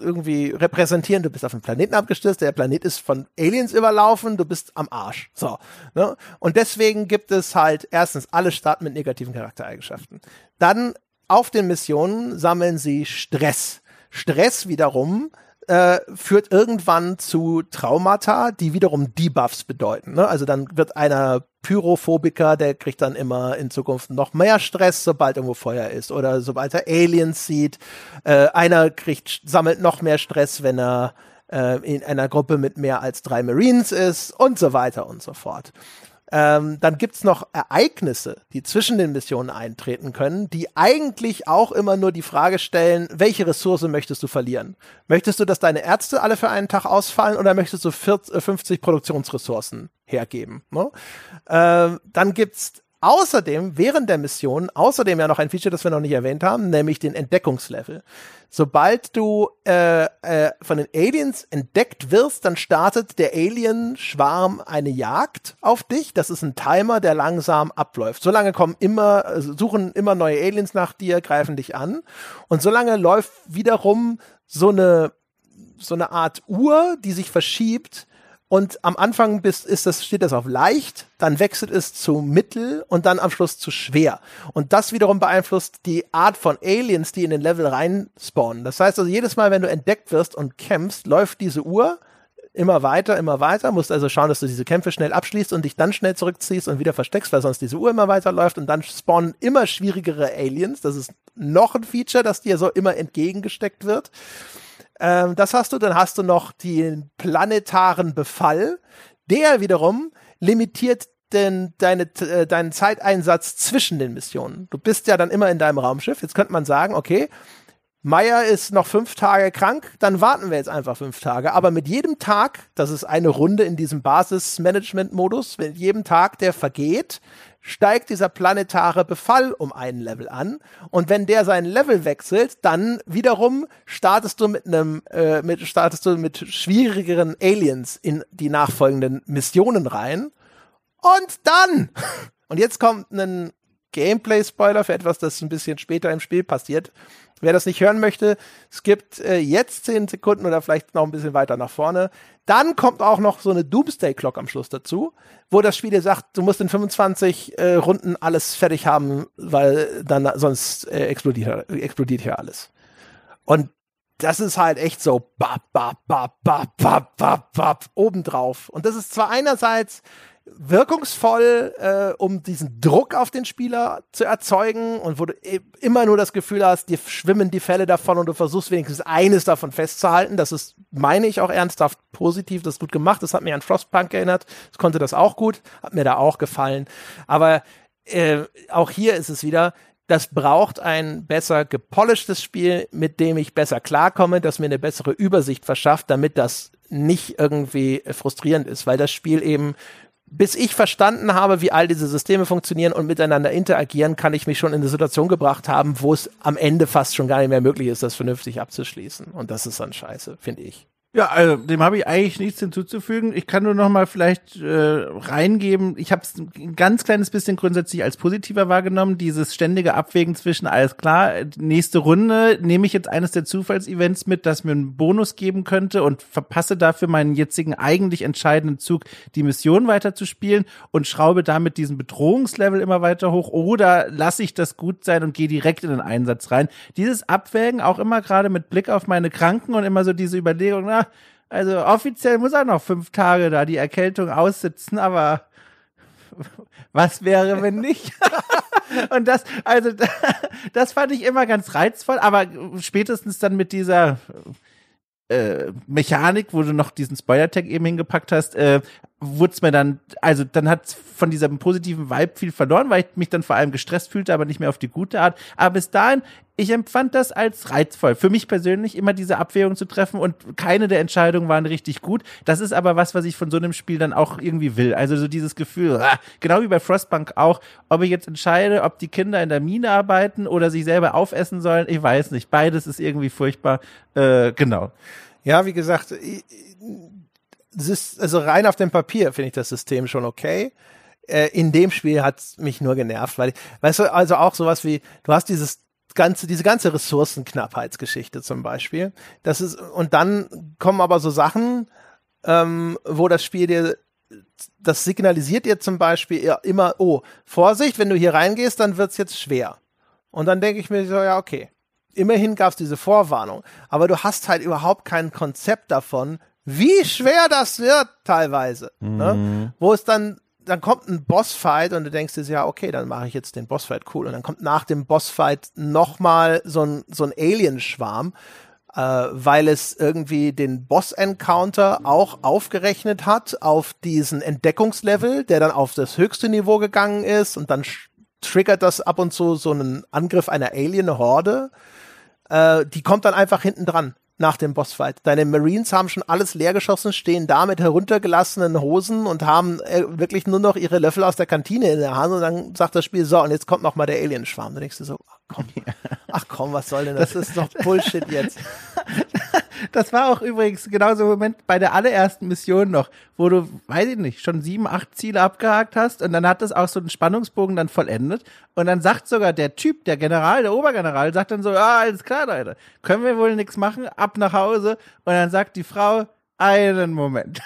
irgendwie repräsentieren. Du bist auf einem Planeten abgestürzt, der Planet ist von Aliens überlaufen, du bist am Arsch. So. Ne? Und deswegen gibt es halt erstens alle Staaten mit negativen Charaktereigenschaften. Dann auf den Missionen sammeln sie Stress. Stress wiederum äh, führt irgendwann zu Traumata, die wiederum Debuffs bedeuten. Ne? Also dann wird einer Pyrophobiker, der kriegt dann immer in Zukunft noch mehr Stress, sobald irgendwo Feuer ist oder sobald er Aliens sieht. Äh, einer kriegt, sammelt noch mehr Stress, wenn er äh, in einer Gruppe mit mehr als drei Marines ist und so weiter und so fort. Ähm, dann gibt's noch Ereignisse, die zwischen den Missionen eintreten können, die eigentlich auch immer nur die Frage stellen, welche Ressource möchtest du verlieren? Möchtest du, dass deine Ärzte alle für einen Tag ausfallen oder möchtest du 40, 50 äh, Produktionsressourcen hergeben? Ne? Ähm, dann gibt's Außerdem, während der Mission, außerdem ja noch ein Feature, das wir noch nicht erwähnt haben, nämlich den Entdeckungslevel. Sobald du äh, äh, von den Aliens entdeckt wirst, dann startet der Alien-Schwarm eine Jagd auf dich. Das ist ein Timer, der langsam abläuft. Solange kommen immer, also suchen immer neue Aliens nach dir, greifen dich an. Und solange läuft wiederum so eine so eine Art Uhr, die sich verschiebt, und am Anfang bist, ist das, steht das auf leicht, dann wechselt es zu mittel und dann am Schluss zu schwer. Und das wiederum beeinflusst die Art von Aliens, die in den Level rein spawnen. Das heißt also, jedes Mal, wenn du entdeckt wirst und kämpfst, läuft diese Uhr immer weiter, immer weiter, musst also schauen, dass du diese Kämpfe schnell abschließt und dich dann schnell zurückziehst und wieder versteckst, weil sonst diese Uhr immer weiter läuft und dann spawnen immer schwierigere Aliens. Das ist noch ein Feature, das dir so immer entgegengesteckt wird. Ähm, das hast du, dann hast du noch den planetaren Befall. Der wiederum limitiert denn deine, äh, deinen Zeiteinsatz zwischen den Missionen. Du bist ja dann immer in deinem Raumschiff. Jetzt könnte man sagen, okay, Meier ist noch fünf Tage krank, dann warten wir jetzt einfach fünf Tage. Aber mit jedem Tag, das ist eine Runde in diesem Basis-Management-Modus, mit jedem Tag, der vergeht, steigt dieser planetare Befall um einen Level an. Und wenn der sein Level wechselt, dann wiederum startest du mit einem, äh, mit, startest du mit schwierigeren Aliens in die nachfolgenden Missionen rein. Und dann, und jetzt kommt ein Gameplay-Spoiler für etwas, das ein bisschen später im Spiel passiert. Wer das nicht hören möchte, gibt äh, jetzt zehn Sekunden oder vielleicht noch ein bisschen weiter nach vorne. Dann kommt auch noch so eine Doomsday-Clock am Schluss dazu, wo das Spiel dir sagt, du musst in 25 äh, Runden alles fertig haben, weil dann sonst äh, explodiert, explodiert hier alles. Und das ist halt echt so bap, bap, bap, bap, bap, bap, bap, obendrauf. Und das ist zwar einerseits wirkungsvoll, äh, um diesen Druck auf den Spieler zu erzeugen und wo du immer nur das Gefühl hast, dir schwimmen die Fälle davon und du versuchst wenigstens eines davon festzuhalten. Das ist, meine ich, auch ernsthaft positiv, das ist gut gemacht. Das hat mich an Frostpunk erinnert. Das konnte das auch gut, hat mir da auch gefallen. Aber äh, auch hier ist es wieder, das braucht ein besser gepolischtes Spiel, mit dem ich besser klarkomme, das mir eine bessere Übersicht verschafft, damit das nicht irgendwie frustrierend ist, weil das Spiel eben bis ich verstanden habe, wie all diese Systeme funktionieren und miteinander interagieren, kann ich mich schon in eine Situation gebracht haben, wo es am Ende fast schon gar nicht mehr möglich ist, das vernünftig abzuschließen. Und das ist dann scheiße, finde ich. Ja, also dem habe ich eigentlich nichts hinzuzufügen. Ich kann nur noch mal vielleicht äh, reingeben. Ich habe es ein ganz kleines bisschen grundsätzlich als positiver wahrgenommen. Dieses ständige Abwägen zwischen alles klar, nächste Runde nehme ich jetzt eines der Zufallsevents mit, das mir einen Bonus geben könnte und verpasse dafür meinen jetzigen eigentlich entscheidenden Zug, die Mission weiterzuspielen und schraube damit diesen Bedrohungslevel immer weiter hoch. Oder lasse ich das gut sein und gehe direkt in den Einsatz rein. Dieses Abwägen auch immer gerade mit Blick auf meine Kranken und immer so diese Überlegung, na, also offiziell muss er noch fünf Tage da die Erkältung aussitzen, aber was wäre, wenn nicht? Und das, also, das fand ich immer ganz reizvoll, aber spätestens dann mit dieser äh, Mechanik, wo du noch diesen Spoiler-Tag eben hingepackt hast, äh, wurde es mir dann, also dann hat von diesem positiven Vibe viel verloren, weil ich mich dann vor allem gestresst fühlte, aber nicht mehr auf die gute Art. Aber bis dahin, ich empfand das als reizvoll. Für mich persönlich immer diese Abwägung zu treffen und keine der Entscheidungen waren richtig gut. Das ist aber was, was ich von so einem Spiel dann auch irgendwie will. Also so dieses Gefühl, ah, genau wie bei Frostbank auch, ob ich jetzt entscheide, ob die Kinder in der Mine arbeiten oder sich selber aufessen sollen, ich weiß nicht. Beides ist irgendwie furchtbar. Äh, genau. Ja, wie gesagt, also rein auf dem Papier finde ich das System schon okay. Äh, in dem Spiel hat es mich nur genervt, weil, weißt du, also auch sowas wie, du hast dieses ganze, diese ganze Ressourcenknappheitsgeschichte zum Beispiel. Das ist, und dann kommen aber so Sachen, ähm, wo das Spiel dir, das signalisiert dir zum Beispiel immer, oh, Vorsicht, wenn du hier reingehst, dann wird's jetzt schwer. Und dann denke ich mir so, ja, okay. Immerhin gab's diese Vorwarnung, aber du hast halt überhaupt kein Konzept davon, wie schwer das wird teilweise. Ne? Mhm. Ne? Wo es dann, dann kommt ein Bossfight und du denkst dir, ja, okay, dann mache ich jetzt den Bossfight cool. Und dann kommt nach dem Bossfight nochmal so ein, so ein Alien-Schwarm, äh, weil es irgendwie den Boss-Encounter auch aufgerechnet hat auf diesen Entdeckungslevel, der dann auf das höchste Niveau gegangen ist und dann triggert das ab und zu so einen Angriff einer Alien-Horde. Äh, die kommt dann einfach hinten dran nach dem Bossfight. Deine Marines haben schon alles leer geschossen, stehen da mit heruntergelassenen Hosen und haben äh, wirklich nur noch ihre Löffel aus der Kantine in der Hand und dann sagt das Spiel, so, und jetzt kommt noch mal der Alienschwarm. Dann denkst du so, ach komm, ach komm, was soll denn das? Das ist doch Bullshit jetzt. Das war auch übrigens genauso im Moment bei der allerersten Mission noch, wo du, weiß ich nicht, schon sieben, acht Ziele abgehakt hast und dann hat das auch so einen Spannungsbogen dann vollendet und dann sagt sogar der Typ, der General, der Obergeneral, sagt dann so, ja, alles klar, Leute, können wir wohl nichts machen, ab nach Hause und dann sagt die Frau, einen Moment.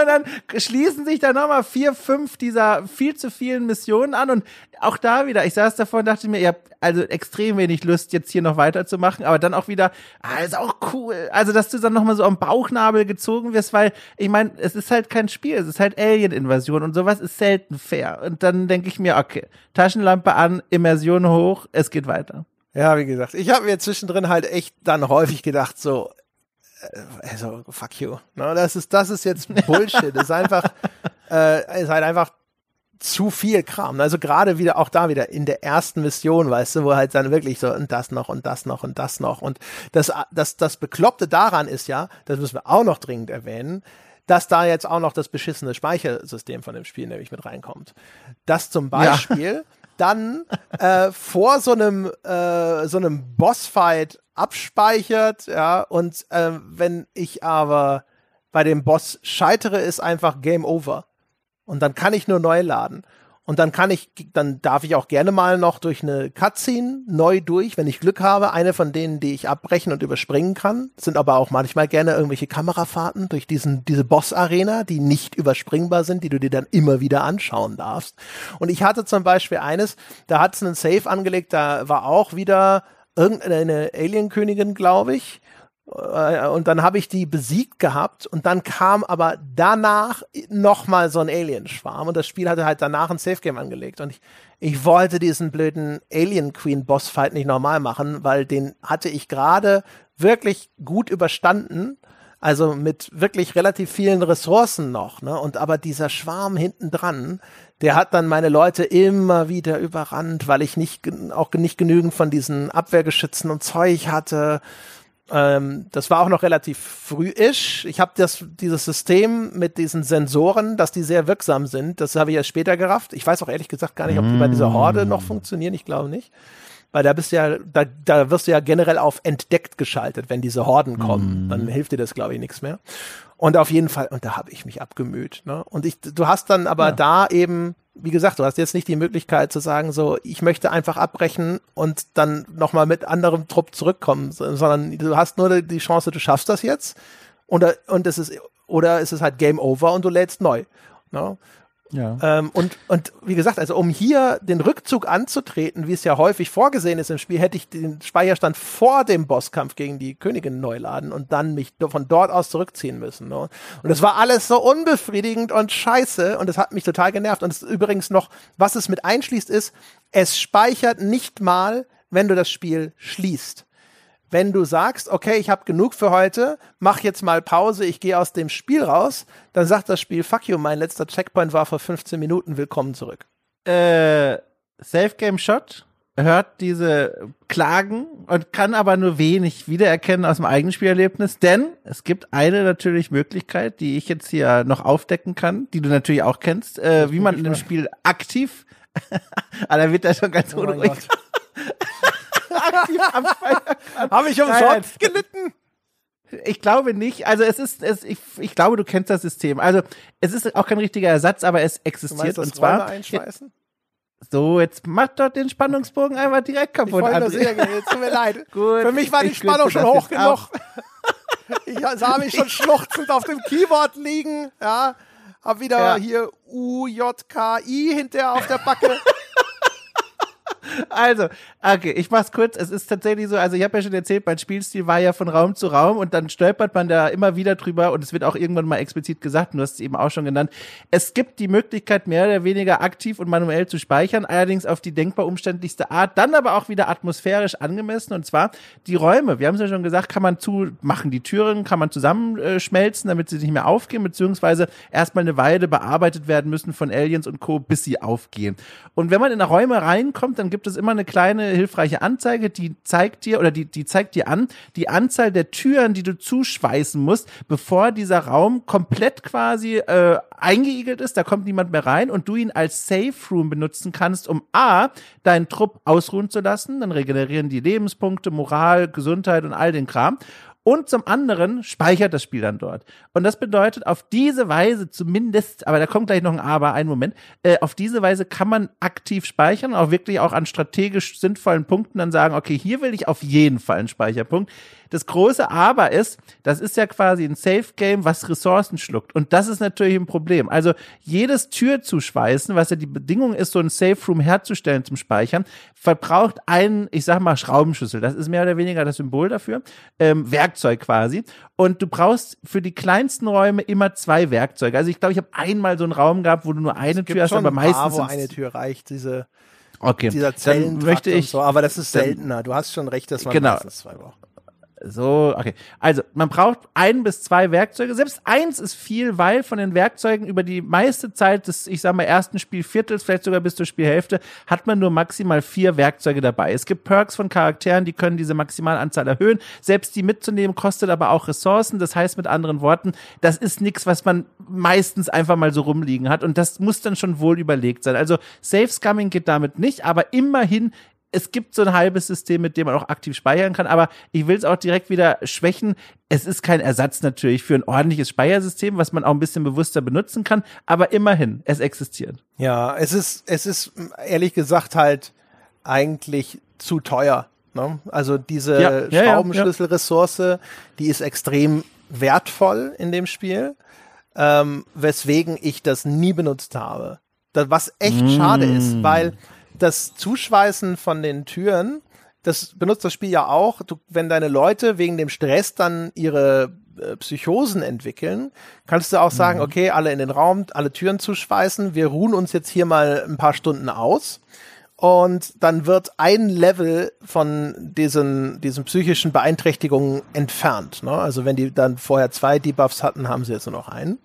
Und dann schließen sich da nochmal vier, fünf dieser viel zu vielen Missionen an und auch da wieder, ich saß davor und dachte mir, ihr habt also extrem wenig Lust, jetzt hier noch weiterzumachen, aber dann auch wieder, ah, ist auch cool. Also, dass du dann nochmal so am Bauchnabel gezogen wirst, weil, ich meine, es ist halt kein Spiel, es ist halt Alien-Invasion und sowas ist selten fair. Und dann denke ich mir, okay, Taschenlampe an, Immersion hoch, es geht weiter. Ja, wie gesagt, ich habe mir zwischendrin halt echt dann häufig gedacht, so, also fuck you. No, das ist das ist jetzt Bullshit. das ist einfach äh, ist halt einfach zu viel Kram. Also gerade wieder auch da wieder in der ersten Mission, weißt du, wo halt dann wirklich so und das noch und das noch und das noch und das das das bekloppte daran ist ja, das müssen wir auch noch dringend erwähnen, dass da jetzt auch noch das beschissene Speichersystem von dem Spiel nämlich mit reinkommt. Das zum Beispiel ja. Dann äh, vor so einem äh, so einem Bossfight abspeichert, ja, und äh, wenn ich aber bei dem Boss scheitere, ist einfach Game Over. Und dann kann ich nur neu laden. Und dann kann ich, dann darf ich auch gerne mal noch durch eine Cutscene neu durch, wenn ich Glück habe. Eine von denen, die ich abbrechen und überspringen kann, sind aber auch manchmal gerne irgendwelche Kamerafahrten durch diesen, diese Boss-Arena, die nicht überspringbar sind, die du dir dann immer wieder anschauen darfst. Und ich hatte zum Beispiel eines, da hat es einen Save angelegt, da war auch wieder irgendeine Alienkönigin, glaube ich. Äh, und dann habe ich die besiegt gehabt und dann kam aber danach nochmal so ein Alien-Schwarm und das Spiel hatte halt danach ein Safe-Game angelegt und ich, ich wollte diesen blöden Alien Queen Boss-Fight nicht normal machen, weil den hatte ich gerade wirklich gut überstanden also mit wirklich relativ vielen Ressourcen noch, ne? Und aber dieser Schwarm hinten dran, der hat dann meine Leute immer wieder überrannt, weil ich nicht auch nicht genügend von diesen Abwehrgeschützen und Zeug hatte. Ähm, das war auch noch relativ frühisch. Ich habe das dieses System mit diesen Sensoren, dass die sehr wirksam sind. Das habe ich erst später gerafft. Ich weiß auch ehrlich gesagt gar nicht, ob die bei dieser Horde noch funktionieren. Ich glaube nicht weil da bist du ja, da, da wirst du ja generell auf entdeckt geschaltet, wenn diese Horden kommen. Mm. Dann hilft dir das, glaube ich, nichts mehr. Und auf jeden Fall, und da habe ich mich abgemüht. Ne? Und ich, du hast dann aber ja. da eben, wie gesagt, du hast jetzt nicht die Möglichkeit zu sagen, so, ich möchte einfach abbrechen und dann nochmal mit anderem Trupp zurückkommen, sondern du hast nur die Chance, du schaffst das jetzt. Und, und es ist, oder es ist halt Game Over und du lädst neu. Ne? Ja. Ähm, und, und wie gesagt, also um hier den Rückzug anzutreten, wie es ja häufig vorgesehen ist im Spiel, hätte ich den Speicherstand vor dem Bosskampf gegen die Königin neu laden und dann mich von dort aus zurückziehen müssen. Ne? Und das war alles so unbefriedigend und scheiße und das hat mich total genervt. Und es ist übrigens noch, was es mit einschließt, ist, es speichert nicht mal, wenn du das Spiel schließt Wenn du sagst, okay, ich habe genug für heute, mach jetzt mal Pause, ich gehe aus dem Spiel raus, dann sagt das Spiel, fuck you, mein letzter Checkpoint war vor 15 Minuten, willkommen zurück. Äh, Safe Game Shot hört diese Klagen und kann aber nur wenig wiedererkennen aus dem eigenen Spielerlebnis, denn es gibt eine natürlich Möglichkeit, die ich jetzt hier noch aufdecken kann, die du natürlich auch kennst, äh, wie man in dem Spiel aktiv, ah, da wird er schon ganz Oh unruhig. Aktiv abspeichern kann. Habe ich umsonst gelitten? Ich glaube nicht. Also es ist, es, ich, ich glaube, du kennst das System. Also es ist auch kein richtiger Ersatz, aber es Du existiert. meinst das und zwar, Räume einschweißen? so, jetzt mach doch den Spannungsbogen einfach direkt Ich kaputt. wollte das sehr tut mir leid. Gut, Für mich war die ich Spannung schon hoch genug. Ich sah mich schon schluchzend auf dem Keyboard liegen, ja. Hab wieder Ja. hier U, J, K, I hinterher auf der Backe. Also, okay, ich mach's kurz. Es ist tatsächlich so, also ich habe ja schon erzählt, mein Spielstil war ja von Raum zu Raum und dann stolpert man da immer wieder drüber und es wird auch irgendwann mal explizit gesagt, du hast es eben auch schon genannt. Es gibt die Möglichkeit, mehr oder weniger aktiv und manuell zu speichern, allerdings auf die denkbar umständlichste Art, dann aber auch wieder atmosphärisch angemessen und zwar die Räume. Wir haben es ja schon gesagt, kann man zumachen, die Türen kann man zusammenschmelzen, damit sie nicht mehr aufgehen, beziehungsweise erstmal eine Weile bearbeitet werden müssen von Aliens und Co., bis sie aufgehen. Und wenn man in Räume reinkommt, dann gibt es immer eine kleine hilfreiche Anzeige, die zeigt dir oder die, die zeigt dir an, die Anzahl der Türen, die du zuschweißen musst, bevor dieser Raum komplett quasi äh, eingeigelt ist, da kommt niemand mehr rein und du ihn als Safe Room benutzen kannst, um A, deinen Trupp ausruhen zu lassen, dann regenerieren die Lebenspunkte, Moral, Gesundheit und all den Kram. Und zum anderen speichert das Spiel dann dort. Und das bedeutet, auf diese Weise zumindest, aber da kommt gleich noch ein Aber, einen Moment, äh, auf diese Weise kann man aktiv speichern, auch wirklich auch an strategisch sinnvollen Punkten dann sagen, okay, hier will ich auf jeden Fall einen Speicherpunkt. Das große Aber ist, das ist ja quasi ein Safe-Game, was Ressourcen schluckt. Und das ist natürlich ein Problem. Also jedes Tür zuschweißen, was ja die Bedingung ist, so ein Safe-Room herzustellen zum Speichern, verbraucht einen, ich sag mal, Schraubenschlüssel. Das ist mehr oder weniger das Symbol dafür. Ähm, Werkzeug quasi. Und du brauchst für die kleinsten Räume immer zwei Werkzeuge. Also ich glaube, ich habe einmal so einen Raum gehabt, wo du nur eine Tür hast, aber meistens paar, wo eine Tür reicht, diese, Okay, dieser Zellentrakt möchte ich so, aber das ist seltener. Du hast schon recht, dass man Genau. meistens zwei braucht. So, okay. Also, man braucht ein bis zwei Werkzeuge. Selbst eins ist viel, weil von den Werkzeugen über die meiste Zeit des, ich sag mal, ersten Spielviertels, vielleicht sogar bis zur Spielhälfte, hat man nur maximal vier Werkzeuge dabei. Es gibt Perks von Charakteren, die können diese Maximalanzahl erhöhen. Selbst die mitzunehmen kostet aber auch Ressourcen. Das heißt mit anderen Worten, das ist nichts, was man meistens einfach mal so rumliegen hat. Und das muss dann schon wohl überlegt sein. Also, Safe Scumming geht damit nicht, aber immerhin es gibt so ein halbes System, mit dem man auch aktiv speichern kann, aber ich will es auch direkt wieder schwächen. Es ist kein Ersatz natürlich für ein ordentliches Speichersystem, was man auch ein bisschen bewusster benutzen kann, aber immerhin, es existiert. Ja, es ist, es ist ehrlich gesagt halt eigentlich zu teuer. Ne? Also diese Ja, ja, ja, Schraubenschlüsselressource, die ist extrem wertvoll in dem Spiel, ähm, weswegen ich das nie benutzt habe. Das, was echt Mm. schade ist, weil das Zuschweißen von den Türen, das benutzt das Spiel ja auch, du, wenn deine Leute wegen dem Stress dann ihre äh, Psychosen entwickeln, kannst du auch sagen, okay, alle in den Raum, alle Türen zuschweißen, wir ruhen uns jetzt hier mal ein paar Stunden aus. Und dann wird ein Level von diesen, diesen psychischen Beeinträchtigungen entfernt. Ne? Also wenn die dann vorher zwei Debuffs hatten, haben sie jetzt nur noch einen.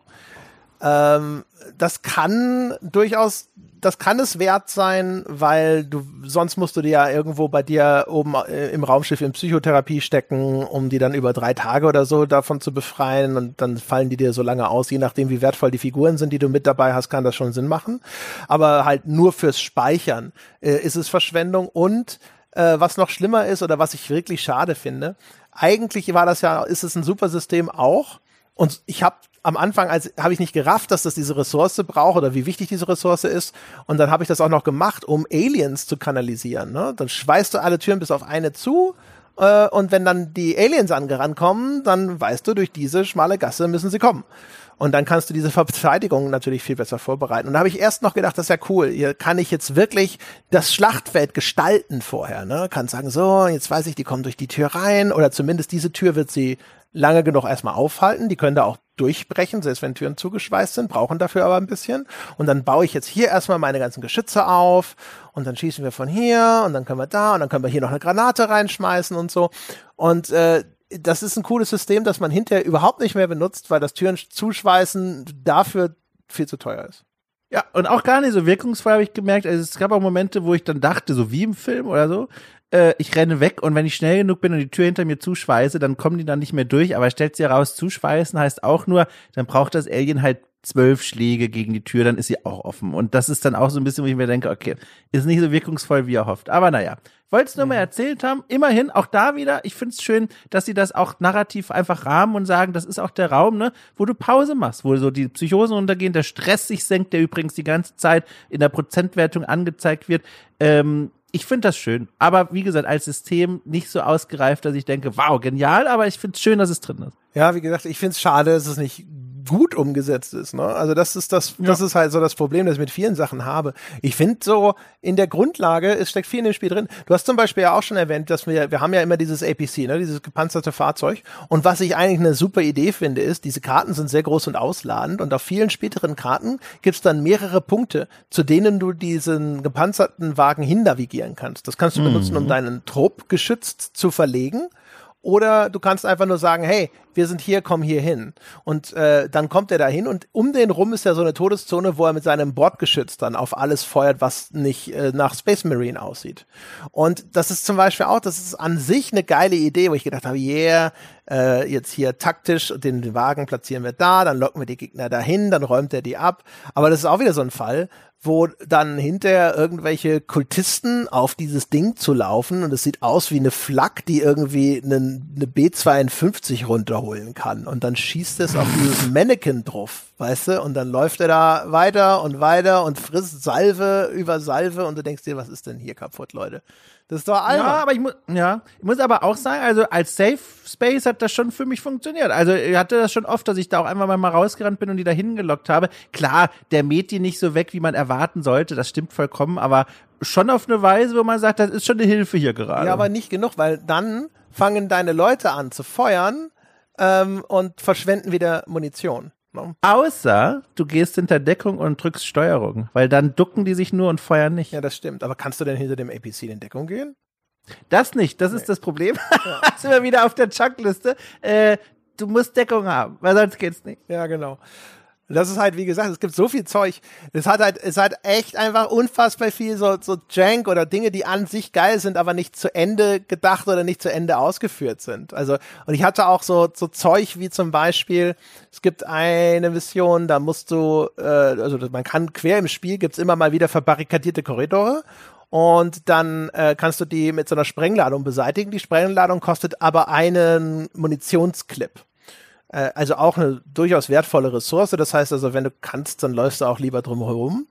Ähm, das kann durchaus, das kann es wert sein, weil du, sonst musst du dir ja irgendwo bei dir oben äh, im Raumschiff in Psychotherapie stecken, um die dann über drei Tage oder so davon zu befreien und dann fallen die dir so lange aus, je nachdem wie wertvoll die Figuren sind, die du mit dabei hast, kann das schon Sinn machen. Aber halt nur fürs Speichern äh, ist es Verschwendung. Und äh, was noch schlimmer ist oder was ich wirklich schade finde, eigentlich war das ja, ist es ein super System auch, und ich habe am Anfang als habe ich nicht gerafft, dass das diese Ressource braucht oder wie wichtig diese Ressource ist. Und dann habe ich das auch noch gemacht, um Aliens zu kanalisieren. Ne? Dann schweißt du alle Türen bis auf eine zu. Äh, und wenn dann die Aliens angerannt kommen, dann weißt du, durch diese schmale Gasse müssen sie kommen. Und dann kannst du diese Verteidigung natürlich viel besser vorbereiten. Und da habe ich erst noch gedacht, das ist ja cool. Hier kann ich jetzt wirklich das Schlachtfeld gestalten vorher. Ne? Kann sagen, so, jetzt weiß ich, die kommen durch die Tür rein. Oder zumindest diese Tür wird sie lange genug erstmal aufhalten. Die können da auch durchbrechen, selbst wenn Türen zugeschweißt sind, brauchen dafür aber ein bisschen. Und dann baue ich jetzt hier erstmal meine ganzen Geschütze auf und dann schießen wir von hier und dann können wir da und dann können wir hier noch eine Granate reinschmeißen und so. Und äh, das ist ein cooles System, das man hinterher überhaupt nicht mehr benutzt, weil das Türen zuschweißen dafür viel zu teuer ist. Ja, und auch gar nicht so wirkungsvoll habe ich gemerkt. Also es gab auch Momente, wo ich dann dachte, so wie im Film oder so, äh, ich renne weg und wenn ich schnell genug bin und die Tür hinter mir zuschweiße, dann kommen die dann nicht mehr durch. Aber stellt sich heraus, zuschweißen heißt auch nur, dann braucht das Alien halt zwölf Schläge gegen die Tür, dann ist sie auch offen. Und das ist dann auch so ein bisschen, wo ich mir denke, okay, ist nicht so wirkungsvoll, wie er hofft. Aber naja, wollte es nur mal erzählt haben. Immerhin, auch da wieder, ich finde es schön, dass sie das auch narrativ einfach rahmen und sagen, das ist auch der Raum, ne, wo du Pause machst, wo so die Psychosen untergehen, der Stress sich senkt, der übrigens die ganze Zeit in der Prozentwertung angezeigt wird. Ähm, ich finde das schön. Aber wie gesagt, als System nicht so ausgereift, dass ich denke, wow, genial, aber ich finde es schön, dass es drin ist. Ja, wie gesagt, ich finde es schade, dass es nicht gut umgesetzt ist. Ne? Also das ist das, ja. das ist halt so das Problem, das ich mit vielen Sachen habe. Ich finde so in der Grundlage, es steckt viel in dem Spiel drin. Du hast zum Beispiel ja auch schon erwähnt, dass wir, wir haben ja immer dieses APC, ne, dieses gepanzerte Fahrzeug. Und was ich eigentlich eine super Idee finde, ist, diese Karten sind sehr groß und ausladend und auf vielen späteren Karten gibt es dann mehrere Punkte, zu denen du diesen gepanzerten Wagen hinnavigieren kannst. Das kannst du mhm. benutzen, um deinen Trupp geschützt zu verlegen oder du kannst einfach nur sagen, hey, wir sind hier, komm hier hin. Und äh, dann kommt er da hin und um den rum ist ja so eine Todeszone, wo er mit seinem Bordgeschütz dann auf alles feuert, was nicht äh, nach Space Marine aussieht. Und das ist zum Beispiel auch, das ist an sich eine geile Idee, wo ich gedacht habe, yeah, äh, jetzt hier taktisch den, Wagen platzieren wir da, dann locken wir die Gegner dahin, dann räumt er die ab. Aber das ist auch wieder so ein Fall, wo dann hinterher irgendwelche Kultisten auf dieses Ding zu laufen und es sieht aus wie eine Flak, die irgendwie eine, eine B52 runterholen kann und dann schießt es auf dieses Mannequin drauf, weißt du, und dann läuft er da weiter und weiter und frisst Salve über Salve und du denkst dir, was ist denn hier kaputt, Leute? Das ist doch albern. Ja, aber ich muss, ja, ich muss aber auch sagen, also als Safe Space hat das schon für mich funktioniert. Also ich hatte das schon oft, dass ich da auch einfach mal rausgerannt bin und die da hingelockt habe. Klar, der mäht die nicht so weg, wie man erwarten sollte. Das stimmt vollkommen, aber schon auf eine Weise, wo man sagt, das ist schon eine Hilfe hier gerade. Ja, aber nicht genug, weil dann fangen deine Leute an zu feuern ähm, und verschwenden wieder Munition. No. Außer du gehst hinter Deckung und drückst Steuerung, weil dann ducken die sich nur und feuern nicht. Ja, das stimmt. Aber kannst du denn hinter dem APC in Deckung gehen? Das nicht, das nee. ist das Problem. Ja. sind wir wieder auf der Chunkliste. Äh, du musst Deckung haben, weil sonst geht's nicht. Ja, genau. Das ist halt, wie gesagt, es gibt so viel Zeug. Es hat halt, es hat echt einfach unfassbar viel so, so Jank oder Dinge, die an sich geil sind, aber nicht zu Ende gedacht oder nicht zu Ende ausgeführt sind. Also, und ich hatte auch so, so Zeug wie zum Beispiel, es gibt eine Mission, da musst du, äh, also man kann quer im Spiel gibt's immer mal wieder verbarrikadierte Korridore und dann äh, kannst du die mit so einer Sprengladung beseitigen. Die Sprengladung kostet aber einen Munitionsclip. Äh, also auch eine durchaus wertvolle Ressource. Das heißt also, wenn du kannst, dann läufst du auch lieber drum herum.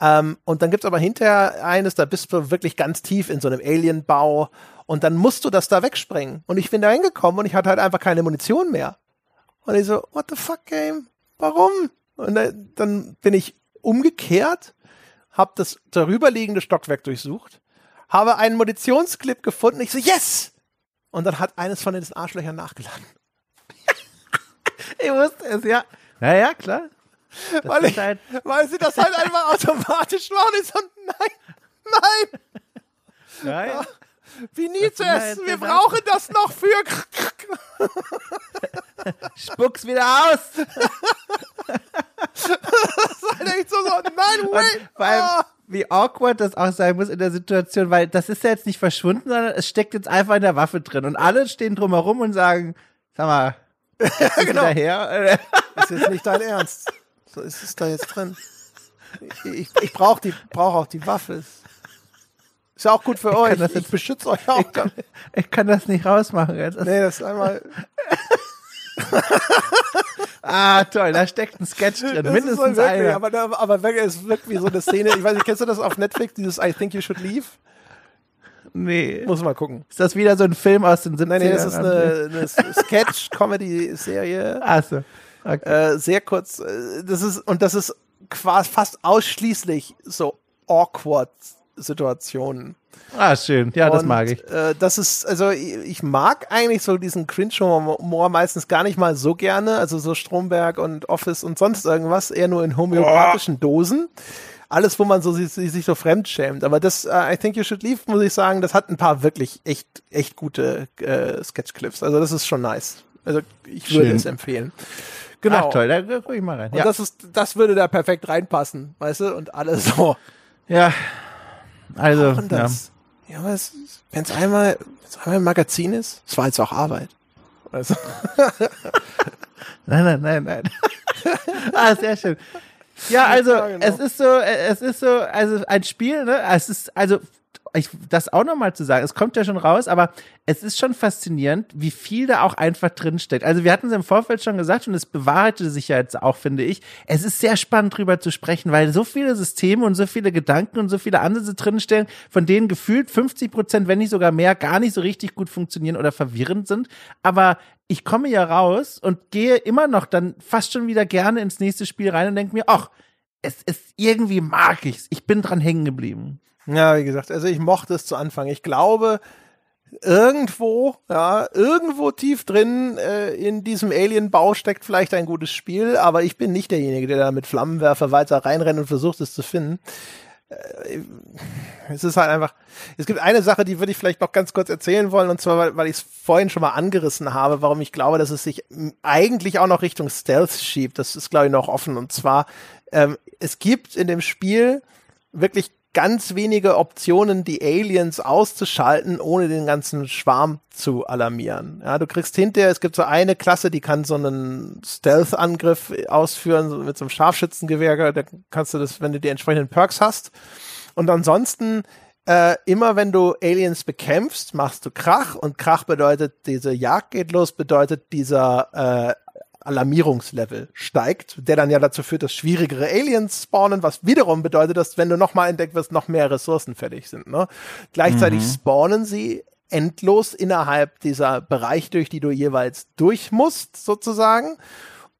Ähm, und dann gibt's aber hinterher eines, da bist du wirklich ganz tief in so einem Alienbau und dann musst du das da wegsprengen. Und ich bin da hingekommen und ich hatte halt einfach keine Munition mehr. Und ich so, what the fuck, Game? Warum? Und dann bin ich umgekehrt, hab das darüberliegende Stockwerk durchsucht, habe einen Munitionsclip gefunden. Ich so, yes! Und dann hat eines von den Arschlöchern nachgeladen. Ich wusste es, ja. Ja, ja, klar. Das weil, ich, halt weil sie das halt einfach automatisch machen. Ich so, nein, nein. Nein. Ja, wie nie zu essen. Wir brauchen das noch für. Spuck's wieder aus. das ist halt echt so, so nein, wait. Weil, oh. wie awkward das auch sein muss in der Situation, weil das ist ja jetzt nicht verschwunden, sondern es steckt jetzt einfach in der Waffe drin und alle stehen drumherum und sagen, sag mal, ja, genau. Das ist nicht dein Ernst. So ist es da jetzt drin. Ich, ich brauche die, brauch auch die Waffe. Ist ja auch gut für ich euch. ich jetzt, beschütze euch auch. Ich kann, ich kann, das nicht rausmachen jetzt. Nee, das ist einmal. ah, toll, da steckt ein Sketch drin. Das Mindestens so wirklich, einer. Aber, aber es wirkt wie so eine Szene. Ich weiß nicht, kennst du das auf Netflix, dieses I Think You Should Leave? Nee. Muss mal gucken. Ist das wieder so ein Film aus den 70ern? Nein, nee, das ist eine, eine Sketch-Comedy-Serie. Achso. Okay. Äh, sehr kurz. Äh, das ist, und das ist quasi fast ausschließlich so awkward Situationen. Ah, schön. Ja, das Und, mag ich. Äh, das ist, also ich, ich mag eigentlich so diesen Cringe-Humor meistens gar nicht mal so gerne. Also so Stromberg und Office und sonst irgendwas, eher nur in homöopathischen Dosen. Alles, wo man so sich, sich so fremdschämt. Aber das, uh, I Think You Should Leave, muss ich sagen, das hat ein paar wirklich echt, echt gute äh, Sketchclips. Also das ist schon nice. Also ich würde Schön. es empfehlen. Genau. Ach, toll. Da guck ich mal rein. Und Ja. das ist, das würde da perfekt reinpassen, weißt du? Und alle so. ja. Also, ja. das. Ja, es, wenn es einmal, wenn's einmal ein Magazin ist, es war jetzt auch Arbeit. Also, Nein, nein, nein, nein. ah, sehr schön. Ja, also es ist so, äh, es ist so, also ein Spiel, ne? Es ist, also ich, das auch nochmal zu sagen, es kommt ja schon raus, aber es ist schon faszinierend, wie viel da auch einfach drin steckt. Also wir hatten es im Vorfeld schon gesagt und es bewahrheitete sich ja jetzt auch, finde ich. Es ist sehr spannend drüber zu sprechen, weil so viele Systeme und so viele Gedanken und so viele Ansätze drinstehen, von denen gefühlt 50 Prozent, wenn nicht sogar mehr, gar nicht so richtig gut funktionieren oder verwirrend sind. Aber ich komme ja raus und gehe immer noch dann fast schon wieder gerne ins nächste Spiel rein und denke mir, ach, es ist irgendwie mag ich's. Ich bin dran hängen geblieben. Ja, wie gesagt, also ich mochte es zu Anfang. Ich glaube, irgendwo, ja, irgendwo tief drin äh, in diesem Alien-Bau steckt vielleicht ein gutes Spiel, aber ich bin nicht derjenige, der da mit Flammenwerfer weiter reinrennt und versucht, es zu finden. Äh, es ist halt einfach, es gibt eine Sache, die würde ich vielleicht noch ganz kurz erzählen wollen, und zwar, weil, weil ich es vorhin schon mal angerissen habe, warum ich glaube, dass es sich eigentlich auch noch Richtung Stealth schiebt. Das ist, glaube ich, noch offen. Und zwar, ähm, es gibt in dem Spiel wirklich ganz wenige Optionen, die Aliens auszuschalten, ohne den ganzen Schwarm zu alarmieren. Ja, du kriegst hinterher, es gibt so eine Klasse, die kann so einen Stealth-Angriff ausführen, so mit so einem Scharfschützengewehr, da kannst du das, wenn du die entsprechenden Perks hast. Und ansonsten, äh, immer wenn du Aliens bekämpfst, machst du Krach und Krach bedeutet, diese Jagd geht los, bedeutet dieser äh, Alarmierungslevel steigt, der dann ja dazu führt, dass schwierigere Aliens spawnen, was wiederum bedeutet, dass wenn du nochmal entdeckt wirst, noch mehr Ressourcen fällig sind. Ne? Gleichzeitig spawnen sie endlos innerhalb dieser Bereich, durch die du jeweils durch musst, sozusagen.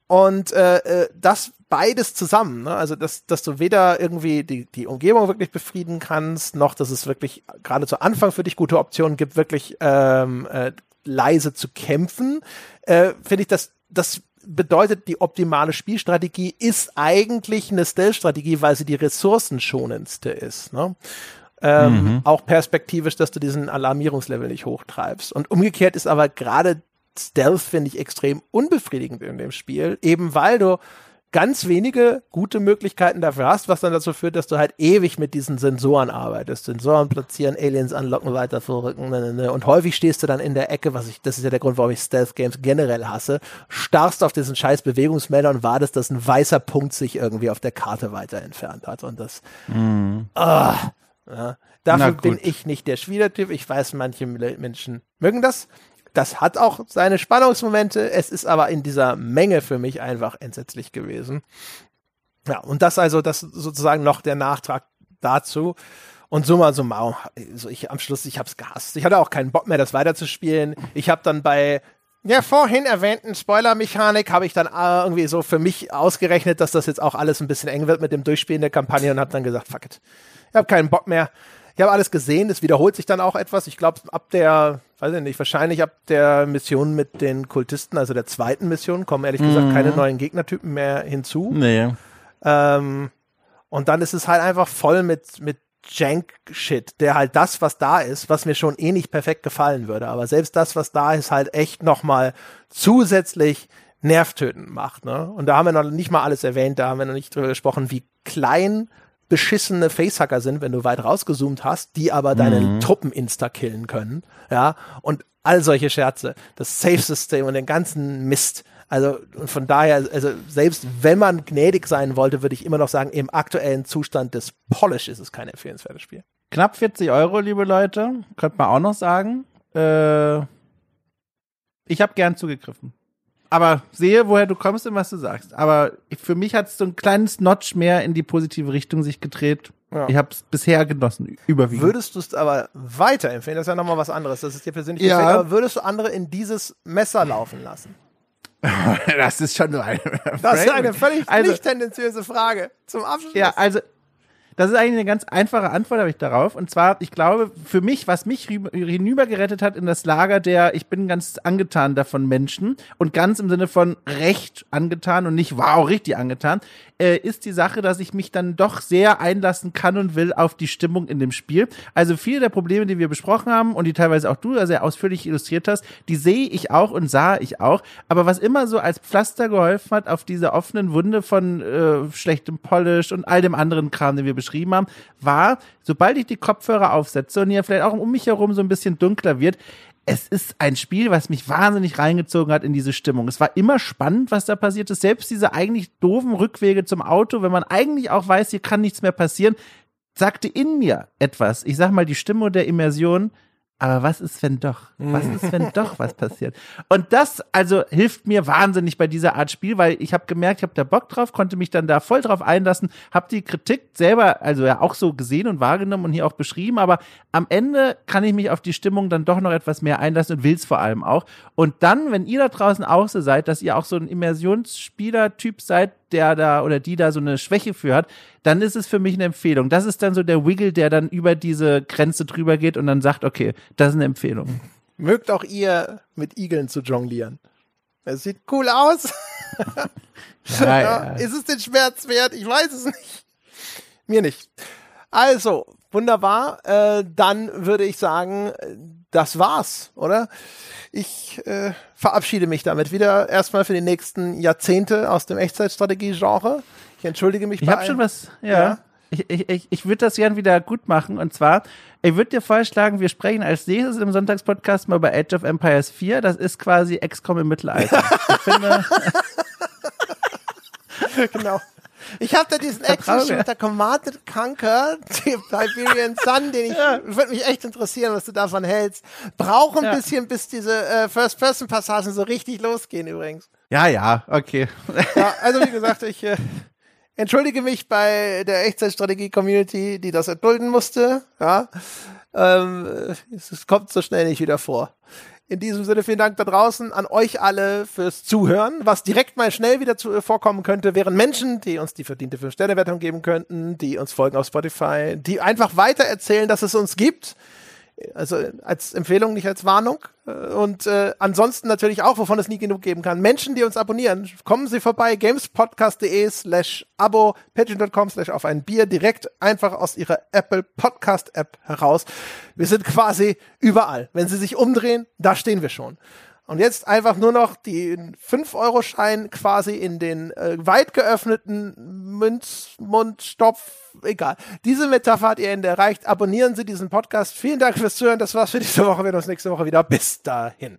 Und äh, äh, das beides zusammen, ne? also dass, dass du weder irgendwie die, die Umgebung wirklich befrieden kannst, noch dass es wirklich gerade zu Anfang für dich gute Optionen gibt, wirklich ähm, äh, leise zu kämpfen, äh, finde ich, dass das bedeutet, die optimale Spielstrategie ist eigentlich eine Stealth-Strategie, weil sie die ressourcenschonendste ist. Ne? Ähm, Auch perspektivisch, dass du diesen Alarmierungslevel nicht hochtreibst. Und umgekehrt ist aber gerade Stealth, finde ich, extrem unbefriedigend in dem Spiel, eben weil du ganz wenige gute Möglichkeiten dafür hast, was dann dazu führt, dass du halt ewig mit diesen Sensoren arbeitest. Sensoren platzieren, Aliens anlocken, weiter vorrücken. Ne, ne, ne. Und häufig stehst du dann in der Ecke, was ich, das ist ja der Grund, warum ich Stealth Games generell hasse, starrst auf diesen scheiß Bewegungsmelder und wartest, dass ein weißer Punkt sich irgendwie auf der Karte weiter entfernt hat. Und das, ah, ja. Dafür bin ich nicht der Spielertyp. Ich weiß, manche Menschen mögen das. Das hat auch seine Spannungsmomente. Es ist aber in dieser Menge für mich einfach entsetzlich gewesen. Ja, und das also, das sozusagen noch der Nachtrag dazu. Und summa summarum, also ich am Schluss, ich hab's gehasst. Ich hatte auch keinen Bock mehr, das weiterzuspielen. Ich habe dann bei der vorhin erwähnten Spoiler-Mechanik habe ich dann äh, irgendwie so für mich ausgerechnet, dass das jetzt auch alles ein bisschen eng wird mit dem Durchspielen der Kampagne und habe dann gesagt, fuck it. Ich habe keinen Bock mehr. Ich habe alles gesehen, es wiederholt sich dann auch etwas. Ich glaube, ab der, weiß ich nicht, wahrscheinlich ab der Mission mit den Kultisten, also der zweiten Mission, kommen ehrlich gesagt keine neuen Gegnertypen mehr hinzu. Nee. Ähm, und dann ist es halt einfach voll mit, mit Jank-Shit, der halt das, was da ist, was mir schon eh nicht perfekt gefallen würde, aber selbst das, was da ist, halt echt nochmal zusätzlich nervtötend macht. Ne? Und da haben wir noch nicht mal alles erwähnt, da haben wir noch nicht drüber gesprochen, wie klein beschissene Facehacker sind, wenn du weit rausgezoomt hast, die aber deine Truppen insta-killen können. Ja, und all solche Scherze, das Safe-System und den ganzen Mist. Also und von daher, also selbst wenn man gnädig sein wollte, würde ich immer noch sagen, im aktuellen Zustand des Polish ist es kein empfehlenswertes Spiel. Knapp 40 Euro, liebe Leute. Könnte man auch noch sagen. Äh, ich habe gern zugegriffen. Aber sehe, woher du kommst und was du sagst. Aber für mich hat es so ein kleines Notch mehr in die positive Richtung sich gedreht. Ja. Ich habe es bisher genossen, überwiegend. Würdest du es aber weiterempfehlen? Das ist ja nochmal was anderes. Das ist dir persönlich Ja. gefällt, aber würdest du andere in dieses Messer laufen lassen? das ist schon eine Das ist eine völlig also, nicht tendenziöse Frage. Zum Abschluss. Ja, also Das ist eigentlich eine ganz einfache Antwort, habe ich darauf. Und zwar, ich glaube, für mich, was mich hinübergerettet hat in das Lager der, ich bin ganz angetan davon Menschen und ganz im Sinne von recht angetan und nicht wow, richtig angetan, äh, ist die Sache, dass ich mich dann doch sehr einlassen kann und will auf die Stimmung in dem Spiel. Also viele der Probleme, die wir besprochen haben und die teilweise auch du sehr ausführlich illustriert hast, die sehe ich auch und sah ich auch. Aber was immer so als Pflaster geholfen hat auf diese offenen Wunde von äh, schlechtem Polish und all dem anderen Kram, den wir beschrieben haben, war, sobald ich die Kopfhörer aufsetze und hier vielleicht auch um mich herum so ein bisschen dunkler wird, es ist ein Spiel, was mich wahnsinnig reingezogen hat in diese Stimmung. Es war immer spannend, was da passiert ist. Selbst diese eigentlich doofen Rückwege zum Auto, wenn man eigentlich auch weiß, hier kann nichts mehr passieren, sagte in mir etwas. Ich sag mal, die Stimme der Immersion aber was ist, wenn doch? Was ist, wenn doch was passiert? Und das also hilft mir wahnsinnig bei dieser Art Spiel, weil ich habe gemerkt, ich habe da Bock drauf, konnte mich dann da voll drauf einlassen, habe die Kritik selber also ja auch so gesehen und wahrgenommen und hier auch beschrieben, aber am Ende kann ich mich auf die Stimmung dann doch noch etwas mehr einlassen und will's vor allem auch. Und dann, wenn ihr da draußen auch so seid, dass ihr auch so ein Immersionsspieler-Typ seid, der da oder die da so eine Schwäche für hat, dann ist es für mich eine Empfehlung. Das ist dann so der Wiggle, der dann über diese Grenze drüber geht und dann sagt, okay, das ist eine Empfehlung. Mögt auch ihr mit Igeln zu jonglieren. Es sieht cool aus. ja, ja. Ist es den Schmerz wert? Ich weiß es nicht. Mir nicht. Also, wunderbar. Äh, dann würde ich sagen, das war's, oder? Ich äh, verabschiede mich damit wieder erstmal für die nächsten Jahrzehnte aus dem Echtzeitstrategie-Genre. Ich entschuldige mich. Ich habe schon was, ja. ja. Ich, ich, ich, ich würde das gern wieder gut machen. Und zwar, ich würde dir vorschlagen, wir sprechen als nächstes im Sonntagspodcast mal über Age of Empires 4. Das ist quasi XCOM im Mittelalter. ich finde. genau. Ich habe da diesen Action der Commanded Conquer, Siberian Sun, den ich, ja. würde mich echt interessieren, was du davon hältst. Brauche ein ja. bisschen, bis diese äh, First-Person-Passagen so richtig losgehen übrigens. Ja, ja, okay. Ja, also wie gesagt, ich äh, entschuldige mich bei der Echtzeitstrategie-Community, die das erdulden musste. Ja, ähm, es kommt so schnell nicht wieder vor. In diesem Sinne vielen Dank da draußen an euch alle fürs Zuhören. Was direkt mal schnell wieder zu, vorkommen könnte, wären Menschen, die uns die verdiente 5-Sterne-Wertung geben könnten, die uns folgen auf Spotify, die einfach weiter erzählen, dass es uns gibt also als Empfehlung, nicht als Warnung. Äh, und äh, ansonsten natürlich auch, wovon es nie genug geben kann. Menschen, die uns abonnieren, kommen Sie vorbei, gamespodcast.de slash abo, patreon.com slash auf ein Bier, direkt einfach aus Ihrer Apple Podcast App heraus. Wir sind quasi überall. Wenn Sie sich umdrehen, da stehen wir schon. Und jetzt einfach nur noch den 5-Euro-Schein quasi in den äh, weit geöffneten Münzmundstopf. Egal. Diese Metapher hat ihr Ende erreicht. Abonnieren Sie diesen Podcast. Vielen Dank fürs Zuhören. Das war's für diese Woche. Wir sehen uns nächste Woche wieder. Bis dahin.